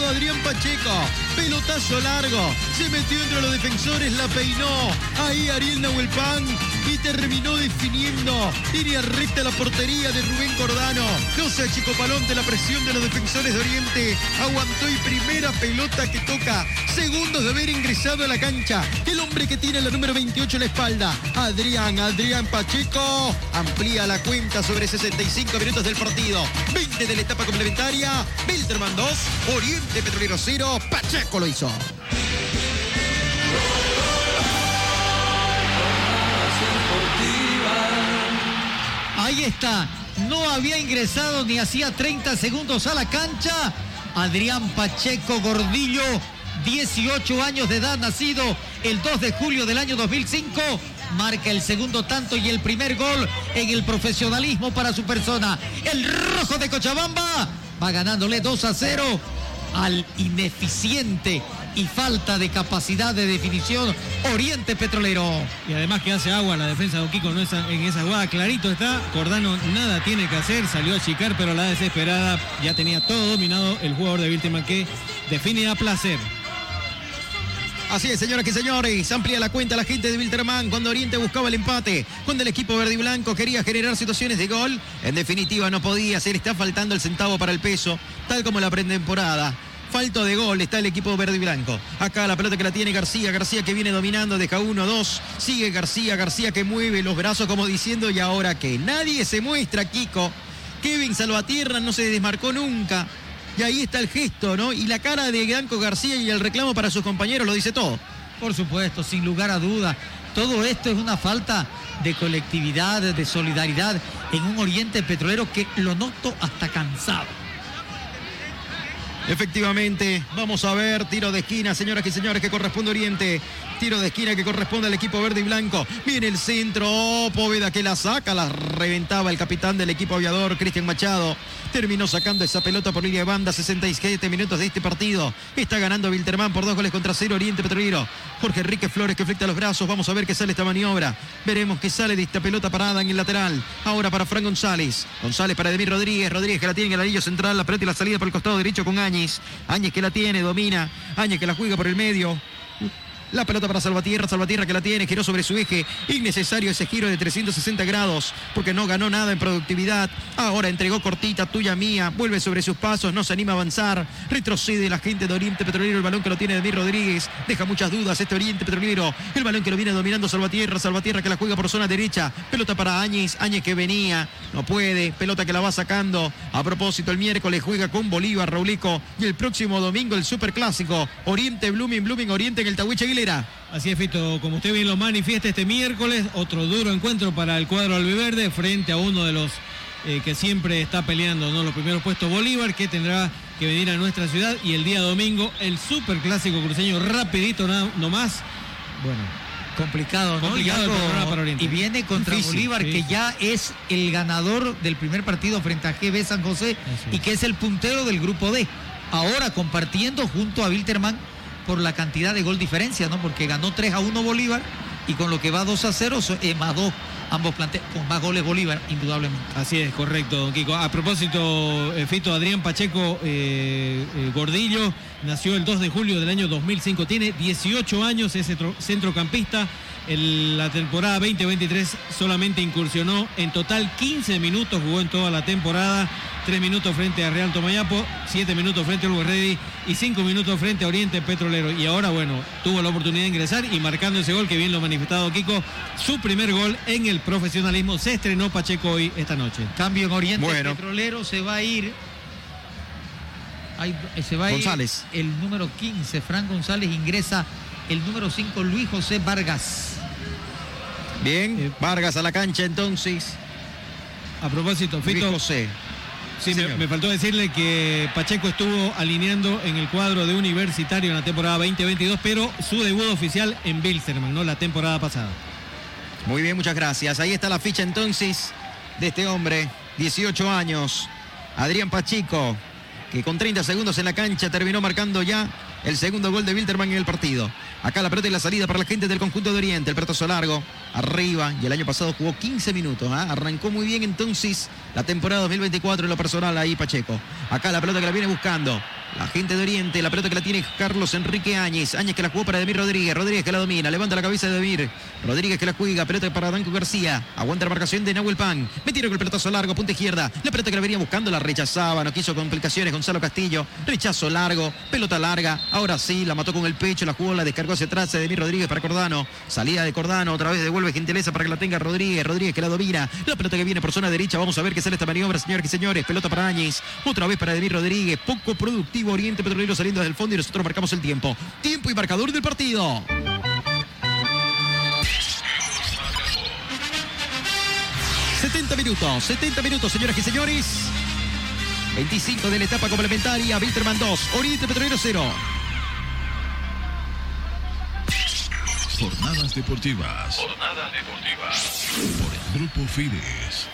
Adrián Pacheco. Pelotazo largo. Se metió entre los defensores, la peinó. Ahí Ariel Nahuelpan. Y terminó definiendo. Línea recta la portería de Rubén Cordano. No se achicó Palonte la presión de los defensores de Oriente. Aguantó y primera pelota que toca. Segundos de haber ingresado a la cancha. El hombre que tiene la número 28 en la espalda. Adrián, Adrián Pacheco. Amplía la cuenta sobre 65 minutos del partido. 20 de la etapa complementaria. Bilterman 2. Oriente Petrolero 0. Pacheco lo hizo.
Ahí está. No había ingresado ni hacía 30 segundos a la cancha. Adrián Pacheco Gordillo, 18 años de edad, nacido el 2 de julio del año 2005. Marca el segundo tanto y el primer gol en el profesionalismo para su persona. El rojo de Cochabamba va ganándole 2 a 0 al ineficiente y falta de capacidad de definición Oriente Petrolero.
Y además que hace agua la defensa de Oquico no esa- en esa jugada. Clarito está. Cordano nada tiene que hacer. Salió a chicar, pero la desesperada ya tenía todo dominado el jugador de Wilteman que define a placer.
Así es, señoras y señores, amplía la cuenta la gente de Wilterman cuando Oriente buscaba el empate, cuando el equipo verde y blanco quería generar situaciones de gol, en definitiva no podía, se le está faltando el centavo para el peso, tal como la pretemporada. Falto de gol está el equipo verde y blanco. Acá la pelota que la tiene García. García que viene dominando, deja uno, dos. Sigue García. García que mueve los brazos como diciendo, ¿y ahora que Nadie se muestra, Kiko. Kevin Salvatierra no se desmarcó nunca. Y ahí está el gesto, ¿no? Y la cara de Blanco García y el reclamo para sus compañeros lo dice todo.
Por supuesto, sin lugar a duda. Todo esto es una falta de colectividad, de solidaridad en un Oriente Petrolero que lo noto hasta cansado.
Efectivamente, vamos a ver, tiro de esquina, señoras y señores, que corresponde Oriente. Tiro de esquina que corresponde al equipo verde y blanco. Viene el centro, oh, Póveda que la saca, la reventaba el capitán del equipo aviador, Cristian Machado. Terminó sacando esa pelota por línea de banda, 67 minutos de este partido. Está ganando Wilterman por dos goles contra cero, Oriente Petrolero. Jorge Enrique Flores que flecta los brazos, vamos a ver qué sale esta maniobra. Veremos qué sale de esta pelota parada en el lateral. Ahora para Fran González. González para Edmir Rodríguez. Rodríguez que la tiene en el anillo central, la pelota y la salida por el costado derecho con Áñez. Áñez que la tiene, domina. Áñez que la juega por el medio. La pelota para Salvatierra, Salvatierra que la tiene, giró sobre su eje. Innecesario ese giro de 360 grados porque no ganó nada en productividad. Ahora entregó cortita, tuya mía, vuelve sobre sus pasos, no se anima a avanzar. Retrocede la gente de Oriente Petrolero, el balón que lo tiene Edmir Rodríguez. Deja muchas dudas este Oriente Petrolero. El balón que lo viene dominando Salvatierra, Salvatierra que la juega por zona derecha. Pelota para Áñez, Áñez que venía, no puede. Pelota que la va sacando. A propósito, el miércoles juega con Bolívar, Raulico. Y el próximo domingo el Superclásico. Oriente, Blooming, Blooming, Oriente en el Tahuiche Aguilera.
Así es, Fito, como usted bien lo manifiesta este miércoles, otro duro encuentro para el cuadro albiverde frente a uno de los eh, que siempre está peleando ¿no? los primeros puestos Bolívar, que tendrá que venir a nuestra ciudad y el día domingo el super clásico cruceño rapidito nomás.
Bueno, complicado, ¿no?
Complicado
y,
para
y viene contra
Difícil,
Bolívar,
sí,
que ya es el ganador del primer partido frente a GB San José y que es el puntero del grupo D. Ahora compartiendo junto a Wilterman por la cantidad de gol diferencia, ¿no? Porque ganó 3 a 1 Bolívar y con lo que va 2 a 0, so- eh, más 2 ambos planteos, con más goles Bolívar, indudablemente.
Así es, correcto, don Kiko. A propósito, eh, Fito Adrián Pacheco eh, eh, Gordillo nació el 2 de julio del año 2005. Tiene 18 años, es centro- centrocampista. En la temporada 2023 solamente incursionó en total 15 minutos, jugó en toda la temporada. 3 minutos frente a Real Tomayapo, 7 minutos frente a Ready y 5 minutos frente a Oriente Petrolero. Y ahora, bueno, tuvo la oportunidad de ingresar y marcando ese gol que bien lo ha manifestado Kiko, su primer gol en el profesionalismo. Se estrenó Pacheco hoy esta noche.
Cambio en Oriente
Bueno.
Petrolero se va a ir. Se va a ir
González.
el número 15, Fran González ingresa el número 5, Luis José Vargas.
Bien, Vargas a la cancha entonces.
A propósito, Fito,
José.
sí, me, faltó decirle que Pacheco estuvo alineando en el cuadro de Universitario en la temporada 2022, pero su debut oficial en Bilsterman, ¿no? La temporada pasada.
Muy bien, muchas gracias. Ahí está la ficha entonces de este hombre, 18 años, Adrián Pachico, que con 30 segundos en la cancha terminó marcando ya el segundo gol de Wilterman en el partido. Acá la pelota y la salida para la gente del conjunto de Oriente, el pelotazo largo, arriba, y el año pasado jugó 15 minutos. ¿ah? Arrancó muy bien entonces la temporada 2024 en lo personal ahí Pacheco. Acá la pelota que la viene buscando. La gente de Oriente, la pelota que la tiene Carlos Enrique Áñez. Áñez que la jugó para Demir Rodríguez. Rodríguez que la domina. Levanta la cabeza de Demir. Rodríguez que la juega. Pelota para Danco García. Aguanta la marcación de Nahuel Pan. Metieron con el pelotazo largo. Punta izquierda. La pelota que la venía buscando la rechazaba. No quiso complicaciones. Gonzalo Castillo. Rechazo largo. Pelota larga. Ahora sí. La mató con el pecho. La jugó. La descargó hacia atrás. de Demir Rodríguez para Cordano. Salida de Cordano. Otra vez devuelve gentileza para que la tenga Rodríguez. Rodríguez que la domina. La pelota que viene por zona derecha. Vamos a ver qué sale esta maniobra, señores y señores. Pelota para Áñez. Otra vez para Demir Rodríguez. Poco productivo. Oriente Petrolero saliendo desde el fondo y nosotros marcamos el tiempo. Tiempo y marcador del partido. ...70 minutos, 70 minutos, señoras y señores. 25 de la etapa complementaria, Wilterman 2, Oriente Petrolero 0.
Jornadas deportivas.
Jornadas deportivas.
Por el Grupo Fides.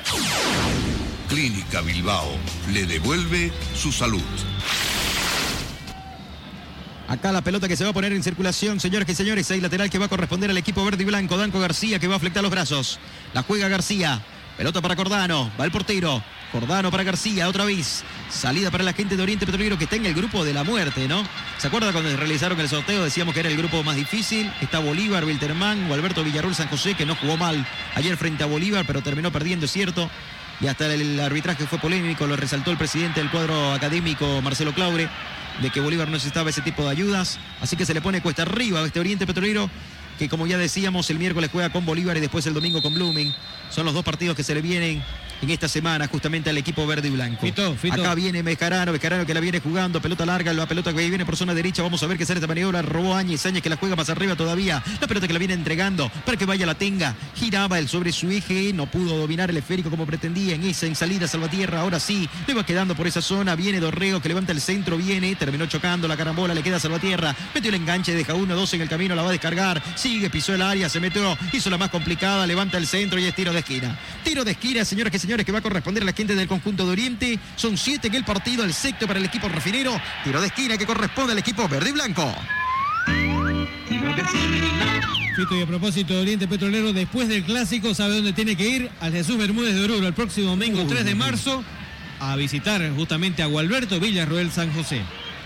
Clínica Bilbao le devuelve su salud.
Acá la pelota que se va a poner en circulación, señores y señores. Hay lateral que va a corresponder al equipo verde y blanco. Danco García que va a flectar los brazos. La juega García. Pelota para Cordano. Va el portero. Cordano para García, otra vez. Salida para la gente de Oriente Petrolero que está en el grupo de la muerte, ¿no? ¿Se acuerda cuando realizaron el sorteo? Decíamos que era el grupo más difícil. Está Bolívar, Wilterman, Alberto Villarroel San José, que no jugó mal ayer frente a Bolívar, pero terminó perdiendo, es cierto. Y hasta el arbitraje fue polémico, lo resaltó el presidente del cuadro académico, Marcelo Claure. De que Bolívar no necesitaba ese tipo de ayudas. Así que se le pone cuesta arriba a este Oriente Petrolero, que como ya decíamos, el miércoles juega con Bolívar y después el domingo con Blooming. Son los dos partidos que se le vienen en esta semana justamente al equipo verde y blanco.
Fito, Fito.
Acá viene Mejarano, Mejarano que la viene jugando, pelota larga, la pelota que viene por zona derecha, vamos a ver qué sale esta maniobra, robó Áñez, Áñez que la juega más arriba todavía, la pelota que la viene entregando para que vaya la tenga, giraba el sobre su eje, no pudo dominar el esférico como pretendía en esa, en salida Salvatierra, ahora sí, le va quedando por esa zona, viene Dorrego que levanta el centro, viene, terminó chocando la carambola, le queda Salvatierra, metió el enganche, deja uno, dos en el camino, la va a descargar, sigue, pisó el área, se metió, hizo la más complicada, levanta el centro y es tiro de esquina. Tiro de esquina, señoras y señores, que va a corresponder a la gente del conjunto de Oriente. Son siete en el partido, el sexto para el equipo refinero. Tiro de esquina que corresponde al equipo verde y blanco.
Fito, y a propósito de Oriente Petrolero, después del clásico, ¿sabe dónde tiene que ir? Al Jesús Bermúdez de Oruro, el próximo domingo 3 de marzo, a visitar justamente a Gualberto Villarroel San José.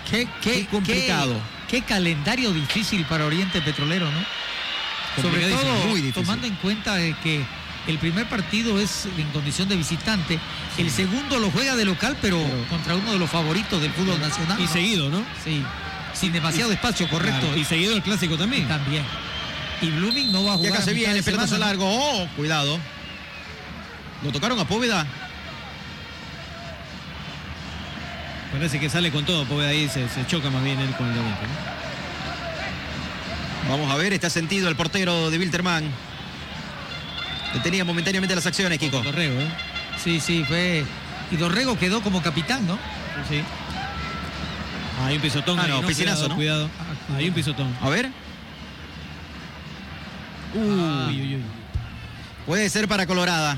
Qué, qué,
complicado.
Qué, qué calendario difícil para Oriente Petrolero, ¿no? Sobre todo
muy
tomando en cuenta de que el primer partido es en condición de visitante, el segundo lo juega de local, pero, contra uno de los favoritos del fútbol nacional.
Y
¿no?
seguido, ¿no?
Sí, sin demasiado
Y-
espacio, correcto.
Claro, y seguido el clásico también.
También. Y Blooming no va a jugar.
acá
a
se viene,
de
pelotazo largo. Oh, cuidado. ¿Lo tocaron a Póveda?
Parece que sale con todo, porque ahí se, se choca más bien él con el de Oriente. ¿no?
Vamos a ver, está sentido el portero de Wilterman. Detenía momentáneamente las acciones, Kiko.
Dorrego, ¿eh?
Sí, sí, fue. Y Dorrego quedó como capitán, ¿no?
Sí. Hay un pisotón
Ah,
ahí,
no, piscinazo, ¿no?
Cuidado. Hay un pisotón.
A ver.
Uy, uy, uy.
puede ser para Colorada.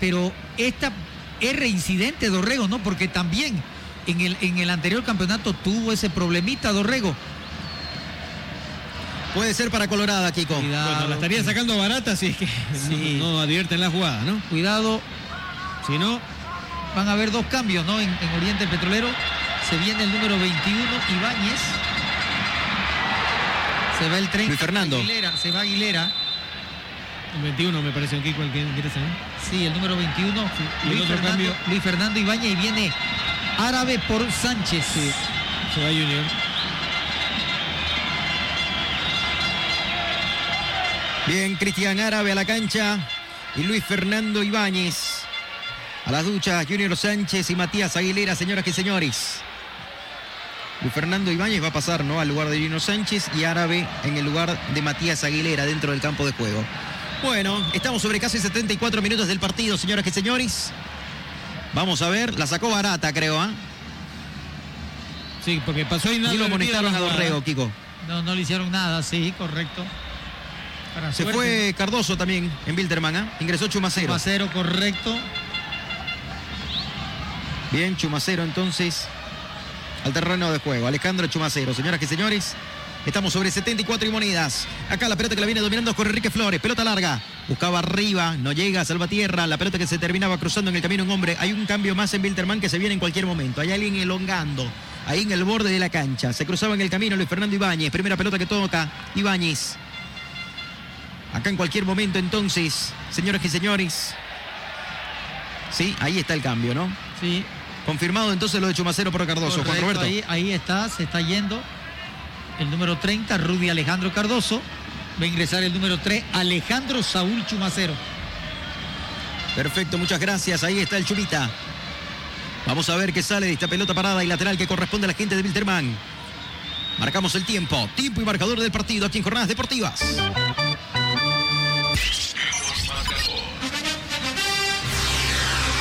Pero esta es reincidente Dorrego, ¿no? Porque también en el, en el anterior campeonato tuvo ese problemita Dorrego.
Puede ser para Colorada, Kiko.
Bueno, la estaría sacando barata si es que
Sí.
no, no advierten la jugada, ¿no?
Cuidado,
Si no,
van a haber dos cambios, ¿no? En, en Oriente Petrolero se viene el número 21, Ibáñez. Se va el 30.
Luis Fernando.
Aguilera, se va Aguilera.
el 21 me parece aquí cualquier quiere saber.
Sí, el número 21.
Y el
Luis,
otro
Fernando,
cambio.
Luis Fernando Ibáñez y viene Árabe por Sánchez.
Se va Junior.
Bien, Cristian Árabe a la cancha y Luis Fernando Ibáñez. A las duchas, Junior Sánchez y Matías Aguilera, señoras y señores. Luis Fernando Ibáñez va a pasar ¿no? al lugar de Junior Sánchez y Árabe en el lugar de Matías Aguilera dentro del campo de juego. Bueno, estamos sobre casi 74 minutos del partido, señoras y señores. Vamos a ver, la sacó barata, creo, ¿ah?
Sí, porque pasó y
Y lo amonestaron a Dorrego, Kiko.
No, no le hicieron nada, sí, correcto. Para
Se
suerte,
fue Cardoso también en Wilterman, ¿ah? Ingresó Chumacero.
Chumacero, correcto.
Bien, Chumacero entonces al terreno de juego. Alejandro Chumacero, señoras y señores. Estamos sobre 74 y monedas. Acá la pelota que la viene dominando es Enrique Flores. Pelota larga. Buscaba arriba. No llega a Salvatierra. La pelota que se terminaba cruzando en el camino un hombre. Hay un cambio más en Wilterman que se viene en cualquier momento. Hay alguien elongando. Ahí en el borde de la cancha. Se cruzaba en el camino Luis Fernando Ibáñez. Primera pelota que toca. Ibáñez. Acá en cualquier momento entonces, señoras y señores. Sí, ahí está el cambio, ¿no?
Sí.
Confirmado entonces lo de Chumacero por Cardoso. Juan Roberto.
Ahí, ahí está, se está yendo. El número 30, Rudy Alejandro Cardoso. Va a ingresar el número 3, Alejandro Saúl Chumacero.
Perfecto, muchas gracias. Ahí está el Chumita. Vamos a ver qué sale de esta pelota parada y lateral que corresponde a la gente de Wilterman. Marcamos el tiempo. Tiempo y marcador del partido aquí en Jornadas Deportivas.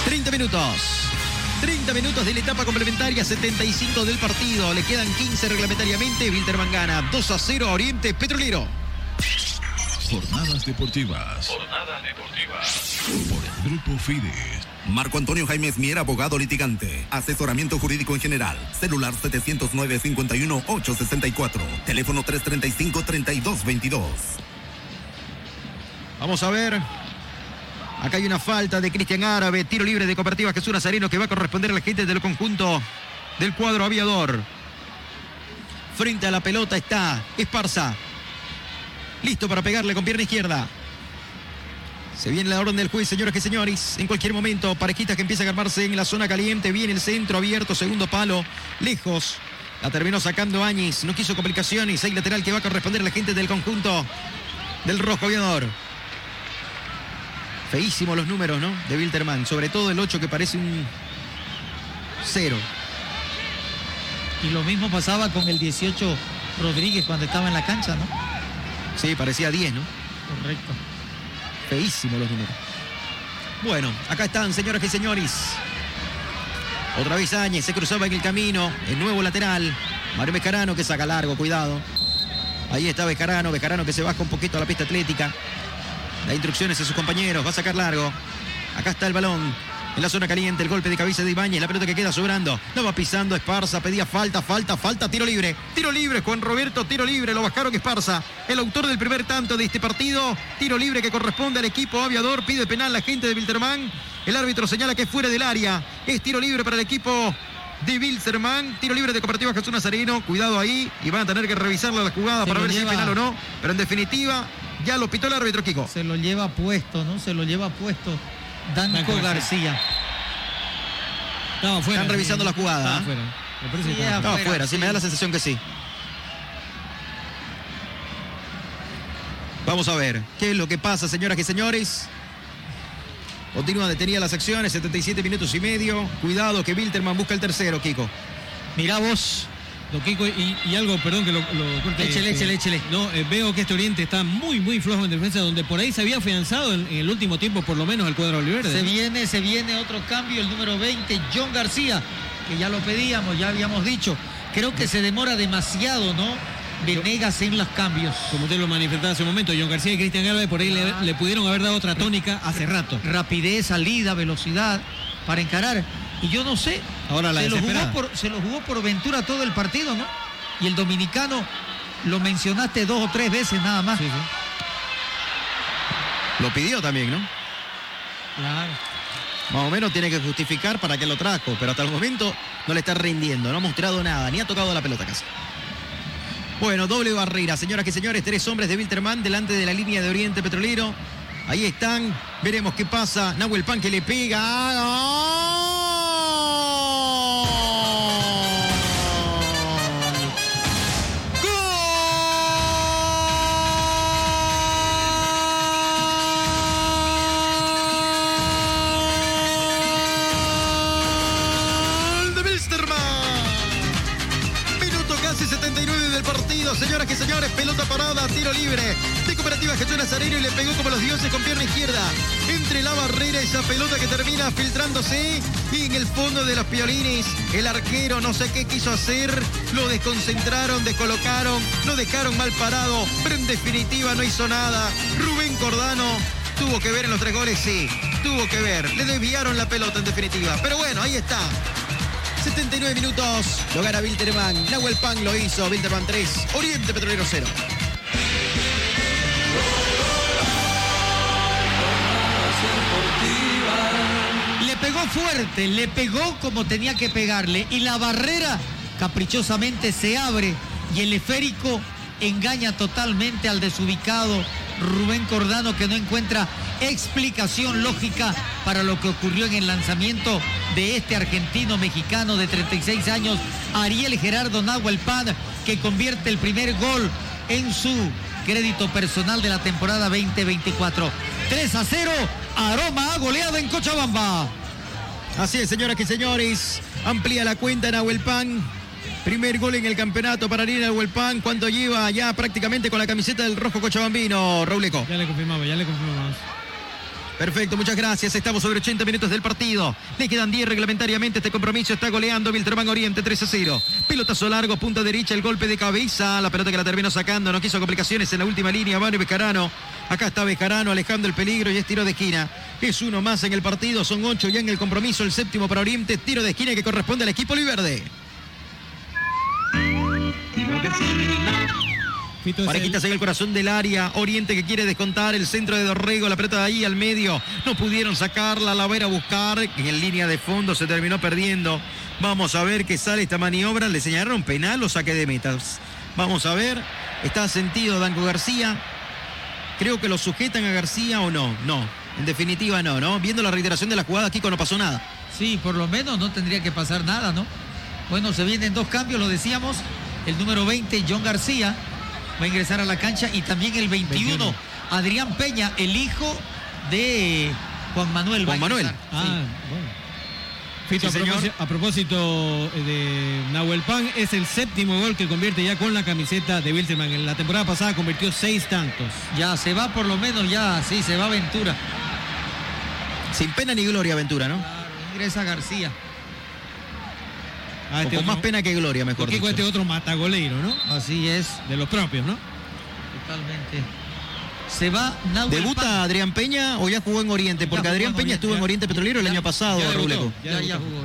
30 minutos. 30 minutos de la etapa complementaria, 75 del partido. Le quedan 15 reglamentariamente. Wilterman gana 2 a 0 a Oriente Petrolero.
Jornadas deportivas.
Jornadas deportivas.
Por el Grupo Fides.
Marco Antonio Jaimes Mier, abogado litigante. Asesoramiento jurídico en general. Celular 709-51-864. Teléfono 335-3222.
Vamos a ver. Acá hay una falta de Cristian Árabe. Tiro libre de Cooperativa Jesús Nazareno que va a corresponder a la gente del conjunto del cuadro aviador. Frente a la pelota está Esparza. Listo para pegarle con pierna izquierda. Se viene la orden del juez, señoras y señores. En cualquier momento, parejitas que empiezan a armarse en la zona caliente. Viene el centro abierto, segundo palo. Lejos. La terminó sacando Áñez. No quiso complicaciones. Hay lateral que va a corresponder a la gente del conjunto del Rojo Aviador. Feísimos los números, ¿no? De Wilterman. Sobre todo el 8 que parece un cero.
Y lo mismo pasaba con el 18 Rodríguez cuando estaba en la cancha, ¿no?
Sí, parecía 10, ¿no?
Correcto.
Feísimos los números. Bueno, acá están, señoras y señores. Otra vez Áñez se cruzaba en el camino. El nuevo lateral. Mario Bejarano que saca largo, cuidado. Ahí está Bejarano, Bejarano que se baja un poquito a la pista atlética. Da instrucciones a sus compañeros, va a sacar largo. Acá está el balón. En la zona caliente, el golpe de cabeza de Ibáñez, la pelota que queda sobrando. No va pisando Esparza, pedía falta, falta, falta, tiro libre. Tiro libre, Juan Roberto, tiro libre, lo bajaron Esparza. El autor del primer tanto de este partido. Tiro libre que corresponde al equipo aviador. Pide penal la gente de Wilterman. El árbitro señala que es fuera del área. Es tiro libre para el equipo de Wilterman. Tiro libre de Cooperativa Jesús Nazareno. Cuidado ahí. Y van a tener que revisar la jugada
Se
para ver si es penal o no. Pero en definitiva, ya lo pitó el árbitro, Kiko.
Se lo lleva puesto, ¿no? Se lo lleva puesto Danco
Danco
García.
Estaba fuera.
Están revisando la jugada.
Estaba
¿eh?
fuera. Me parece
Sí, afuera,
sí,
sí.
me da la sensación que sí. Vamos a ver qué es lo que pasa, señoras y señores. Continúa detenida las acciones, 77 minutos y medio. Cuidado que Wilterman busca el tercero, Kiko.
Mirá vos.
Don Kiko, y, y algo, perdón que lo, lo corte.
Échele,
eh,
échele, échele.
No, eh, veo que este Oriente está muy, muy flojo en defensa, donde por ahí se había afianzado en, en el último tiempo, por lo menos, el cuadro oliverde.
Se
¿no?
viene, se viene otro cambio, el número 20, John García, que ya lo pedíamos, ya habíamos dicho. Creo que se demora demasiado, ¿no? Venegas en los cambios.
Como usted lo manifestaba hace un momento, John García y Cristian Galvez por ahí le, le pudieron haber dado otra tónica hace rato.
Rapidez, salida, velocidad para encarar. Y yo no sé,
Ahora la
se, lo jugó por, se lo jugó por Ventura todo el partido, ¿no? Y el dominicano lo mencionaste dos o tres veces nada más.
Sí, sí.
Lo pidió también, ¿no?
Claro.
Más o menos tiene que justificar para que lo trajo, pero hasta el momento no le está rindiendo, no ha mostrado nada, ni ha tocado la pelota casi. Bueno, doble barrera, señoras y señores, tres hombres de Wilterman delante de la línea de Oriente Petrolero. Ahí están, veremos qué pasa. Nahuel Pan que le pega. ¡Gol! Pelota parada, tiro libre. De Cooperativa Jesús Nazareno y le pegó como los dioses con pierna izquierda. Entre la barrera esa pelota que termina filtrándose. Y en el fondo de los piolines el arquero no sé qué quiso hacer, lo desconcentraron, descolocaron, lo dejaron mal parado, pero en definitiva no hizo nada. Rubén Cordano tuvo que ver en los tres goles, sí, tuvo que ver, le desviaron la pelota en definitiva, pero bueno, ahí está. 79 minutos, lo gana Wilterman. Nahuel Pan lo hizo, Wilterman 3, Oriente Petrolero 0.
Le pegó fuerte, le pegó como tenía que pegarle y la barrera caprichosamente se abre y el esférico engaña totalmente al desubicado Rubén Cordano que no encuentra explicación lógica para lo que ocurrió en el lanzamiento de este argentino mexicano de 36 años, Ariel Gerardo Nahuel Pan, que convierte el primer gol en su crédito personal de la temporada 2024. 3 a 0, aroma a goleada en Cochabamba.
Así es, señoras y señores. Amplía la cuenta Nahuel Pan. Primer gol en el campeonato para Ariel Nahuel Pan. ¿Cuánto lleva ya prácticamente con la camiseta del rojo cochabambino, Rauleco?
Ya le confirmamos, ya le confirmamos.
Perfecto, muchas gracias. Estamos sobre 80 minutos del partido. Le quedan 10 reglamentariamente. Este compromiso está goleando Wilterman Oriente 3 a 0. Pelotazo largo, punta derecha, el golpe de cabeza. La pelota que la terminó sacando. No quiso complicaciones en la última línea. Mario Bejarano. Acá está Bejarano alejando el peligro y es tiro de esquina. Es uno más en el partido. Son 8 ya en el compromiso. El séptimo para Oriente. Tiro de esquina que corresponde al equipo Oliverde.
Es
Parejitas
el-
en el corazón del área. Oriente que quiere descontar el centro de Dorrego. La pelota de ahí al medio. No pudieron sacarla. La va a ir a buscar. En línea de fondo se terminó perdiendo. Vamos a ver qué sale esta maniobra. Le señalaron penal o saque de metas. Vamos a ver. Está sentido Danco García. Creo que lo sujetan a García o no. No. En definitiva no, ¿no? Viendo la reiteración de la jugada, Kiko no pasó nada.
Sí, por lo menos no tendría que pasar nada, ¿no? Bueno, se vienen dos cambios, lo decíamos. El número 20, John García, va a ingresar a la cancha. Y también el 21, Adrián Peña, el hijo de Juan Manuel.
Juan Manuel.
Ah, bueno. Fito, a, propósito, a, propósito, de Nahuel Pan, es el séptimo gol que convierte ya con la camiseta de Wilterman. En la temporada pasada convirtió seis tantos.
Ya se va por lo menos, ya, sí, se va Aventura.
Sin pena ni gloria Aventura, ¿no?
Claro, ingresa García.
Ah, este con otro, más pena que gloria, mejor dicho.
este otro matagoleiro, ¿no?
Así es.
De los propios, ¿no?
Totalmente. Se va Nahuel
¿Debuta
Pan.
Adrián Peña o ya jugó en Oriente? Porque Adrián Peña
Oriente,
estuvo en. Oriente Petrolero el
Ya-
año pasado,
ya debutó.
Ya, ya jugó.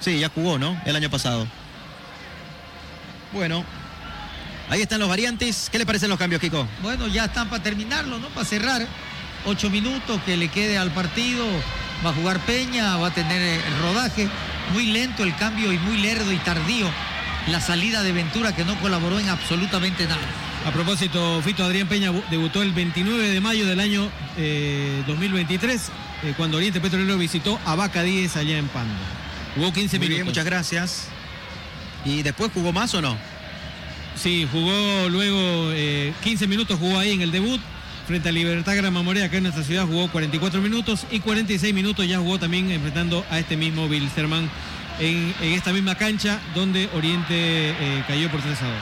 Sí, ya jugó, ¿no? El año pasado. Bueno, ahí están los variantes. ¿Qué le parecen los cambios, Kiko?
Bueno, ya están para terminarlo, ¿no? Para cerrar. Ocho minutos que le quede al partido. Va a jugar Peña, va a tener el rodaje. Muy lento el cambio y muy lerdo y tardío la salida de Ventura que no colaboró en absolutamente nada.
A propósito, Fito Adrián Peña bu- debutó el 29 de mayo del año eh, 2023, eh, cuando Oriente Petrolero visitó a Vaca 10 allá en Pando. Jugó 15
Muy
minutos.
bien, muchas gracias. ¿Y después jugó más o no?
Sí, jugó luego eh, 15 minutos, jugó ahí en el debut. Frente a Libertad Gran Memoria, acá en nuestra ciudad, jugó 44 minutos y 46 minutos ya jugó también enfrentando a este mismo Wilstermann en, en esta misma cancha donde Oriente eh, cayó por 3 a 2.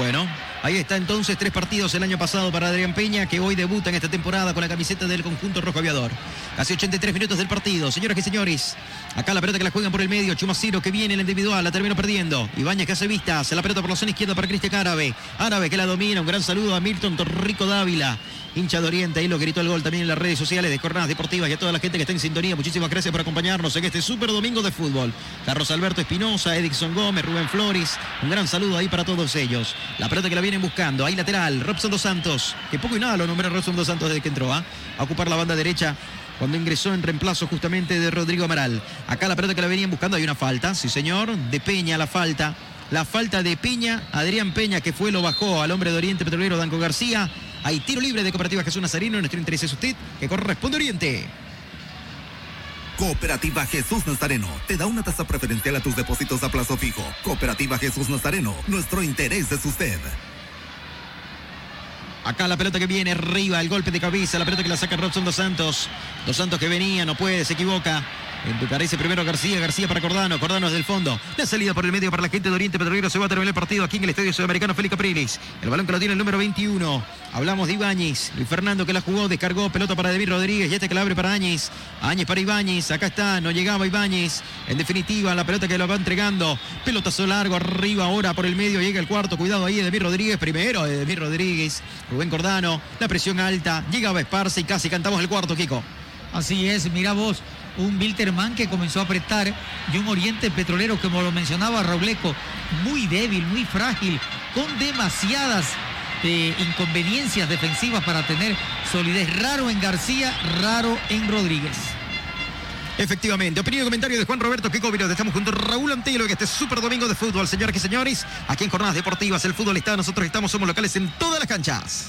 Bueno, ahí está entonces tres partidos el año pasado para Adrián Peña, que hoy debuta en esta temporada con la camiseta del conjunto rojo aviador. Casi 83 minutos del partido, señoras y señores. Acá la pelota que la juegan por el medio, Chumaciro que viene en la individual, la terminó perdiendo. Ibáñez que hace vistas, la pelota por la zona izquierda para Cristian Árabe. Árabe que la domina, un gran saludo a Milton Torrico Dávila. Hincha de Oriente, ahí lo gritó el gol también en las redes sociales de Jornadas Deportivas y a toda la gente que está en sintonía. Muchísimas gracias por acompañarnos en este súper domingo de fútbol. Carlos Alberto Espinosa, Edison Gómez, Rubén Flores. Un gran saludo ahí para todos ellos. La pelota que la vienen buscando, ahí lateral, Robson Dos Santos, que poco y nada lo nombra Robson Dos Santos desde que entró ¿ah? a ocupar la banda derecha cuando ingresó en reemplazo justamente de Rodrigo Amaral. Acá la pelota que la venían buscando, hay una falta, sí señor, de Peña la falta. La falta de Peña, Adrián Peña que fue, lo bajó al hombre de Oriente Petrolero, Danco García. Hay tiro libre de Cooperativa Jesús Nazareno, nuestro interés es usted, que corresponde Oriente.
Cooperativa Jesús Nazareno te da una tasa preferencial a tus depósitos a plazo fijo. Cooperativa Jesús Nazareno, nuestro interés es usted.
Acá la pelota que viene arriba, el golpe de cabeza, la pelota que la saca Robson Dos Santos. Dos Santos que venía, no puede, se equivoca. Parece primero García, García para Cordano, Cordano desde el fondo. La salida por el medio para la gente de Oriente Petrolero. Se va a terminar el partido aquí en el Estadio Sudamericano Félix Capriles. El balón que lo tiene el número 21. Hablamos de Ibáñez. Luis Fernando que la jugó, descargó, pelota para David Rodríguez. Y este que la abre para Áñez. Áñez para Ibáñez. Acá está, no llegaba Ibáñez. En definitiva, la pelota que lo va entregando. Pelotazo largo arriba ahora por el medio. Llega el cuarto. Cuidado ahí, David Rodríguez. Primero, David Rodríguez. Rubén Cordano. La presión alta. Llegaba Esparza y casi cantamos el cuarto, Kiko.
Así es, mira vos, un Wilterman que comenzó a apretar y un Oriente Petrolero, como lo mencionaba Robleco, muy débil, muy frágil, con demasiadas eh, inconveniencias defensivas para tener solidez. Raro en García, raro en Rodríguez.
Efectivamente, opinión y comentario de Juan Roberto Kiko Virote. Estamos junto a Raúl Antelo en este súper domingo de fútbol, señoras y señores. Aquí en Jornadas Deportivas, el fútbol está, nosotros estamos, somos locales en todas las canchas.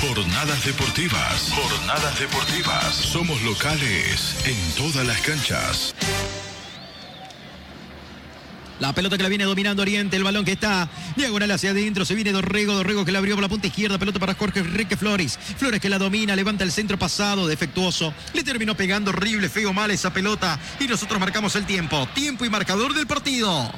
Jornadas deportivas. Jornadas deportivas. Somos locales en todas las canchas.
La pelota que la viene dominando Oriente, el balón que está diagonal hacia adentro, se viene Dorrego, Dorrego que la abrió por la punta izquierda, pelota para Jorge Enrique Flores, Flores que la domina, levanta el centro pasado, defectuoso, le terminó pegando horrible, feo, mal esa pelota. Y nosotros marcamos el tiempo, tiempo y marcador del partido.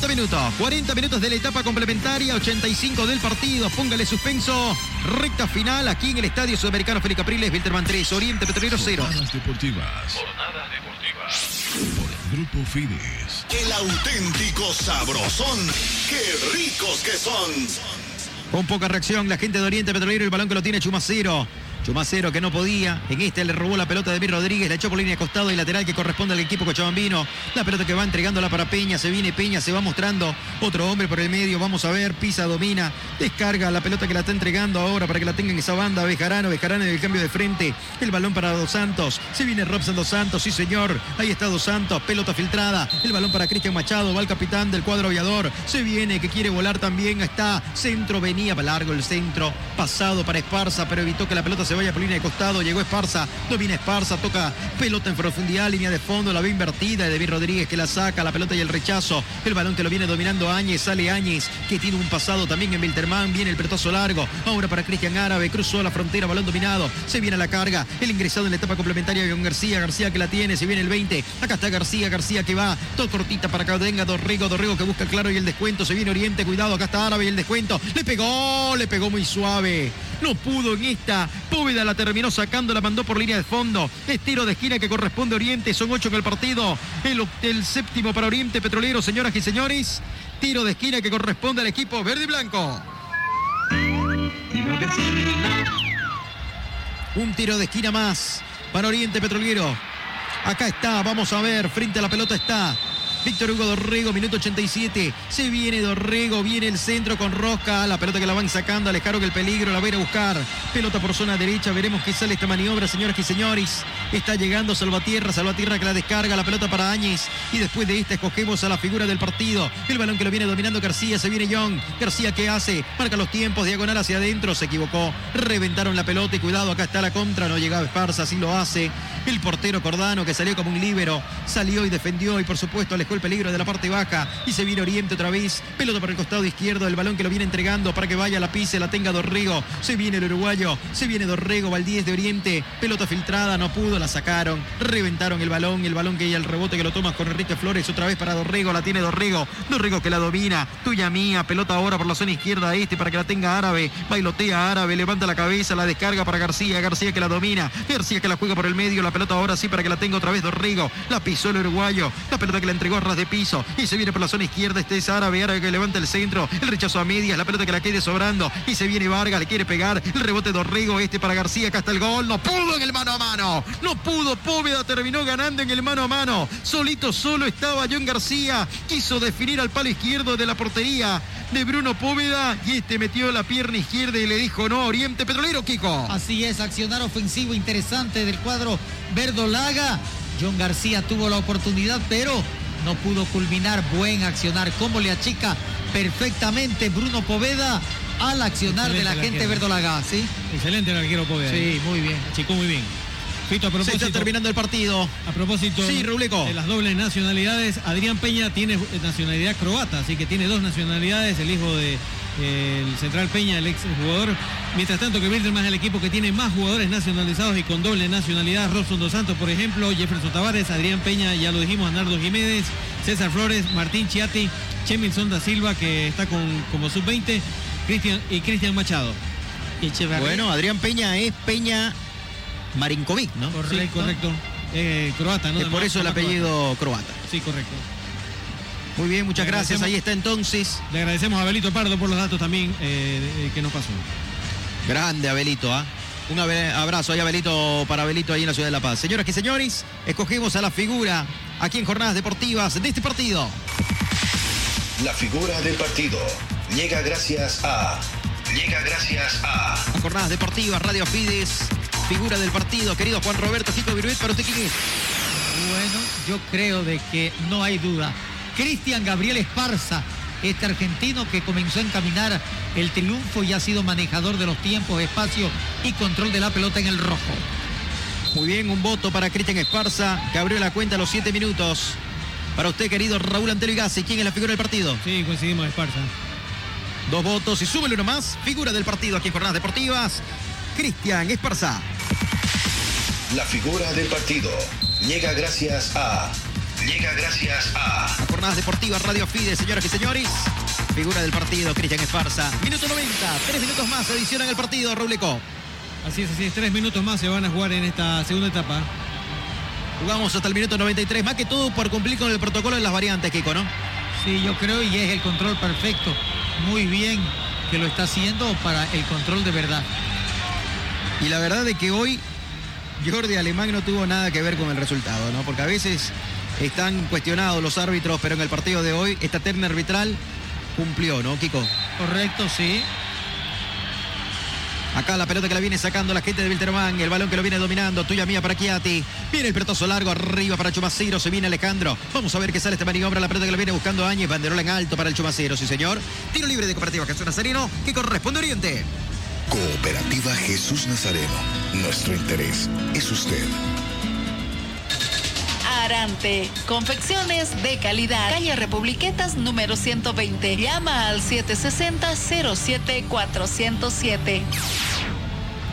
40 minutos, 40 minutos de la etapa complementaria, 85 del partido, póngale suspenso, recta final aquí en el Estadio Sudamericano Félix Capriles, Wilterman 3, Oriente Petrolero 0.
Jornadas deportivas. Jornadas deportivas. Por Grupo Fides.
El auténtico sabrosón. ¡Qué ricos que son!
Con poca reacción, la gente de Oriente Petrolero, el balón que lo tiene Chumacero. Chumacero que no podía. En este le robó la pelota de Mir Rodríguez, la echó por línea costado y lateral que corresponde al equipo cochabambino. La pelota que va entregándola para Peña. Se viene Peña, se va mostrando otro hombre por el medio. Vamos a ver, pisa, domina, descarga la pelota que la está entregando ahora para que la tenga en esa banda. Bejarano, Bejarano en el cambio de frente. El balón para Dos Santos. Se viene Robson Dos Santos, sí señor. Ahí está Dos Santos, pelota filtrada. El balón para Cristian Machado, va el capitán del cuadro aviador. Se viene, que quiere volar también. Está centro, venía largo el centro. Pasado para Esparza, pero evitó que la pelota se vaya por línea de costado. Llegó Esparza, domina Esparza, toca pelota en profundidad, línea de fondo, la ve invertida. David Rodríguez que la saca, la pelota y el rechazo. El balón que lo viene dominando Áñez, sale Áñez, que tiene un pasado también en Wilterman. Viene el pelotazo largo. Ahora para Cristian Árabe, cruzó la frontera, balón dominado. Se viene a la carga. El ingresado en la etapa complementaria de García. García que la tiene, se viene el 20. Acá está García, García que va, todo cortita para que venga Dorrego, Dorrego que busca claro y el descuento. Se viene Oriente, cuidado, acá está Árabe y el descuento. Le pegó, le pegó muy suave. No pudo en esta. Póveda la terminó sacando, la mandó por línea de fondo. Es tiro de esquina que corresponde a Oriente. Son ocho en el partido. El séptimo para Oriente Petrolero, señoras y señores. Tiro de esquina que corresponde al equipo verde y blanco. Un tiro de esquina más para Oriente Petrolero. Acá está, vamos a ver, frente a la pelota está Víctor Hugo Dorrego, minuto 87. Se viene Dorrego, viene el centro con Rosca. La pelota que la van sacando, alejaron el peligro, la va a ir a buscar. Pelota por zona derecha, veremos qué sale esta maniobra, señoras y señores. Está llegando Salvatierra, Salvatierra que la descarga, la pelota para Áñez. Y después de esta escogemos a la figura del partido. El balón que lo viene dominando García, se viene Young. García que hace, marca los tiempos, diagonal hacia adentro, se equivocó. Reventaron la pelota y cuidado, acá está la contra, no llegaba Esparza, así lo hace. El portero Cordano que salió como un líbero, salió y defendió y por supuesto alejó el peligro de la parte baja y se viene Oriente otra vez. Pelota por el costado izquierdo, el balón que lo viene entregando para que vaya la pise, la tenga Dorrego. Se viene el uruguayo, se viene Dorrego, Valdíez de Oriente. Pelota filtrada, no pudo, la sacaron. Reventaron el balón, el balón que hay el rebote que lo toma con Enrique Flores otra vez para Dorrego, la tiene Dorrego. Dorrego que la domina, tuya mía, pelota ahora por la zona izquierda este para que la tenga Árabe. Bailotea Árabe, levanta la cabeza, la descarga para García, García que la domina. García que la juega por el medio, la pelota ahora sí para que la tenga otra vez Dorrego. La pisó el uruguayo, la pelota que la entregó de piso y se viene por la zona izquierda. Este es Árabe, Árabe que levanta el centro, el rechazo a medias, la pelota que la quede sobrando. Y se viene Vargas, le quiere pegar. El rebote Dorrego, este para García, acá está el gol, no pudo en el mano a mano, no pudo, Póveda terminó ganando en el mano a mano, solito solo estaba John García, quiso definir al palo izquierdo de la portería de Bruno Póveda y este metió la pierna izquierda y le dijo no, Oriente Petrolero, Kiko.
Así es, accionar ofensivo interesante del cuadro verdolaga. John García tuvo la oportunidad, pero no pudo culminar. Buen accionar. Cómo le achica perfectamente Bruno Poveda al accionar de la gente verdolaga. ¿sí?
Excelente el arquero Poveda.
Sí, muy bien.
Achicó muy bien. Fito, a propósito,
Se está terminando el partido.
A propósito
Sí,
de las dobles nacionalidades, Adrián Peña tiene nacionalidad croata, así que tiene dos nacionalidades, el hijo de eh, el central Peña, el ex jugador. Mientras tanto que Wilderman es el equipo que tiene más jugadores nacionalizados y con doble nacionalidad. Robson Dos Santos, por ejemplo, Jefferson Tavares, Adrián Peña, ya lo dijimos, Nardo Jiménez, César Flores, Martín Chiati, Chemilson da Silva, que está con como sub-20, Cristian y Cristian Machado.
Bueno, Adrián Peña es Peña Marinkovic, ¿no?
Sí, correcto. Eh, croata, ¿no?
Es por eso el apellido croata.
Sí, correcto.
Muy bien, muchas
Le
gracias. Ahí está entonces.
Le agradecemos a Abelito Pardo por los datos también eh, que nos pasó.
Grande Abelito, ¿ah? Un abrazo ahí, Abelito, para Abelito ahí en la ciudad de La Paz. Señoras y señores, escogemos a la figura aquí en Jornadas Deportivas de este partido.
La figura del partido llega gracias a. Llega gracias a.
A Jornadas Deportivas, Radio Fides, figura del partido, querido Juan Roberto Chico Viruet, para usted quién es.
Bueno, yo creo de que no hay duda. Cristian Gabriel Esparza, este argentino que comenzó a encaminar el triunfo y ha sido manejador de los tiempos, espacio y control de la pelota en el rojo.
Muy bien, un voto para Cristian Esparza, que abrió la cuenta a los siete minutos. Para usted, querido Raúl Antelo Igassi, ¿quién es la figura del partido?
Sí, coincidimos, Esparza.
Dos votos y súbele uno más. Figura del partido aquí en Jornadas Deportivas. Cristian Esparza.
La figura del partido llega gracias a. Llega gracias a.
A Jornadas Deportivas, Radio Fides, señoras y señores. Figura del partido, Cristian Esparza. Minuto 90, tres minutos más, se adicionan el partido, Rauleco.
Así es, así es. Tres minutos más se van a jugar en esta segunda etapa.
Jugamos hasta el minuto 93, más que todo por cumplir con el protocolo de las variantes, Kiko, ¿no?
Sí, yo creo y es el control perfecto. Muy bien que lo está haciendo para el control de verdad.
Y la verdad es que hoy Jordi Alemán no tuvo nada que ver con el resultado, ¿no? Porque a veces están cuestionados los árbitros, pero en el partido de hoy esta terna arbitral cumplió, ¿no, Kiko?
Correcto, sí.
Acá la pelota que la viene sacando la gente de Wilterman. El balón que lo viene dominando. Tuya mía para Chiati. Viene el pelotazo largo arriba para Chumacero. Se viene Alejandro. Vamos a ver qué sale esta maniobra. La pelota que la viene buscando Áñez. Banderola en alto para el Chumacero. Sí, señor. Tiro libre de Cooperativa Jesús Nazareno. Que corresponde a Oriente.
Cooperativa Jesús Nazareno. Nuestro interés es usted.
Arante. Confecciones de calidad. Calle Republiquetas número 120. Llama al 760-07407.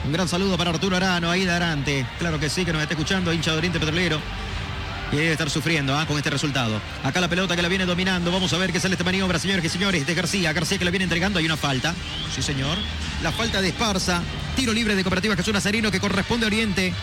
Un gran saludo para Arturo Arano, ahí de Arante. Claro que sí, que nos está escuchando, hincha de Oriente Petrolero. Y debe estar sufriendo ¿ah? con este resultado. Acá la pelota que la viene dominando. Vamos a ver qué sale esta maniobra, señores y señores. De García. García que la viene entregando. Hay una falta. Sí, señor. La falta de Esparza. Tiro libre de Cooperativa Jesús Nazarino que corresponde a Oriente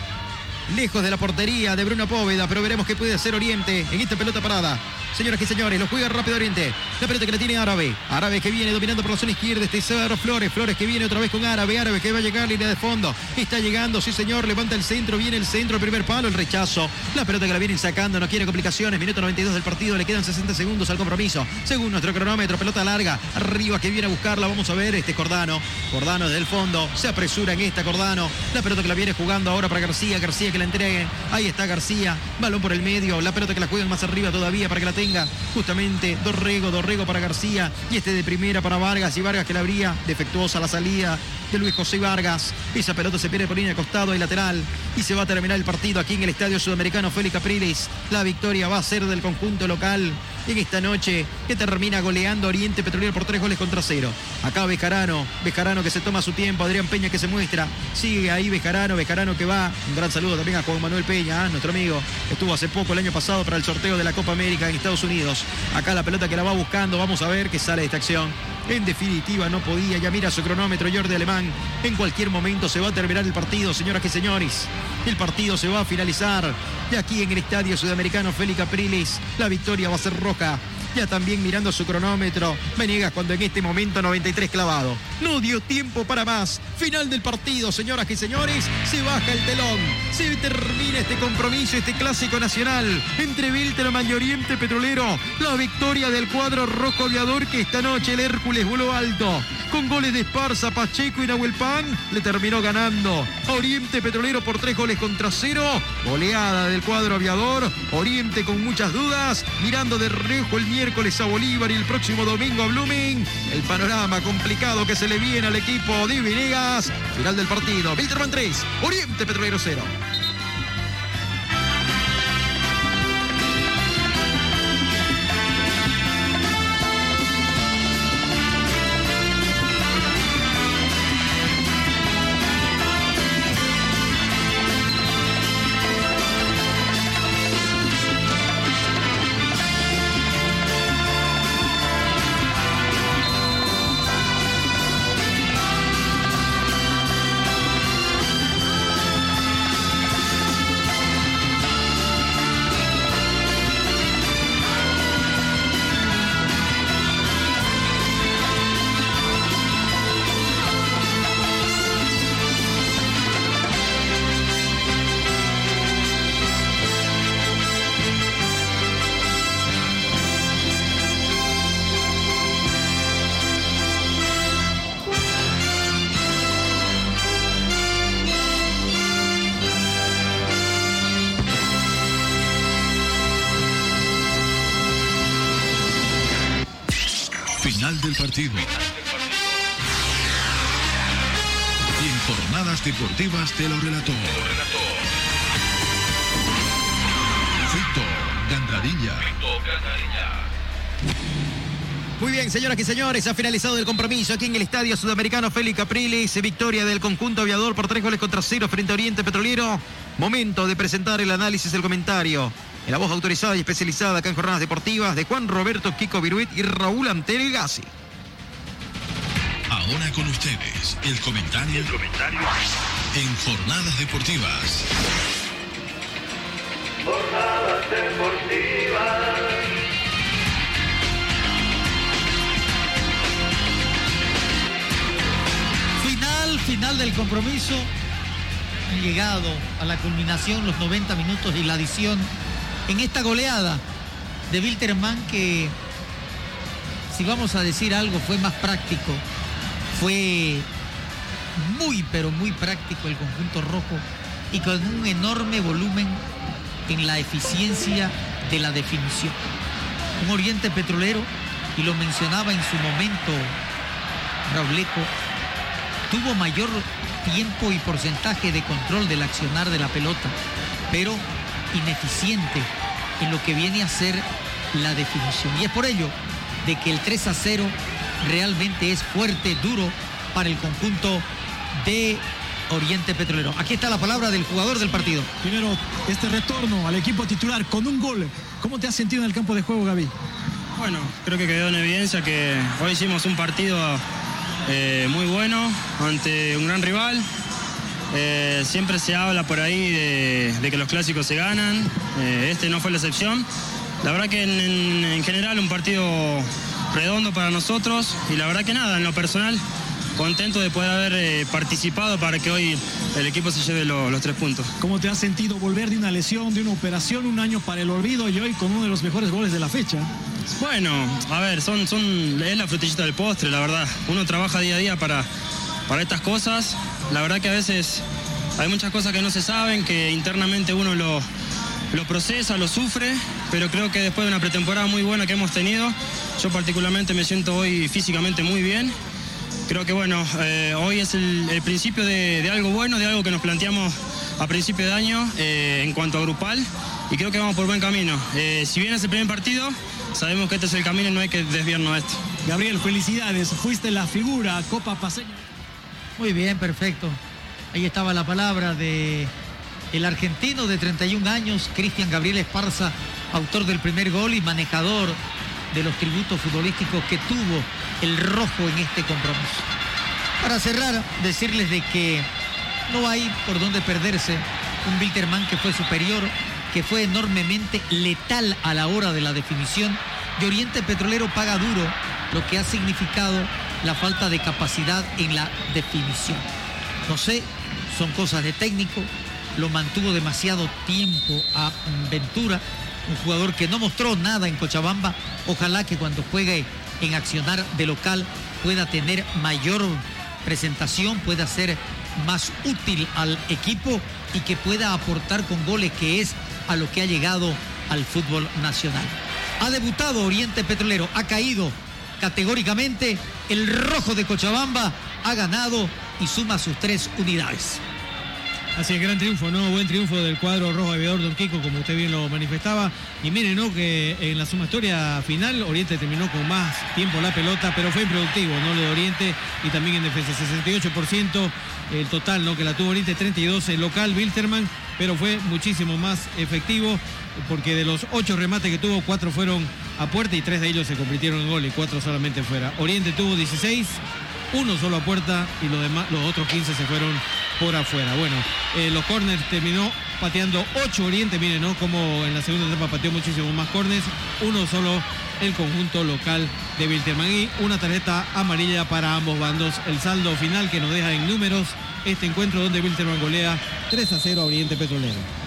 lejos de la portería de Bruno Póveda, pero veremos qué puede hacer Oriente en esta pelota parada. Señoras y señores, lo juega rápido Oriente. La pelota que la tiene Árabe. Árabe que viene dominando por la zona izquierda. Este Cedro Flores. Flores que viene otra vez con Árabe. Árabe que va a llegar línea de fondo. Está llegando, sí señor. Levanta el centro. Viene el centro. El primer palo. El rechazo. La pelota que la vienen sacando. No quiere complicaciones. Minuto 92 del partido. Le quedan 60 segundos al compromiso. Según nuestro cronómetro. Pelota larga. Arriba que viene a buscarla. Vamos a ver este Cordano. Cordano desde el fondo. Se apresura en esta Cordano. La pelota que la viene jugando ahora para García. García que la entregue. Ahí está García. Balón por el medio. La pelota que la juegan más arriba todavía para que la tenga. Justamente Dorrego, Dorrego para García. Y este de primera para Vargas. Y Vargas que la abría. Defectuosa la salida de Luis José Vargas. Esa pelota se pierde por línea de costado y lateral. Y se va a terminar el partido aquí en el Estadio Sudamericano Félix Capriles. La victoria va a ser del conjunto local en esta noche que termina goleando Oriente Petrolero por tres goles contra cero. Acá Bejarano, Bejarano que se toma su tiempo, Adrián Peña que se muestra, sigue ahí Bejarano, Bejarano que va. Un gran saludo también a Juan Manuel Peña, ¿eh? nuestro amigo. Estuvo hace poco el año pasado para el sorteo de la Copa América en Estados Unidos. Acá la pelota que la va buscando, vamos a ver qué sale de esta acción. En definitiva, no podía. Ya mira su cronómetro, Jordi Alemán. En cualquier momento se va a terminar el partido, señoras y señores. El partido se va a finalizar. Y aquí en el Estadio Sudamericano Félix Capriles, la victoria va a ser roja. Ya también mirando su cronómetro. Venegas cuando en este momento 93 clavado. No dio tiempo para más. Final del partido, señoras y señores. Se baja el telón. Se termina este compromiso, este clásico nacional entre Wilterman y Oriente Petrolero. La victoria del cuadro rojo aviador que esta noche el Hércules voló alto. Con goles de Esparza, Pacheco y Nahuel Pan, le terminó ganando. Oriente Petrolero por tres goles contra cero. Goleada del cuadro aviador. Oriente con muchas dudas. Mirando de rejo el miércoles a Bolívar y el próximo domingo a Blooming. El panorama complicado que se le viene al equipo de Venegas. Final del partido. Wilterman 3, Oriente Petrolero 0.
Deportivas te lo relató. Fito Gandarilla.
Muy bien, señoras y señores, ha finalizado el compromiso aquí en el Estadio Sudamericano Félix Capriles. Victoria del conjunto aviador por tres goles contra cero frente a Oriente Petrolero. Momento de presentar el análisis, el comentario. En la voz autorizada y especializada acá en jornadas deportivas de Juan Roberto Kiko Viruit y Raúl Antel Gassi.
Ahora con ustedes, el comentario, el comentario en jornadas deportivas.
Jornadas deportivas.
Final, final del compromiso. han llegado a la culminación los 90 minutos y la adición en esta goleada de Wilterman que, si vamos a decir algo, fue más práctico. Fue muy, pero muy práctico el conjunto rojo y con un enorme volumen en la eficiencia de la definición. Un Oriente Petrolero, y lo mencionaba en su momento Rauleco, tuvo mayor tiempo y porcentaje de control del accionar de la pelota, pero ineficiente en lo que viene a ser la definición. Y es por ello de que el 3 a 0 realmente es fuerte, duro para el conjunto de Oriente Petrolero. Aquí está la palabra del jugador del partido.
Primero, este retorno al equipo titular con un gol. ¿Cómo te has sentido en el campo de juego, Gaby?
Bueno, creo que quedó en evidencia que hoy hicimos un partido eh, muy bueno ante un gran rival. Eh, siempre se habla por ahí de, que los clásicos se ganan. Eh, este no fue la excepción. La verdad que en, en general un partido redondo para nosotros y la verdad que nada, en lo personal contento de poder haber eh, participado para que hoy el equipo se lleve los tres puntos.
¿Cómo te has sentido volver de una lesión, de una operación, un año para el olvido y hoy con uno de los mejores goles de la fecha?
Bueno, a ver, son, son, es la frutillita del postre, la verdad. Uno trabaja día a día para, para estas cosas. La verdad que a veces hay muchas cosas que no se saben, que internamente uno lo, lo procesa, lo sufre, pero creo que después de una pretemporada muy buena que hemos tenido, yo particularmente me siento hoy físicamente muy bien creo que bueno, eh, hoy es el, principio de, algo bueno, de algo que nos planteamos a principio de año eh, en cuanto a grupal y creo que vamos por buen camino. Eh, si bien es el primer partido, sabemos que este es el camino y no hay que desviarnos de esto.
Gabriel, felicidades, fuiste la figura, Copa Paseña.
Muy bien, perfecto. Ahí estaba la palabra de el argentino de 31 años, Cristian Gabriel Esparza, autor del primer gol y manejador de los tributos futbolísticos que tuvo el rojo en este compromiso. Para cerrar, decirles de que no hay por dónde perderse un Wilterman que fue superior, que fue enormemente letal a la hora de la definición. Y Oriente Petrolero paga duro lo que ha significado la falta de capacidad en la definición. No sé, son cosas de técnico, lo mantuvo demasiado tiempo a Ventura, un jugador que no mostró nada en Cochabamba. Ojalá que cuando juegue en accionar de local pueda tener mayor presentación, pueda ser más útil al equipo y que pueda aportar con goles, que es a lo que ha llegado al fútbol nacional. Ha debutado Oriente Petrolero, ha caído categóricamente, el rojo de Cochabamba ha ganado y suma sus tres unidades.
Así es, gran triunfo, ¿no? Buen triunfo del cuadro rojo de Don Kiko, como usted bien lo manifestaba. Y miren, ¿no? Que en la sumatoria final, Oriente terminó con más tiempo la pelota, pero fue improductivo, ¿no? Lo de Oriente y también en defensa, 68% el total, ¿no? Que la tuvo Oriente, 32 el local, Wilterman, pero fue muchísimo más efectivo, porque de los ocho remates que tuvo, cuatro fueron a puerta y tres de ellos se convirtieron en gol y cuatro solamente fuera. Oriente tuvo 16, uno solo a puerta y los, demás, los otros 15 se fueron por afuera. Bueno, eh, los corners terminó pateando 8 Oriente, miren, ¿no? Como en la segunda etapa pateó muchísimo más corners, uno solo el conjunto local de Wilterman y una tarjeta amarilla para ambos bandos. El saldo final que nos deja en números este encuentro donde Wilterman golea 3 a 0 a Oriente Petrolero.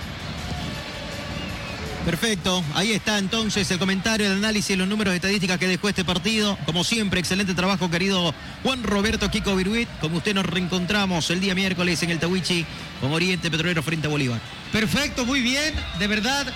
Perfecto, ahí está entonces el comentario, el análisis, los números de estadísticas que dejó este partido. Como siempre, excelente trabajo, querido Juan Roberto Kiko Viruit. Como usted nos reencontramos el día miércoles en el Tawichi con Oriente Petrolero frente a Bolívar.
Perfecto, muy bien, de verdad.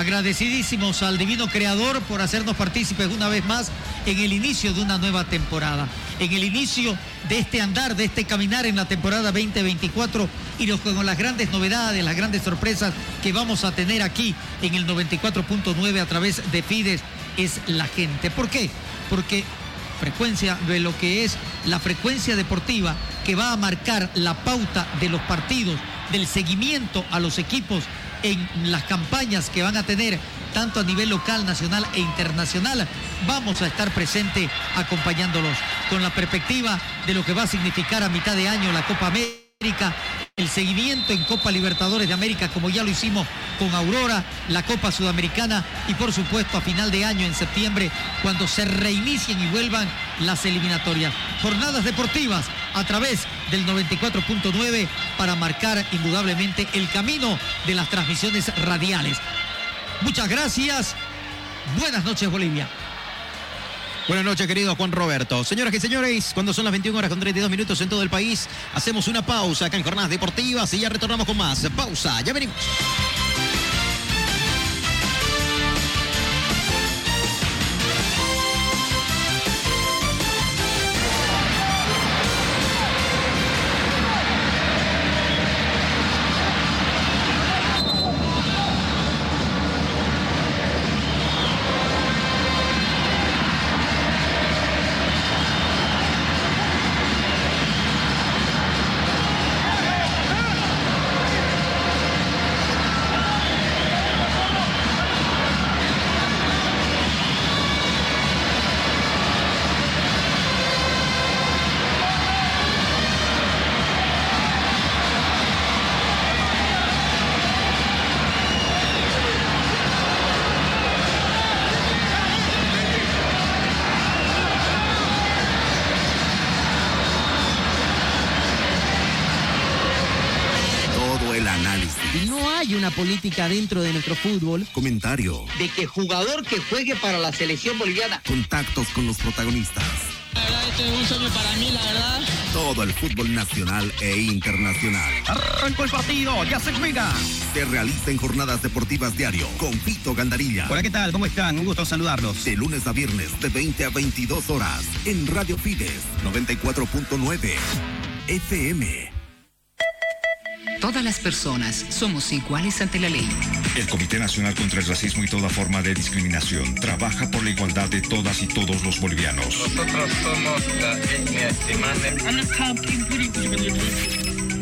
Agradecidísimos al Divino Creador por hacernos partícipes una vez más en el inicio de una nueva temporada, en el inicio de este andar, de este caminar en la temporada 2024 y con las grandes novedades, las grandes sorpresas que vamos a tener aquí en el 94.9 a través de Fides es la gente. ¿Por qué? Porque frecuencia de lo que es la frecuencia deportiva que va a marcar la pauta de los partidos, del seguimiento a los equipos en las campañas que van a tener tanto a nivel local, nacional e internacional. Vamos a estar presente acompañándolos con la perspectiva de lo que va a significar a mitad de año la Copa América, el seguimiento en Copa Libertadores de América, como ya lo hicimos con Aurora, la Copa Sudamericana y por supuesto a final de año en septiembre, cuando se reinicien y vuelvan las eliminatorias. Jornadas deportivas a través del 94.9 para marcar indudablemente el camino de las transmisiones radiales. Muchas gracias. Buenas noches, Bolivia.
Buenas noches, querido Juan Roberto. Señoras y señores, cuando son las 21 horas con 32 minutos en todo el país, hacemos una pausa acá en Jornadas Deportivas y ya retornamos con más. Pausa, ya venimos.
Política dentro de nuestro fútbol.
Comentario.
De que jugador que juegue para la selección boliviana.
Contactos con los protagonistas.
La verdad, este es un sueño para mí, la verdad.
Todo el fútbol nacional e internacional.
Arrancó el partido, ya se juega.
Se realiza en jornadas deportivas diario con Vito Gandarilla.
Hola, ¿qué tal? ¿Cómo están? Un gusto saludarlos.
De lunes a viernes de 20 a 22 horas en Radio Fides 94.9 FM.
Todas las personas somos iguales ante la ley.
El Comité Nacional contra el Racismo y toda forma de discriminación trabaja por la igualdad de todas y todos los bolivianos.
Nosotros somos la etnia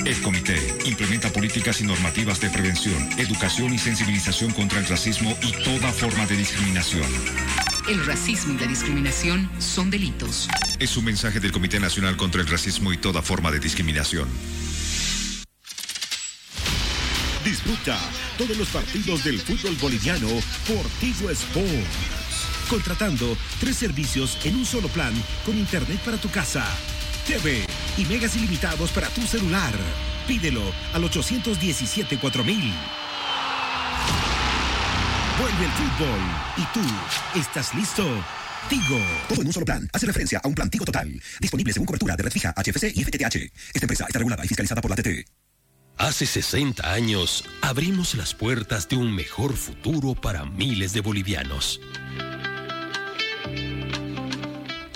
El comité implementa políticas y normativas de prevención, educación y sensibilización contra el racismo y toda forma de discriminación.
El racismo y la discriminación son delitos.
Es un mensaje del Comité Nacional contra el Racismo y toda forma de discriminación.
Disfruta todos los partidos del fútbol boliviano por Tigo Sports. Contratando tres servicios en un solo plan con internet para tu casa, TV y megas ilimitados para tu celular. Pídelo al 817 4000. Vuelve el fútbol. ¿Y tú estás listo? Tigo.
Todo en un solo plan. Hace referencia a un plan Tigo Total. Disponible según cobertura de red fija, HFC y FTTH. Esta empresa está regulada y fiscalizada por la TT.
Hace 60 años abrimos las puertas de un mejor futuro para miles de bolivianos.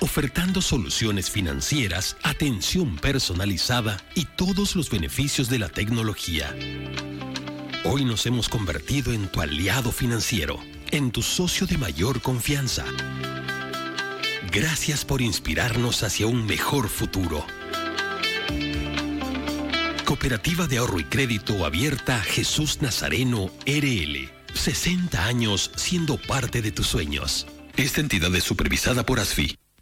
Ofertando soluciones financieras, atención personalizada y todos los beneficios de la tecnología. Hoy nos hemos convertido en tu aliado financiero, en tu socio de mayor confianza. Gracias por inspirarnos hacia un mejor futuro. Cooperativa de Ahorro y Crédito Abierta Jesús Nazareno RL. 60 años siendo parte de tus sueños. Esta entidad es supervisada por ASFI.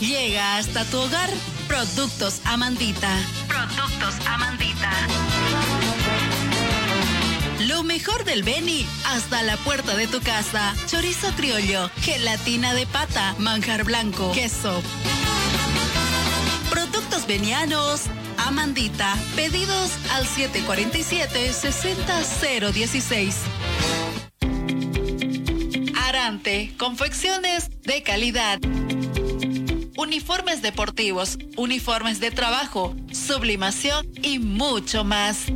Llega hasta tu hogar Productos Amandita. Productos Amandita. Lo mejor del Beni hasta la puerta de tu casa. Chorizo criollo, gelatina de pata, manjar blanco, queso. Productos venianos. Amandita. Pedidos al 747-60016. Confecciones de calidad. Uniformes deportivos, uniformes de trabajo, sublimación y mucho más.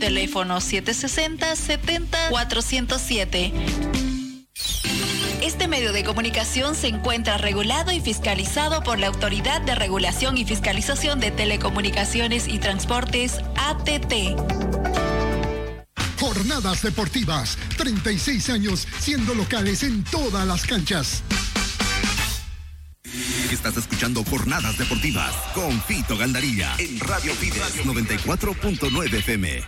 Teléfono 760-70-407. Este medio de comunicación se encuentra regulado y fiscalizado por la Autoridad de Regulación y Fiscalización de Telecomunicaciones y Transportes, ATT.
Jornadas deportivas, 36 años siendo locales en todas las canchas.
Estás escuchando Jornadas Deportivas con Fito Gandarilla en Radio Fides 94.9 FM.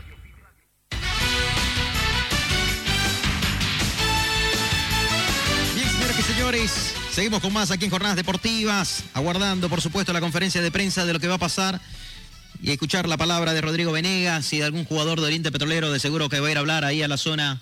Bien, señoras y señores, seguimos con más aquí en Jornadas Deportivas, aguardando, por supuesto, la conferencia de prensa de lo que va a pasar y escuchar la palabra de Rodrigo Venegas y de algún jugador de Oriente Petrolero, de seguro que va a ir a hablar ahí a la zona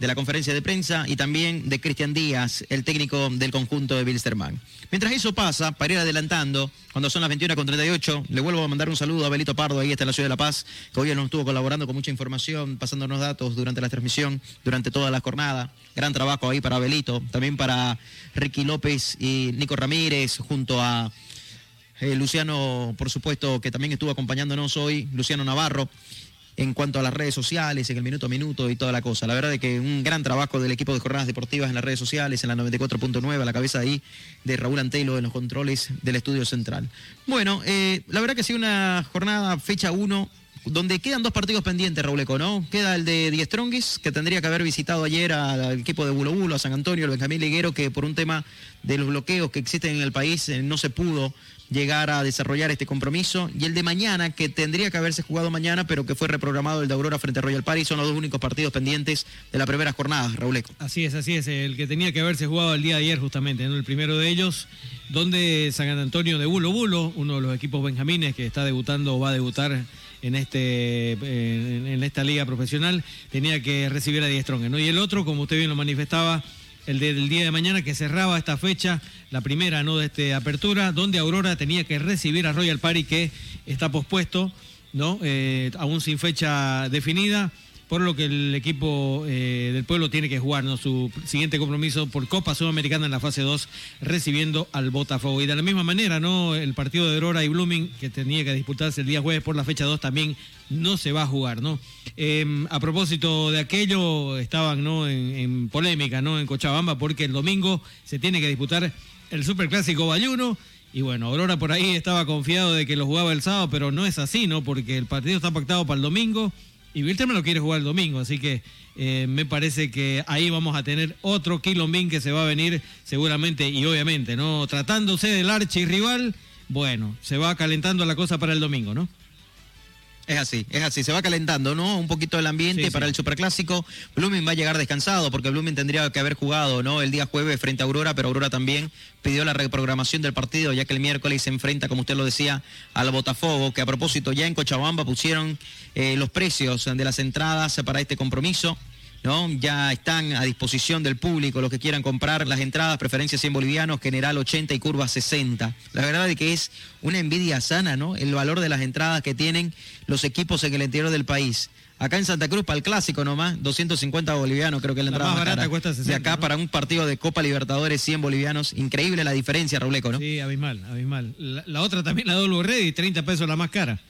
de la conferencia de prensa y también de Cristian Díaz, el técnico del conjunto de Bilsterman. Mientras eso pasa, para ir adelantando, cuando son las 21 con 38, le vuelvo a mandar un saludo a Belito Pardo, ahí está en la ciudad de La Paz, que hoy nos estuvo colaborando con mucha información, pasándonos datos durante la transmisión, durante toda la jornada. Gran trabajo ahí para Belito, también para Ricky López y Nico Ramírez, junto a eh, Luciano, por supuesto, que también estuvo acompañándonos hoy, Luciano Navarro en cuanto a las redes sociales, en el minuto a minuto y toda la cosa. La verdad es que un gran trabajo del equipo de jornadas deportivas en las redes sociales, en la 94.9, a la cabeza ahí de Raúl Antelo en los controles del estudio central. Bueno, eh, la verdad que sí, una jornada fecha 1 donde quedan dos partidos pendientes, Raúl Eco, ¿no? Queda el de Die Strongis, que tendría que haber visitado ayer al equipo de Bulo Bulo, a San Antonio, el Benjamín Liguero, que por un tema de los bloqueos que existen en el país eh, no se pudo llegar a desarrollar este compromiso. Y el de mañana, que tendría que haberse jugado mañana, pero que fue reprogramado el de Aurora frente a Royal Party, son los dos únicos partidos pendientes de la primera jornada, Raúl Eco.
Así es, así es, el que tenía que haberse jugado el día de ayer justamente, el primero de ellos, donde San Antonio de Bulo Bulo, uno de los equipos benjamines que está debutando o va a debutar en este en, esta liga profesional, tenía que recibir a Die Strong, ¿no? Y el otro, como usted bien lo manifestaba, el del día de mañana que cerraba esta fecha, la primera no de esta apertura, donde Aurora tenía que recibir a Royal Party que está pospuesto, ¿no? Eh, aún sin fecha definida, por lo que el equipo eh, del pueblo tiene que jugar ¿no? su siguiente compromiso por Copa Sudamericana en la fase 2, recibiendo al Botafogo. Y de la misma manera, ¿no? El partido de Aurora y Blooming, que tenía que disputarse el día jueves por la fecha 2, también no se va a jugar, ¿no? Eh, a propósito de aquello, estaban ¿no? En, en, polémica, ¿no? En Cochabamba, porque el domingo se tiene que disputar el Superclásico Bayuno. Y bueno, Aurora por ahí estaba confiado de que lo jugaba el sábado, pero no es así, ¿no? Porque el partido está pactado para el domingo y Wilterman lo quiere jugar el domingo, así que eh, me parece que ahí vamos a tener otro quilombín que se va a venir seguramente y obviamente, ¿no? Tratándose del archirrival, bueno, se va calentando la cosa para el domingo, ¿no?
Es así, es así, se va calentando, ¿no? Un poquito el ambiente sí, para sí. el superclásico. Blooming va a llegar descansado porque Blooming tendría que haber jugado, ¿no? El día jueves frente a Aurora, pero Aurora también pidió la reprogramación del partido, ya que el miércoles se enfrenta, como usted lo decía, al Botafogo, que a propósito ya en Cochabamba pusieron eh, los precios de las entradas para este compromiso. ¿No? Ya están a disposición del público los que quieran comprar las entradas, preferencia 100 bolivianos, general 80 y curva 60. La verdad es que es una envidia sana, ¿no? El valor de las entradas que tienen los equipos en el interior del país. Acá en Santa Cruz para el clásico nomás, 250 bolivianos, creo que es la entrada
la más, barata
cara.
cuesta 60,
de acá
¿no?
para un partido de Copa Libertadores 100 bolivianos, increíble la diferencia, Rauleco, ¿no?
Sí, abismal, abismal. La, la otra también la Dolbo Ready, 30 pesos la más cara.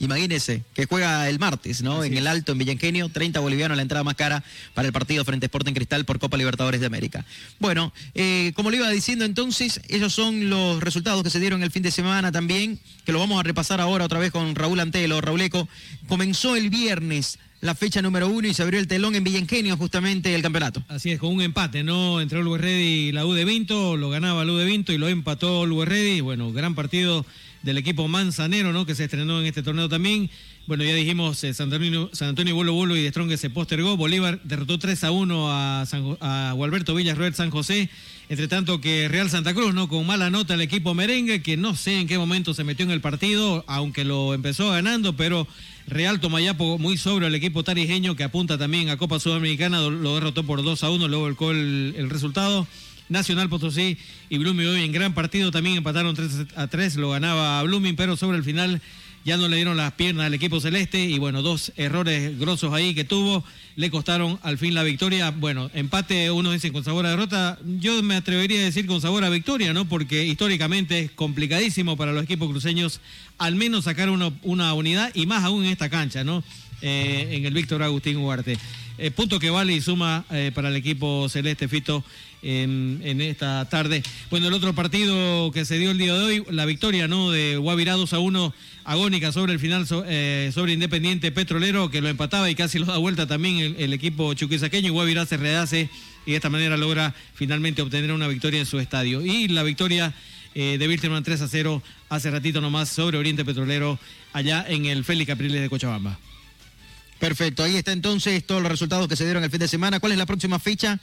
Imagínese que juega el martes, ¿no?
Así
en el Alto, en Villangenio, 30 bolivianos la entrada más cara para el partido frente a Sporting Cristal por Copa Libertadores de América. Bueno, eh, como le iba diciendo entonces, esos son los resultados que se dieron el fin de semana también, que lo vamos a repasar ahora otra vez con Raúl Antelo. Rauleco, comenzó el viernes la fecha número uno y se abrió el telón en Villangenio justamente el campeonato.
Así es, con un empate, ¿no? Entre Always Ready y la U de Vinto, lo ganaba la U de Vinto y lo empató Always Ready. Bueno, gran partido del equipo manzanero, ¿no? Que se estrenó en este torneo también. Bueno, ya dijimos, eh, San Antonio, San Antonio Bolo Bolo y de Strong se postergó. Bolívar derrotó 3 a 1 a, San, a Gualberto San José. Entre tanto que Real Santa Cruz, ¿no? Con mala nota el equipo merengue, que no sé en qué momento se metió en el partido, aunque lo empezó ganando, pero Real Tomayapo muy sobre el equipo tarijeño que apunta también a Copa Sudamericana, lo derrotó por 2 a 1, luego volcó el, el resultado. Nacional Potosí y Blooming hoy en gran partido también empataron 3 a 3, lo ganaba Blooming, pero sobre el final ya no le dieron las piernas al equipo celeste y bueno, dos errores grosos ahí que tuvo le costaron al fin la victoria. Bueno, empate, unos dicen con sabor a derrota, yo me atrevería a decir con sabor a victoria, ¿no? Porque históricamente es complicadísimo para los equipos cruceños al menos sacar una, una unidad y más aún en esta cancha, ¿no? eh, en el Víctor Agustín Huarte. Eh, punto que vale y suma eh, para el equipo celeste Fito en, en, esta tarde. Bueno, el otro partido que se dio el día de hoy, la victoria ¿no? de Guavirá 2 a 1 agónica sobre el final eh, sobre Independiente Petrolero que lo empataba y casi lo da vuelta también el, el equipo chuquisaqueño y Guavirá se rehace y de esta manera logra finalmente obtener una victoria en su estadio. Y la victoria eh, de Wilterman 3 a 0 hace ratito nomás sobre Oriente Petrolero allá en el Félix Capriles de Cochabamba.
Perfecto, ahí está entonces todos los resultados que se dieron el fin de semana. ¿Cuál es la próxima fecha?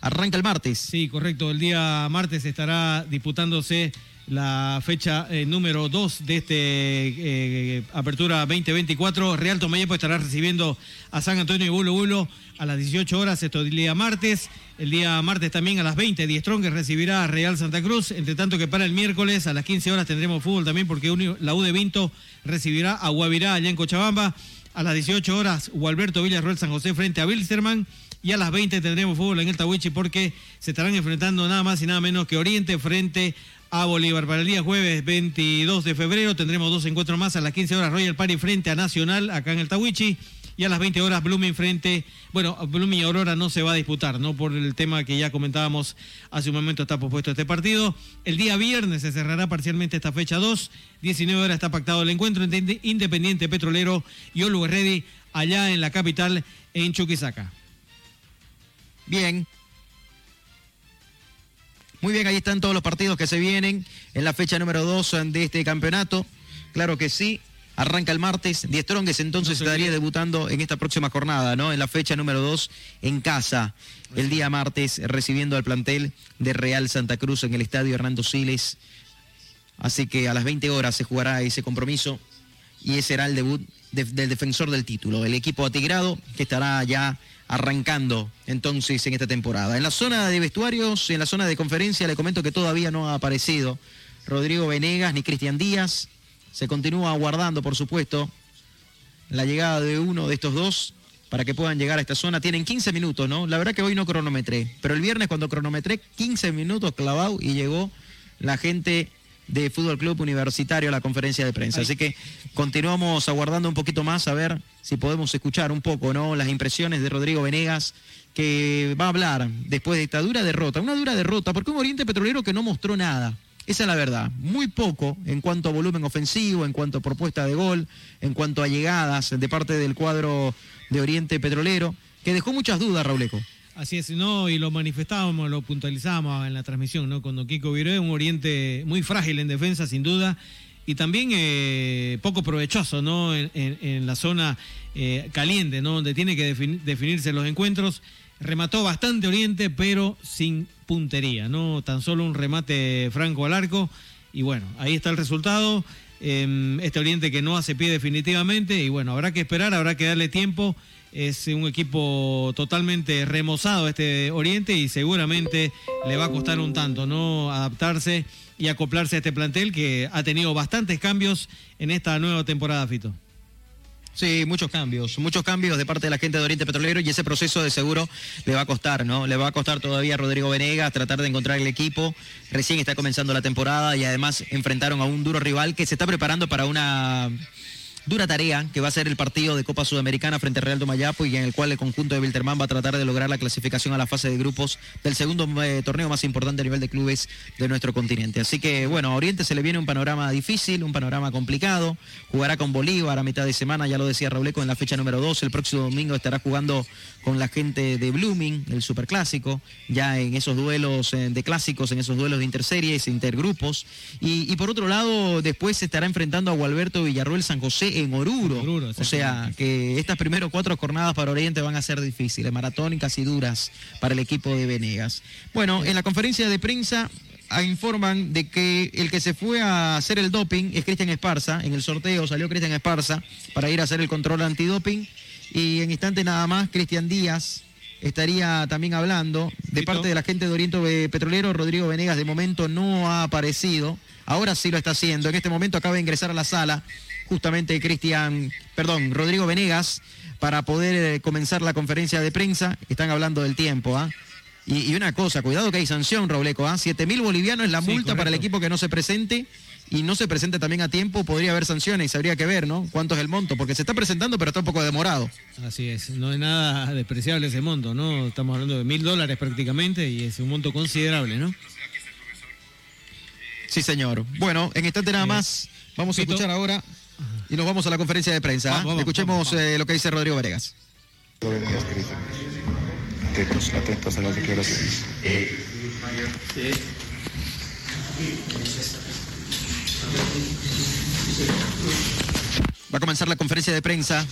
Arranca el martes.
Sí, correcto. El día martes estará disputándose la fecha eh, número 2 de este eh, Apertura 2024. Real Tomayepo estará recibiendo a San Antonio y Bulo Bulo a las 18 horas, esto el día martes. El día martes también a las 20, Die Strong recibirá a Real Santa Cruz. Entre tanto que para el miércoles a las 15 horas tendremos fútbol también porque la U de Vinto recibirá a Guavirá allá en Cochabamba. A las 18 horas, Gualberto Villarroel San José frente a Wilstermann. Y a las 20 tendremos fútbol en el Tawichi porque se estarán enfrentando nada más y nada menos que Oriente frente a Bolívar. Para el día jueves 22 de febrero tendremos dos encuentros más. A las 15 horas Royal Party frente a Nacional acá en el Tawichi. Y a las 20 horas Blooming frente, bueno, Blooming y Aurora no se va a disputar, ¿no? Por el tema que ya comentábamos hace un momento está pospuesto este partido. El día viernes se cerrará parcialmente esta fecha 2. 19 horas está pactado el encuentro entre Independiente Petrolero y Always Ready allá en la capital, en Chuquisaca.
Bien. Muy bien, ahí están todos los partidos que se vienen en la fecha número 2 de este campeonato. Claro que sí. Arranca el martes. Die Stronges entonces no estaría debutando en esta próxima jornada, ¿no? En la fecha número 2 en casa. El día martes recibiendo al plantel de Real Santa Cruz en el estadio Hernando Siles. Así que a las 20 horas se jugará ese compromiso y ese será el debut de, del defensor del título, el equipo atigrado que estará ya arrancando entonces en esta temporada. En la zona de vestuarios, en la zona de conferencia, le comento que todavía no ha aparecido Rodrigo Venegas ni Cristian Díaz. Se continúa aguardando, por supuesto, la llegada de uno de estos dos para que puedan llegar a esta zona. Tienen 15 minutos, ¿no? La verdad que hoy no cronometré, pero el viernes cuando cronometré, 15 minutos clavado y llegó la gente de Fútbol Club Universitario a la conferencia de prensa. Así que continuamos aguardando un poquito más a ver si podemos escuchar un poco, ¿no? Las impresiones de Rodrigo Venegas, que va a hablar después de esta dura derrota. Una dura derrota, porque un Oriente Petrolero que no mostró nada. Esa es la verdad. Muy poco en cuanto a volumen ofensivo, en cuanto a propuesta de gol, en cuanto a llegadas de parte del cuadro de Oriente Petrolero, que dejó muchas dudas, Rauleco.
Así es, no, y lo manifestábamos, lo puntualizábamos en la transmisión, ¿no? Cuando Kiko Viré, un Oriente muy frágil en defensa, sin duda, y también eh, poco provechoso, ¿no? En, la zona eh, caliente, ¿no? Donde tiene que defin definirse los encuentros. Remató bastante Oriente, pero sin puntería, ¿no? Tan solo un remate franco al arco. Y bueno, ahí está el resultado. Eh, este Oriente que no hace pie definitivamente. Y bueno, habrá que esperar, habrá que darle tiempo es un equipo totalmente remozado este Oriente y seguramente le va a costar un tanto, ¿no? Adaptarse y acoplarse a este plantel que ha tenido bastantes cambios en esta nueva temporada, Fito.
Sí, muchos cambios, muchos cambios de parte de la gente de Oriente Petrolero y ese proceso de seguro le va a costar, ¿no? Le va a costar todavía a Rodrigo Venegas tratar de encontrar el equipo. Recién está comenzando la temporada y además enfrentaron a un duro rival que se está preparando para una dura tarea que va a ser el partido de Copa Sudamericana frente a Real Tomayapo y en el cual el conjunto de Wilterman va a tratar de lograr la clasificación a la fase de grupos del segundo eh, torneo más importante a nivel de clubes de nuestro continente. Así que bueno, a Oriente se le viene un panorama difícil, un panorama complicado. Jugará con Bolívar a mitad de semana, ya lo decía Rauleco en la fecha número 2. El próximo domingo estará jugando con la gente de Blooming, el superclásico, ya en esos duelos eh, de clásicos, en esos duelos de interseries, intergrupos. Y, y por otro lado, después se estará enfrentando a Gualberto Villarruel San José en Oruro. Oruro o sea, que estas primeras cuatro jornadas para Oriente van a ser difíciles, maratónicas y duras para el equipo de Venegas. Bueno, en la conferencia de prensa informan de que el que se fue a hacer el doping es Cristian Esparza. En el sorteo salió Cristian Esparza para ir a hacer el control antidoping. Y en instante nada más, Cristian Díaz estaría también hablando de parte de la gente de Oriente Petrolero. Rodrigo Venegas de momento no ha aparecido. Ahora sí lo está haciendo. En este momento acaba de ingresar a la sala justamente Cristian, perdón, Rodrigo Venegas, para poder eh, comenzar la conferencia de prensa. Están hablando del tiempo, ¿ah? Y, y, una cosa, cuidado que hay sanción, Robleco, ¿ah? 7 mil bolivianos es la multa para el equipo que no se presente y no se presente también a tiempo, podría haber sanciones, habría que ver, ¿no? ¿Cuánto es el monto? Porque se está presentando, pero está un poco demorado.
Así es, no es nada despreciable ese monto, ¿no? Estamos hablando de mil dólares prácticamente y es un monto considerable, ¿no?
Sí, señor. Bueno, en instante nada más, vamos a escuchar ahora y nos vamos a la conferencia de prensa.
Vamos, vamos,
Escuchemos
vamos, vamos.
eh, lo que dice Rodrigo Varegas.
Atentos, atentos a las declaraciones.
Va a comenzar la conferencia de prensa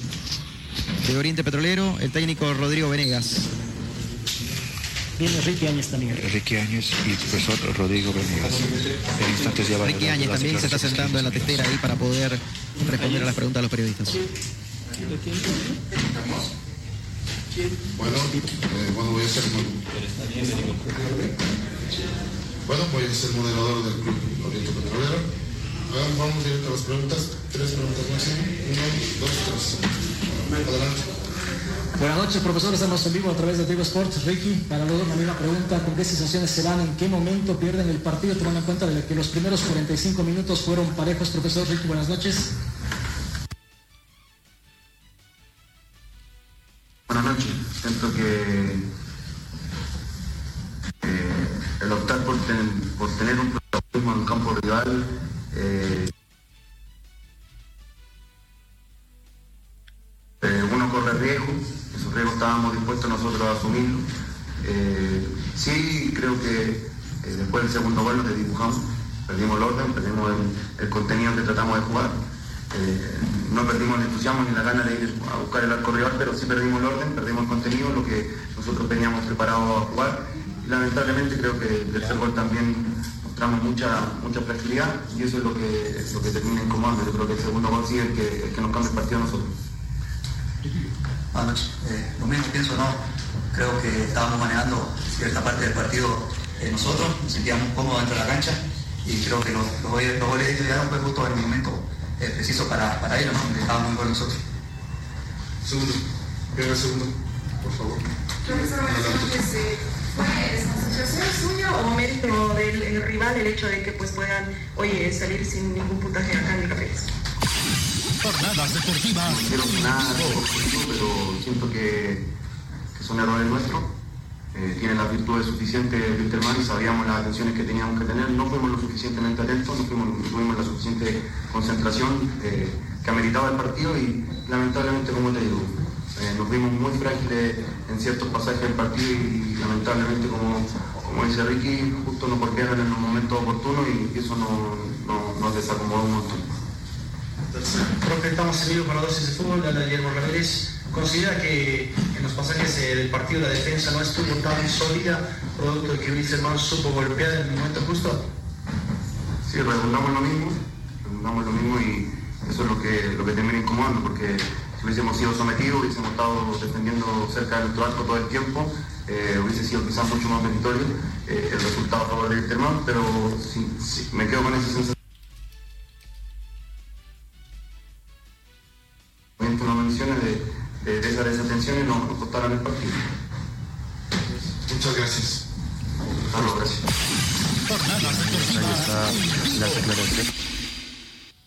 de Oriente Petrolero, el técnico Rodrigo Venegas.
Viene Ricky Áñez también. Ricky Áñez y profesor Rodrigo Venegas. En instantes ya va a
Ricky Áñez también se está sentando en la testera ahí para poder responder a las preguntas de los periodistas.
Bueno, eh, bueno, voy a ser bueno, voy a ser moderador del Club Oriente Petrolero. Vamos directo a las preguntas. Tres preguntas máximo. Uno, dos, tres. Adelante.
Buenas noches, profesor. Estamos en vivo a través de Tigo Sports. Ricky, para los dos la misma pregunta. ¿Con qué sensaciones se van? ¿En qué momento pierden el partido? Tomando en cuenta de que los primeros 45 minutos fueron parejos. Profesor Ricky, buenas noches.
Buenas noches. Siento que eh, el optar por, ten- por tener un protagonismo en campo rival eh, estábamos dispuestos nosotros a asumirlos. Eh, sí, creo que eh, después del segundo gol nos desdibujamos, perdimos el orden, perdimos el, contenido que tratamos de jugar. Eh, no perdimos el entusiasmo ni la gana de ir a buscar el arco rival, pero sí perdimos el orden, perdimos el contenido, lo que nosotros teníamos preparado a jugar. Lamentablemente creo que el tercer gol también mostramos mucha, mucha fragilidad y eso es lo que, lo que termina incomodando. Yo creo que el segundo gol sí el que, que nos cambia el partido a nosotros.
Buenas noches. Eh, lo mismo pienso, no. Creo que estábamos manejando cierta parte del partido eh, nosotros, nos sentíamos cómodos dentro de la cancha y creo que los, los, goles- los goles llegaron fue justo en el momento eh, preciso para, para ellos, ¿no? Que estábamos muy buenos nosotros.
Segundo. Venga, segundo, por favor.
Profesor, ¿Fue sensación suya o mérito del el rival el hecho de que pues puedan oye, salir sin ningún puntaje acá en el
Jornadas deportivas.
No quiero positivo, pero siento que, son errores nuestros. Eh, tiene las virtudes suficientes Wilterman y sabíamos las atenciones que teníamos que tener. No fuimos lo suficientemente atentos, no, fuimos, no tuvimos la suficiente concentración eh, que ameritaba el partido y lamentablemente, como te digo, eh, nos vimos muy frágiles en ciertos pasajes del partido y, lamentablemente, como, como dice Ricky, justo nos golpearon en los momentos oportunos y, eso no- no- nos desacomodó un montón.
En vivo para Dosis de Fútbol, de Guillermo Ramírez. ¿Considera que en los pasajes eh, del partido la defensa no estuvo tan sólida, producto de que Wilson supo golpear en el momento justo?
Sí, redundamos lo mismo, redundamos lo mismo y eso es lo que, lo que termina incomodando, porque si hubiésemos sido sometidos, hubiésemos estado defendiendo cerca de nuestro arco todo el tiempo, eh, hubiese sido quizás mucho más meritorio eh, el resultado a favor de Wilterman, pero me quedo con esa sensación. Esas desatenciones nos, nos costaron el partido.
Muchas gracias.
Gracias.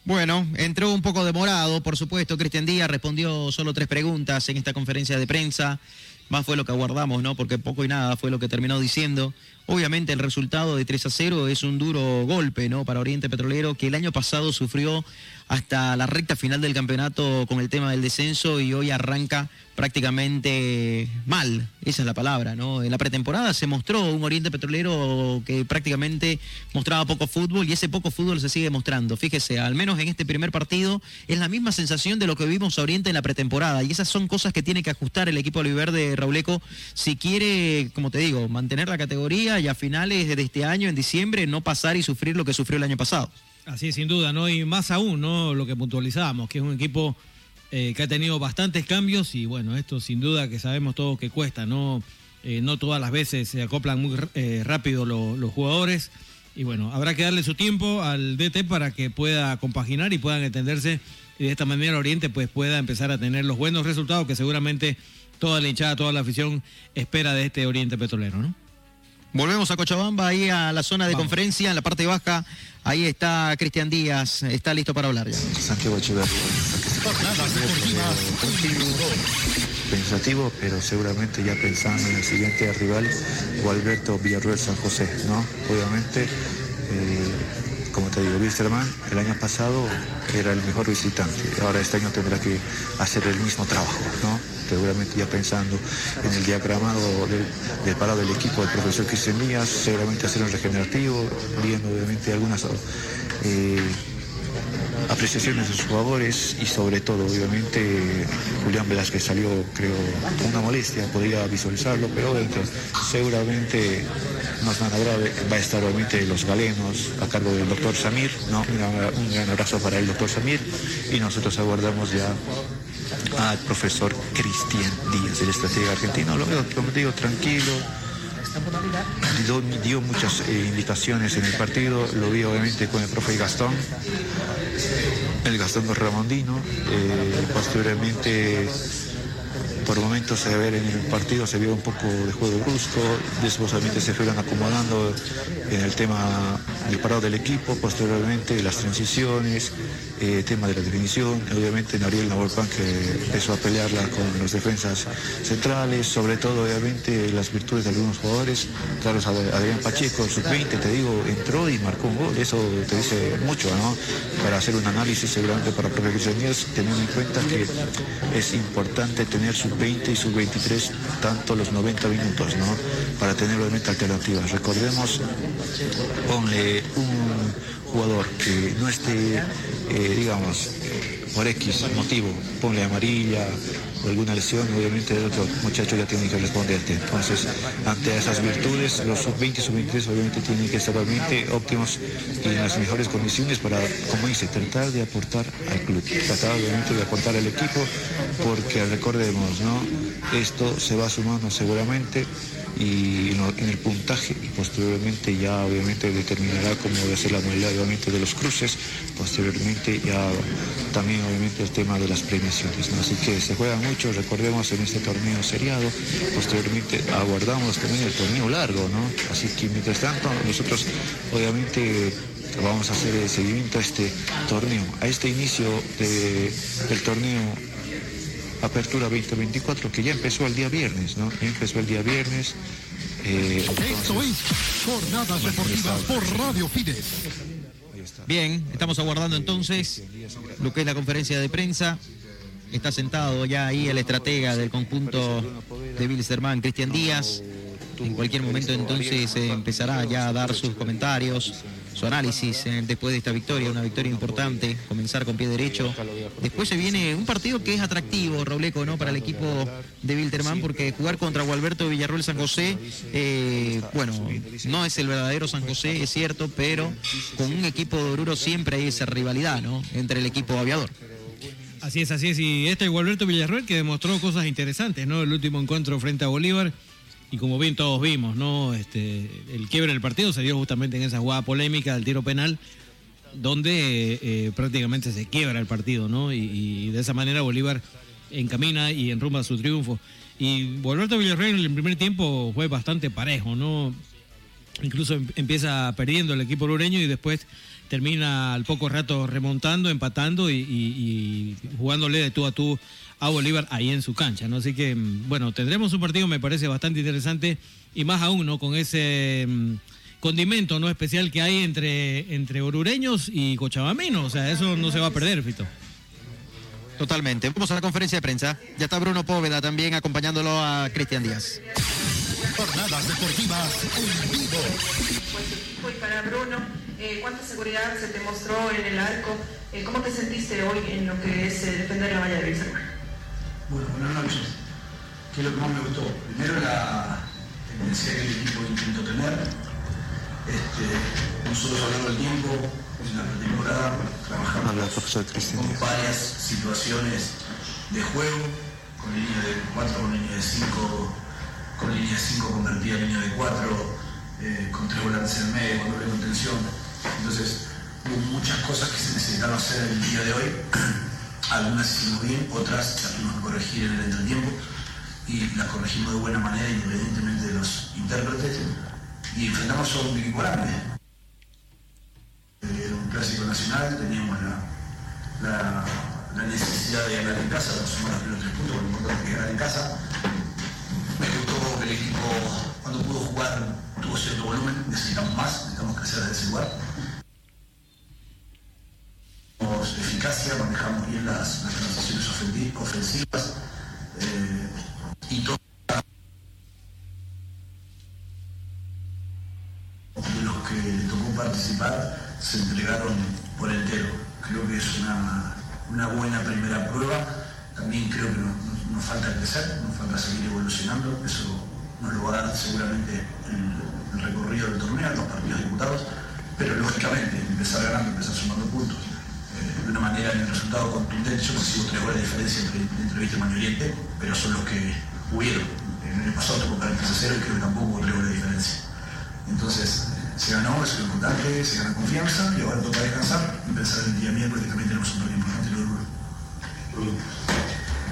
Bueno, entró un poco demorado, por supuesto. Cristian Díaz respondió solo tres preguntas en esta conferencia de prensa. Más fue lo que aguardamos, ¿no? Porque poco y nada fue lo que terminó diciendo. Obviamente el resultado de 3 a 0 es un duro golpe, ¿no? Para Oriente Petrolero, que el año pasado sufrió hasta la recta final del campeonato con el tema del descenso y hoy arranca prácticamente mal, esa es la palabra, ¿no? En la pretemporada se mostró un Oriente Petrolero que prácticamente mostraba poco fútbol y ese poco fútbol se sigue mostrando. Fíjese, al menos en este primer partido es la misma sensación de lo que vimos a Oriente en la pretemporada y esas son cosas que tiene que ajustar el equipo oliverde Rauleco si quiere, como te digo, mantener la categoría y a finales de este año, en diciembre, no pasar y sufrir lo que sufrió el año pasado.
Así es, sin duda, ¿no? Y más aún, ¿no? Lo que puntualizábamos, que es un equipo eh, que ha tenido bastantes cambios y bueno, esto sin duda que sabemos todos que cuesta, ¿no? Eh, no todas las veces se acoplan muy eh, rápido lo- los jugadores y bueno, habrá que darle su tiempo al DT para que pueda compaginar y puedan entenderse y de esta manera Oriente pues pueda empezar a tener los buenos resultados que seguramente toda la hinchada, toda la afición espera de este Oriente Petrolero, ¿no?
Volvemos a Cochabamba, ahí a la zona de conferencia, en la parte baja. Ahí está Cristian Díaz, está listo para hablar ya.
Santiago Echeverría. Pensativo, pero seguramente ya pensando en el siguiente rival, Gualberto Villarruel San José, ¿no? Obviamente, eh, como te digo, Wisterman el año pasado era el mejor visitante, ahora este año tendrá que hacer el mismo trabajo, ¿no? Seguramente ya pensando en el diagramado del, del parado del equipo del profesor Cristian Díaz, seguramente hacer un regenerativo, viendo obviamente algunas eh, apreciaciones de sus jugadores y sobre todo, obviamente, Julián Velázquez salió, creo, con una molestia, podría visualizarlo, pero seguramente nos van a grave, va a estar obviamente los galenos a cargo del doctor Samir, ¿no? Un gran abrazo para el doctor Samir y nosotros aguardamos ya al profesor Cristian Díaz, el estratega argentino, lo veo, como digo, tranquilo, dio, muchas eh, indicaciones en el partido, lo vi obviamente con el profe Gastón, el Gastón Ramondino, eh, posteriormente por momentos se ver en el partido se vio un poco de juego brusco, después se fueron acomodando en el tema del parado del equipo, posteriormente las transiciones, eh, tema de la definición, obviamente Nariel Navolpan que empezó a pelearla con los defensas centrales, sobre todo obviamente las virtudes de algunos jugadores, claro, Adrián Pacheco, sub-20, te digo, entró y marcó un gol, eso te dice mucho, ¿no? Para hacer un análisis seguramente para Díaz, teniendo en cuenta que es importante tener sub-20 y sub-23 tanto los 90 minutos, ¿no? Para tener obviamente alternativas. Recordemos, ponle un jugador que no esté, eh, digamos, por X motivo, ponle amarilla alguna lesión, obviamente el otro muchacho ya tiene que responderte. Entonces, ante esas virtudes, los sub-20 y sub-23 obviamente tienen que estar obviamente óptimos y en las mejores condiciones para, como dice, tratar de aportar al club, tratar obviamente de aportar al equipo, porque recordemos, ¿no? Esto se va sumando seguramente y en el puntaje y posteriormente ya obviamente determinará cómo debe ser la modalidad obviamente de los cruces, posteriormente ya también obviamente el tema de las premiaciones, ¿no? así que se juega mucho, recordemos en este torneo seriado, posteriormente aguardamos también el torneo largo, ¿no? así que mientras tanto nosotros obviamente vamos a hacer el seguimiento a este torneo, a este inicio de, del torneo Apertura 2024, que ya empezó el día viernes, ¿no? Ya empezó el día viernes. Eh,
Esto es Jornadas Deportivas por Radio Fides.
Bien, estamos aguardando entonces lo que es la conferencia de prensa. Está sentado ya ahí el estratega del conjunto de Wilstermann, Cristian Díaz. En cualquier momento entonces eh, empezará ya a dar sus comentarios, su análisis eh, después de esta victoria, una victoria importante, comenzar con pie derecho. Después se viene un partido que es atractivo, Robleco, ¿no? Para el equipo de Wilterman, porque jugar contra Gualberto Villarroel San José, eh, bueno, no es el verdadero San José, es cierto, pero con un equipo de Oruro siempre hay esa rivalidad, ¿no? Entre el equipo aviador.
Así es, así es. Y este Gualberto Villarroel que demostró cosas interesantes, ¿no? El último encuentro frente a Bolívar. Y como bien todos vimos, ¿no? Este, el quiebre del partido se dio justamente en esa jugada polémica del tiro penal, donde eh, prácticamente se quiebra el partido, ¿no? Y, de esa manera Bolívar encamina y enrumba su triunfo. Y Gualberto Villarreal en el primer tiempo fue bastante parejo, ¿no? Incluso em, empieza perdiendo el equipo lureño y después termina al poco rato remontando, empatando y, y, y jugándole de tú a tú a Bolívar ahí en su cancha, ¿no? Así que, bueno, tendremos un partido, me parece bastante interesante y más aún, ¿no? Con ese mm, condimento, ¿no? Especial que hay entre, entre orureños y cochabaminos, o sea, eso no se va a perder, Fito.
Totalmente. Vamos a la conferencia de prensa. Ya está Bruno Póveda también acompañándolo a Cristian Díaz.
Jornadas deportivas en vivo.
Y para Bruno, eh, ¿cuánta seguridad se te mostró en el arco? Eh, ¿Cómo te sentiste hoy en lo que es eh, defender la valla de Wilson?
Bueno, buenas noches. ¿Qué es lo que más me gustó? Primero la tendencia que el equipo intentó tener. Este, nosotros hablando del tiempo, en la pretemporada, trabajamos con varias situaciones de juego, con línea de 4, con línea de 5, con línea de 5 convertida en línea de 4, eh, con tres volantes en medio, con doble contención. Entonces, hubo muchas cosas que se necesitaron hacer el día de hoy algunas hicimos bien, otras las tuvimos que corregir en el entretiempo y las corregimos de buena manera independientemente de los intérpretes. y enfrentamos a un equipo grande. Era un clásico nacional, teníamos la, la, necesidad de ganar en casa, para sumar los tres puntos, lo importante que ganar en casa. Me gustó que el equipo, cuando pudo jugar, tuvo cierto volumen, necesitamos más, necesitamos crecer desde ese lugar. Eficacia, manejamos bien las, las transiciones ofendi- ofensivas eh, y todo de los que tocó participar se entregaron por entero. Creo que es una, una buena primera prueba. También creo que nos, falta crecer, nos falta seguir evolucionando. Eso nos lo va a dar seguramente el, el recorrido del torneo, los partidos disputados. Pero lógicamente, empezar ganando, empezar sumando puntos. De una manera en el resultado contundente, yo consigo tres goles de diferencia entre, entre Víctor y Oriente, pero son los que hubieron. En el pasado tocó para el 3 0 y creo que tampoco hubo tres goles de diferencia. Entonces, se ganó, es lo importante, se gana confianza y ahora toca descansar y pensar en el día miércoles que también tenemos un torneo importante en Uruguay.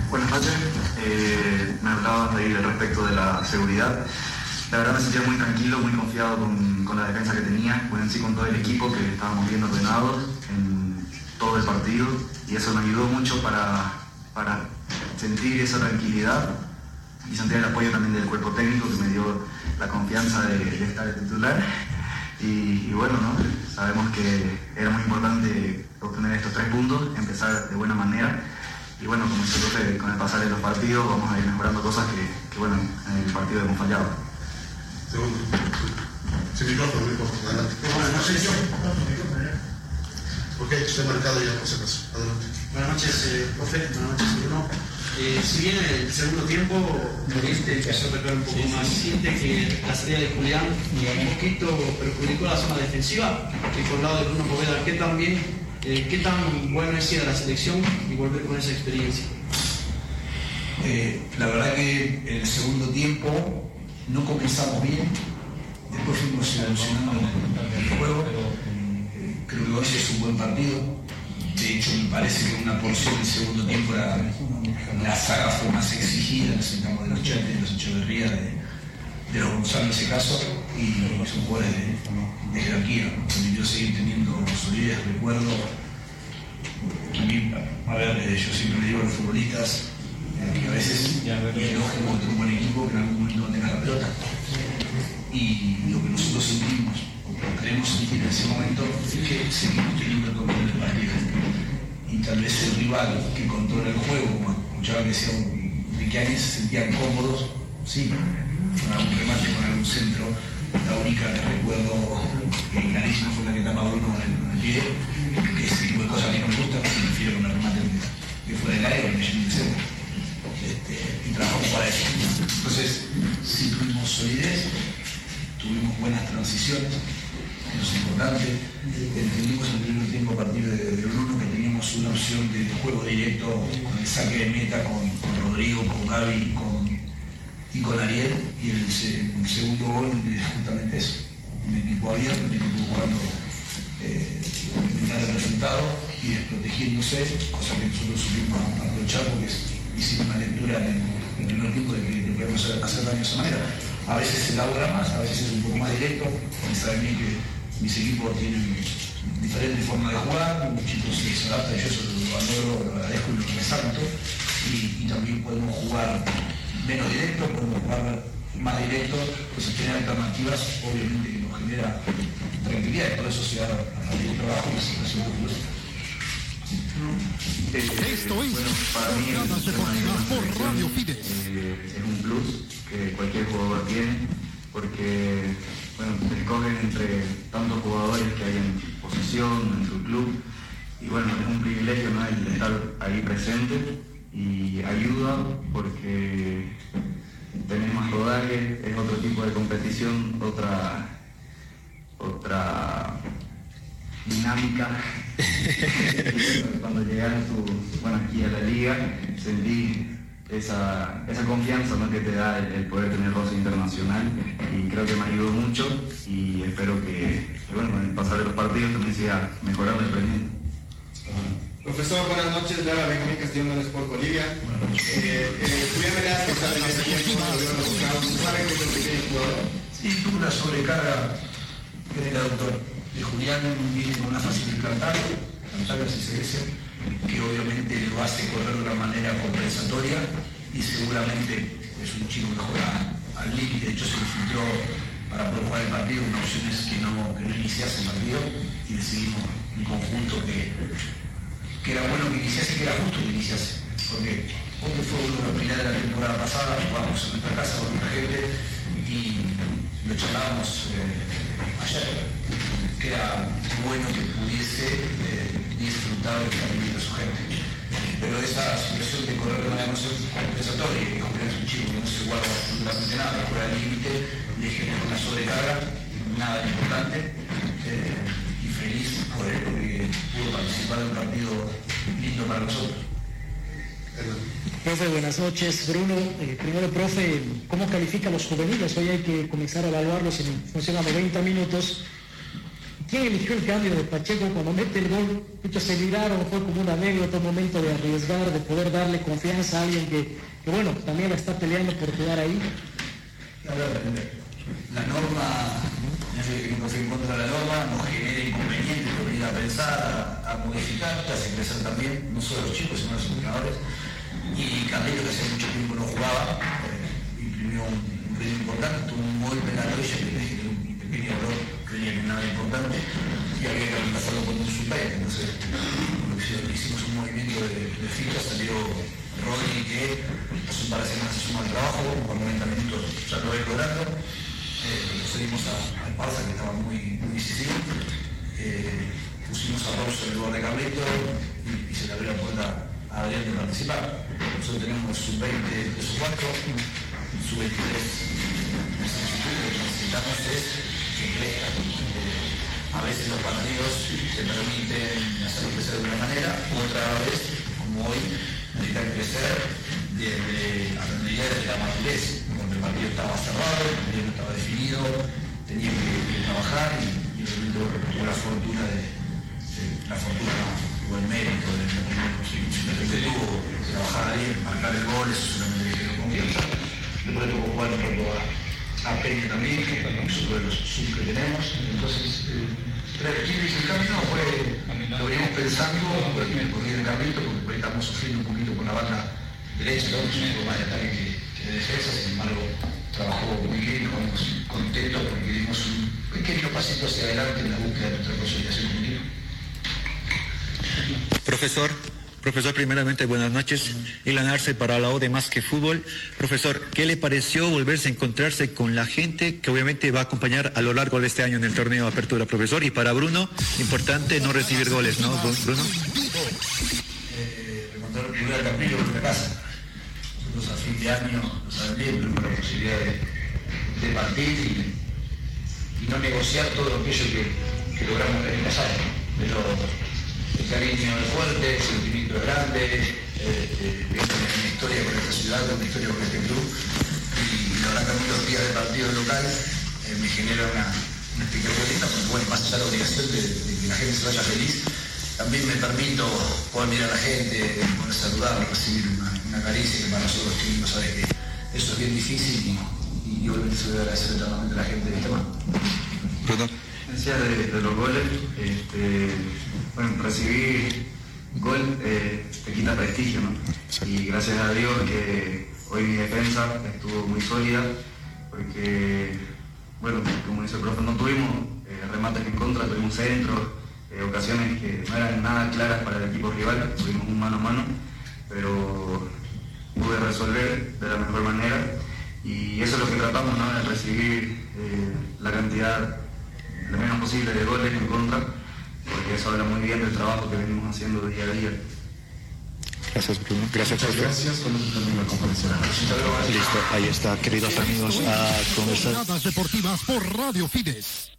Buenas noches. Eh, me hablabas ahí al respecto de la seguridad. La verdad me sentía muy tranquilo, muy confiado con, con la defensa que tenía, bueno, en sí con todo el equipo que estábamos bien ordenados en todo el partido y eso me ayudó mucho para, para sentir esa tranquilidad y sentir el apoyo también del cuerpo técnico que me dio la confianza de, de estar de titular. Y, y bueno, ¿no? sabemos que era muy importante obtener estos tres puntos, empezar de buena manera. Y bueno, como dice profe, con el pasar de los partidos vamos a ir mejorando cosas que, que bueno, en el partido hemos fallado.
Segundo. Sin micrófono, no importa. Adelante.
Buenas noches.
Ok, está marcado ya por si acaso. Adelante.
Buenas noches, eh, profe. Buenas noches, Bruno. Eh, si bien en el segundo tiempo Oriente empezó a tocar un poco más, siente que la salida de Julián un poquito perjudicó la zona defensiva, que por el lado de Bruno Poveda, ¿qué tan bien, eh, qué tan bueno es ir a la selección y volver con esa experiencia?
Eh, la verdad que en el segundo tiempo no comenzamos bien, después fuimos evolucionando el juego. Eh, creo que hoy es un buen partido. De hecho, me parece que una porción del segundo tiempo era, la saga fue más exigida, necesitamos de los Chates, de los Echeverría, de, los Gonzalo en ese caso, y son jugadores de, de jerarquía. Permitió seguir teniendo solidez, recuerdo. A mí, a ver, eh, yo siempre le digo a los futbolistas, que a veces es lógico contra un buen equipo que en algún momento no tenga la pelota. Y lo que nosotros sentimos, creemos sentir en ese momento, es que seguimos teniendo el control del partido. Y tal vez el rival que controla el juego, como escuchaba que decía de que alguien se sentían cómodos, sí, con algún remate, con algún centro. La única que recuerdo que clarísima fue la que tapaba Bruno con el, el pie, que ese tipo de cosas a mí no me gustan, me refiero con el remate que fue del aire, que lleno de centro y trabajamos para eso. Entonces, sí tuvimos solidez, tuvimos buenas transiciones, es importante. Entendimos en el primer tiempo a partir de, de Bruno que teníamos una opción de juego directo con el saque de meta con, con Rodrigo, con Gaby con, y con Ariel, y el, se- el segundo gol es justamente eso. Un equipo abierto, un equipo buscando eh, el resultado y desprotegiéndose, cosa que nosotros supimos aprovechar porque hicimos una lectura en el primer tiempo de que, podemos hacer, daño de esa manera. A veces se elabora más, a veces es un poco más directo, porque saben bien que mis equipos tienen diferentes formas de jugar, un chico se adapta y yo eso lo valoro, lo agradezco y lo resalto, y, y también podemos jugar menos directo, podemos jugar más directo, pues tener alternativas obviamente que nos genera tranquilidad y por eso se da a del trabajo la situación futbolística.
Esto es bueno, para mí el sistema de clasificación, eh, es un plus que cualquier jugador tiene porque bueno, se escogen entre tantos jugadores que hay en posición, en su club y bueno, es un privilegio ¿no? el estar ahí presente y ayuda porque tenés más rodaje, es otro tipo de competición, otra otra dinámica. Cuando tu, bueno, aquí a la liga, sentí esa, esa confianza ¿no? que te da el, el poder tener roce internacional y creo que me ayudó mucho y espero que, que, bueno, con el pasar de los partidos también siga mejorando el rendimiento.
Profesor, buenas noches. Habla Benjamín Castillo del Sport Bolivia. Eh, eh, Julián Velázquez está en este tiempo.
Sí, tuvo una sobrecarga que era doctor. De Julián viene con una fase de implantario, plantario así se dice, que obviamente lo hace correr de una manera compensatoria y seguramente es un chico que juega al límite, de hecho se infiltró para poder jugar el partido, una opción es que no, iniciase el partido y decidimos en conjunto que, que era bueno que iniciase, que era justo que iniciase, porque hoy fue uno de los finales de la temporada pasada, jugamos en nuestra casa con nuestra gente y lo charlábamos eh, ayer, que era bueno que pudiese eh, camino de su gente. Pero esa situación de correr de manera compensatoria, que es un chico que no se guarda absolutamente nada, fuera del límite, le genera una sobrecarga, nada importante, eh, y feliz por él porque pudo participar de un partido lindo para nosotros.
Profe, buenas noches. Bruno, eh, primero, profe, ¿cómo califica los juveniles? Hoy hay que comenzar a evaluarlos en función a 90 minutos. ¿Quién eligió el cambio de Pacheco cuando mete el gol? Muchos se miraron, fue como una anécdota, un momento de arriesgar, de poder darle confianza a alguien que, bueno, también está peleando por jugar ahí.
La norma, no sé que nunca fui en contra de la norma, nos genera inconvenientes por ir a pensar, a, a modificar, te hace crecer también, no solo los chicos, sino los entrenadores. Y Carlito, que hace mucho tiempo no jugaba, eh, imprimió un, un importante, tuvo un golpe en la rodilla que un pequeño dolor, importante, y había que reemplazarlo con un suplente. Entonces, hicimos- un movimiento de, de fila, salió Rodri, que hace un par de semanas se trabajo, por 90 minutos ya lo ve logrando. Eh, a, al Barça, que estaba muy, muy decisivo. Eh, pusimos a Rosso en lugar de Carleto y, se le abrió la puerta a Adrián de participar. Nosotros tenemos sub-20 de su 4, sub-23 lo que necesitamos es que a veces los partidos te permiten hacerlo crecer de una manera, otra vez, como hoy, necesitan crecer desde la realidad de la madurez, porque el partido estaba cerrado, el partido no estaba definido, tenía que, que trabajar y, y tuvo la fortuna de, la fortuna o el mérito de, de, tuvo trabajar ahí, marcar el gol, eso solamente le dio confianza. Después le tocó jugar un poco a, a Peña también, que es uno de los que tenemos. Entonces, eh, pero ¿quién hizo el cambio? No, fue, lo veníamos pensando, por el carrito, porque estamos sufriendo un poquito con la banda derecha, ¿no? Es un más de ataque que, de defensa, sin embargo, trabajó muy bien, estamos contentos porque dimos un pequeño pasito hacia adelante en la búsqueda de nuestra consolidación continua.
Profesor, profesor, primeramente buenas noches. Ilan Arce para la O de Más que Fútbol. Profesor, ¿qué le pareció volverse a encontrarse con la gente que obviamente va a acompañar a lo largo de este año en el torneo de Apertura, profesor? Y para Bruno, importante no recibir goles, ¿no, Bruno?
eh, el de nuestra casa. Nosotros a fin de año, lo saben bien, la posibilidad de, de partir y, y no negociar todo aquello que, que logramos el año pasado. El cariño es fuerte, el sentimiento es grande, eh, eh, viene una historia con esta ciudad, una historia con este club y la verdad que a mí los días de partido local eh, me genera una, una linda porque bueno, más allá de la obligación de, de que la gente se vaya feliz, también me permito poder mirar a la gente, poder saludar, recibir una, una caricia que para nosotros chicos sabes que eso es bien difícil y, y obviamente se debe agradecer eternamente a la gente de este tema.
Decía de, de los goles, este, bueno, recibir gol eh, te quita prestigio, ¿no? Y gracias a Dios que hoy mi defensa estuvo muy sólida, porque, bueno, como dice el profe, no tuvimos eh, remates en contra, tuvimos centros, eh, ocasiones que no eran nada claras para el equipo rival, tuvimos un mano a mano, pero pude resolver de la mejor manera y eso es lo que tratamos, ¿no? De recibir la cantidad lo menos posible de goles en contra, porque eso habla muy bien del trabajo que venimos haciendo día a día.
Gracias, Bruno. Gracias, profe.
gracias. Con eso termina la.
Listo, ahí está, queridos amigos, a conversar.
Jornadas deportivas por Radio Fides.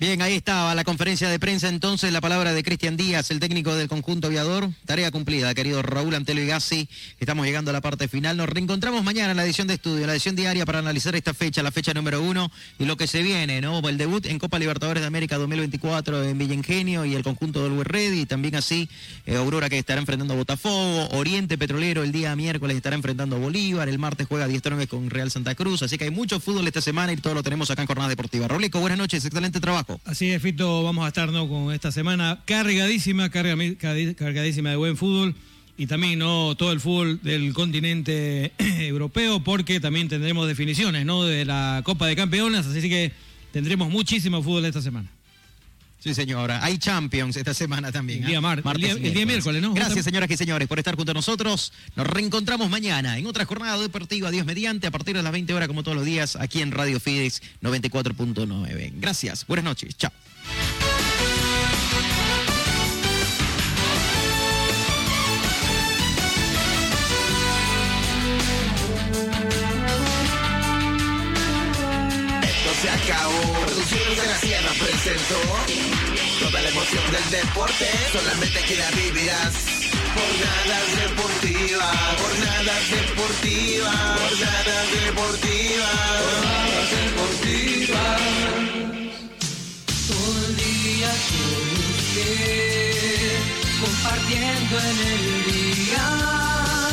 Bien, ahí estaba la conferencia de prensa entonces, la palabra de Cristian Díaz, el técnico del conjunto aviador. Tarea cumplida, querido Raúl Antelo y Gassi. Estamos llegando a la parte final. Nos reencontramos mañana en la edición de estudio, en la edición diaria para analizar esta fecha, la fecha número uno y lo que se viene, ¿no? El debut en Copa Libertadores de América 2024 en Villa Ingenio y el conjunto del Ready. Y también así, eh, Aurora que estará enfrentando a Botafogo, Oriente Petrolero el día miércoles estará enfrentando a Bolívar, el martes juega 10-9 con Real Santa Cruz. Así que hay mucho fútbol esta semana y todo lo tenemos acá en Jornada Deportiva. Rolico, buenas noches, excelente trabajo.
Así es, Fito, vamos a estar ¿no? con esta semana cargadísima, carga- cargadísima de buen fútbol y también no todo el fútbol del continente europeo, porque también tendremos definiciones ¿no? de la Copa de Campeones, así que tendremos muchísimo fútbol esta semana.
Sí, señora. Hay Champions esta semana también.
El día
¿ah?
mar- el
Martes
día-
y
el día miércoles, ¿no?
Gracias, señoras y señores, por estar junto a nosotros. Nos reencontramos mañana en otra jornada deportiva, Dios mediante, a partir de las 20 horas, como todos los días, aquí en Radio Fides 94.9. Gracias. Buenas noches. Chao.
Esto se acabó. Producciones de la Sierra presentó toda la emoción del deporte. Solamente aquí la vivirás. Jornadas deportivas, jornadas deportivas, jornadas deportivas, jornadas deportivas.
Todo el día con usted, compartiendo en el día.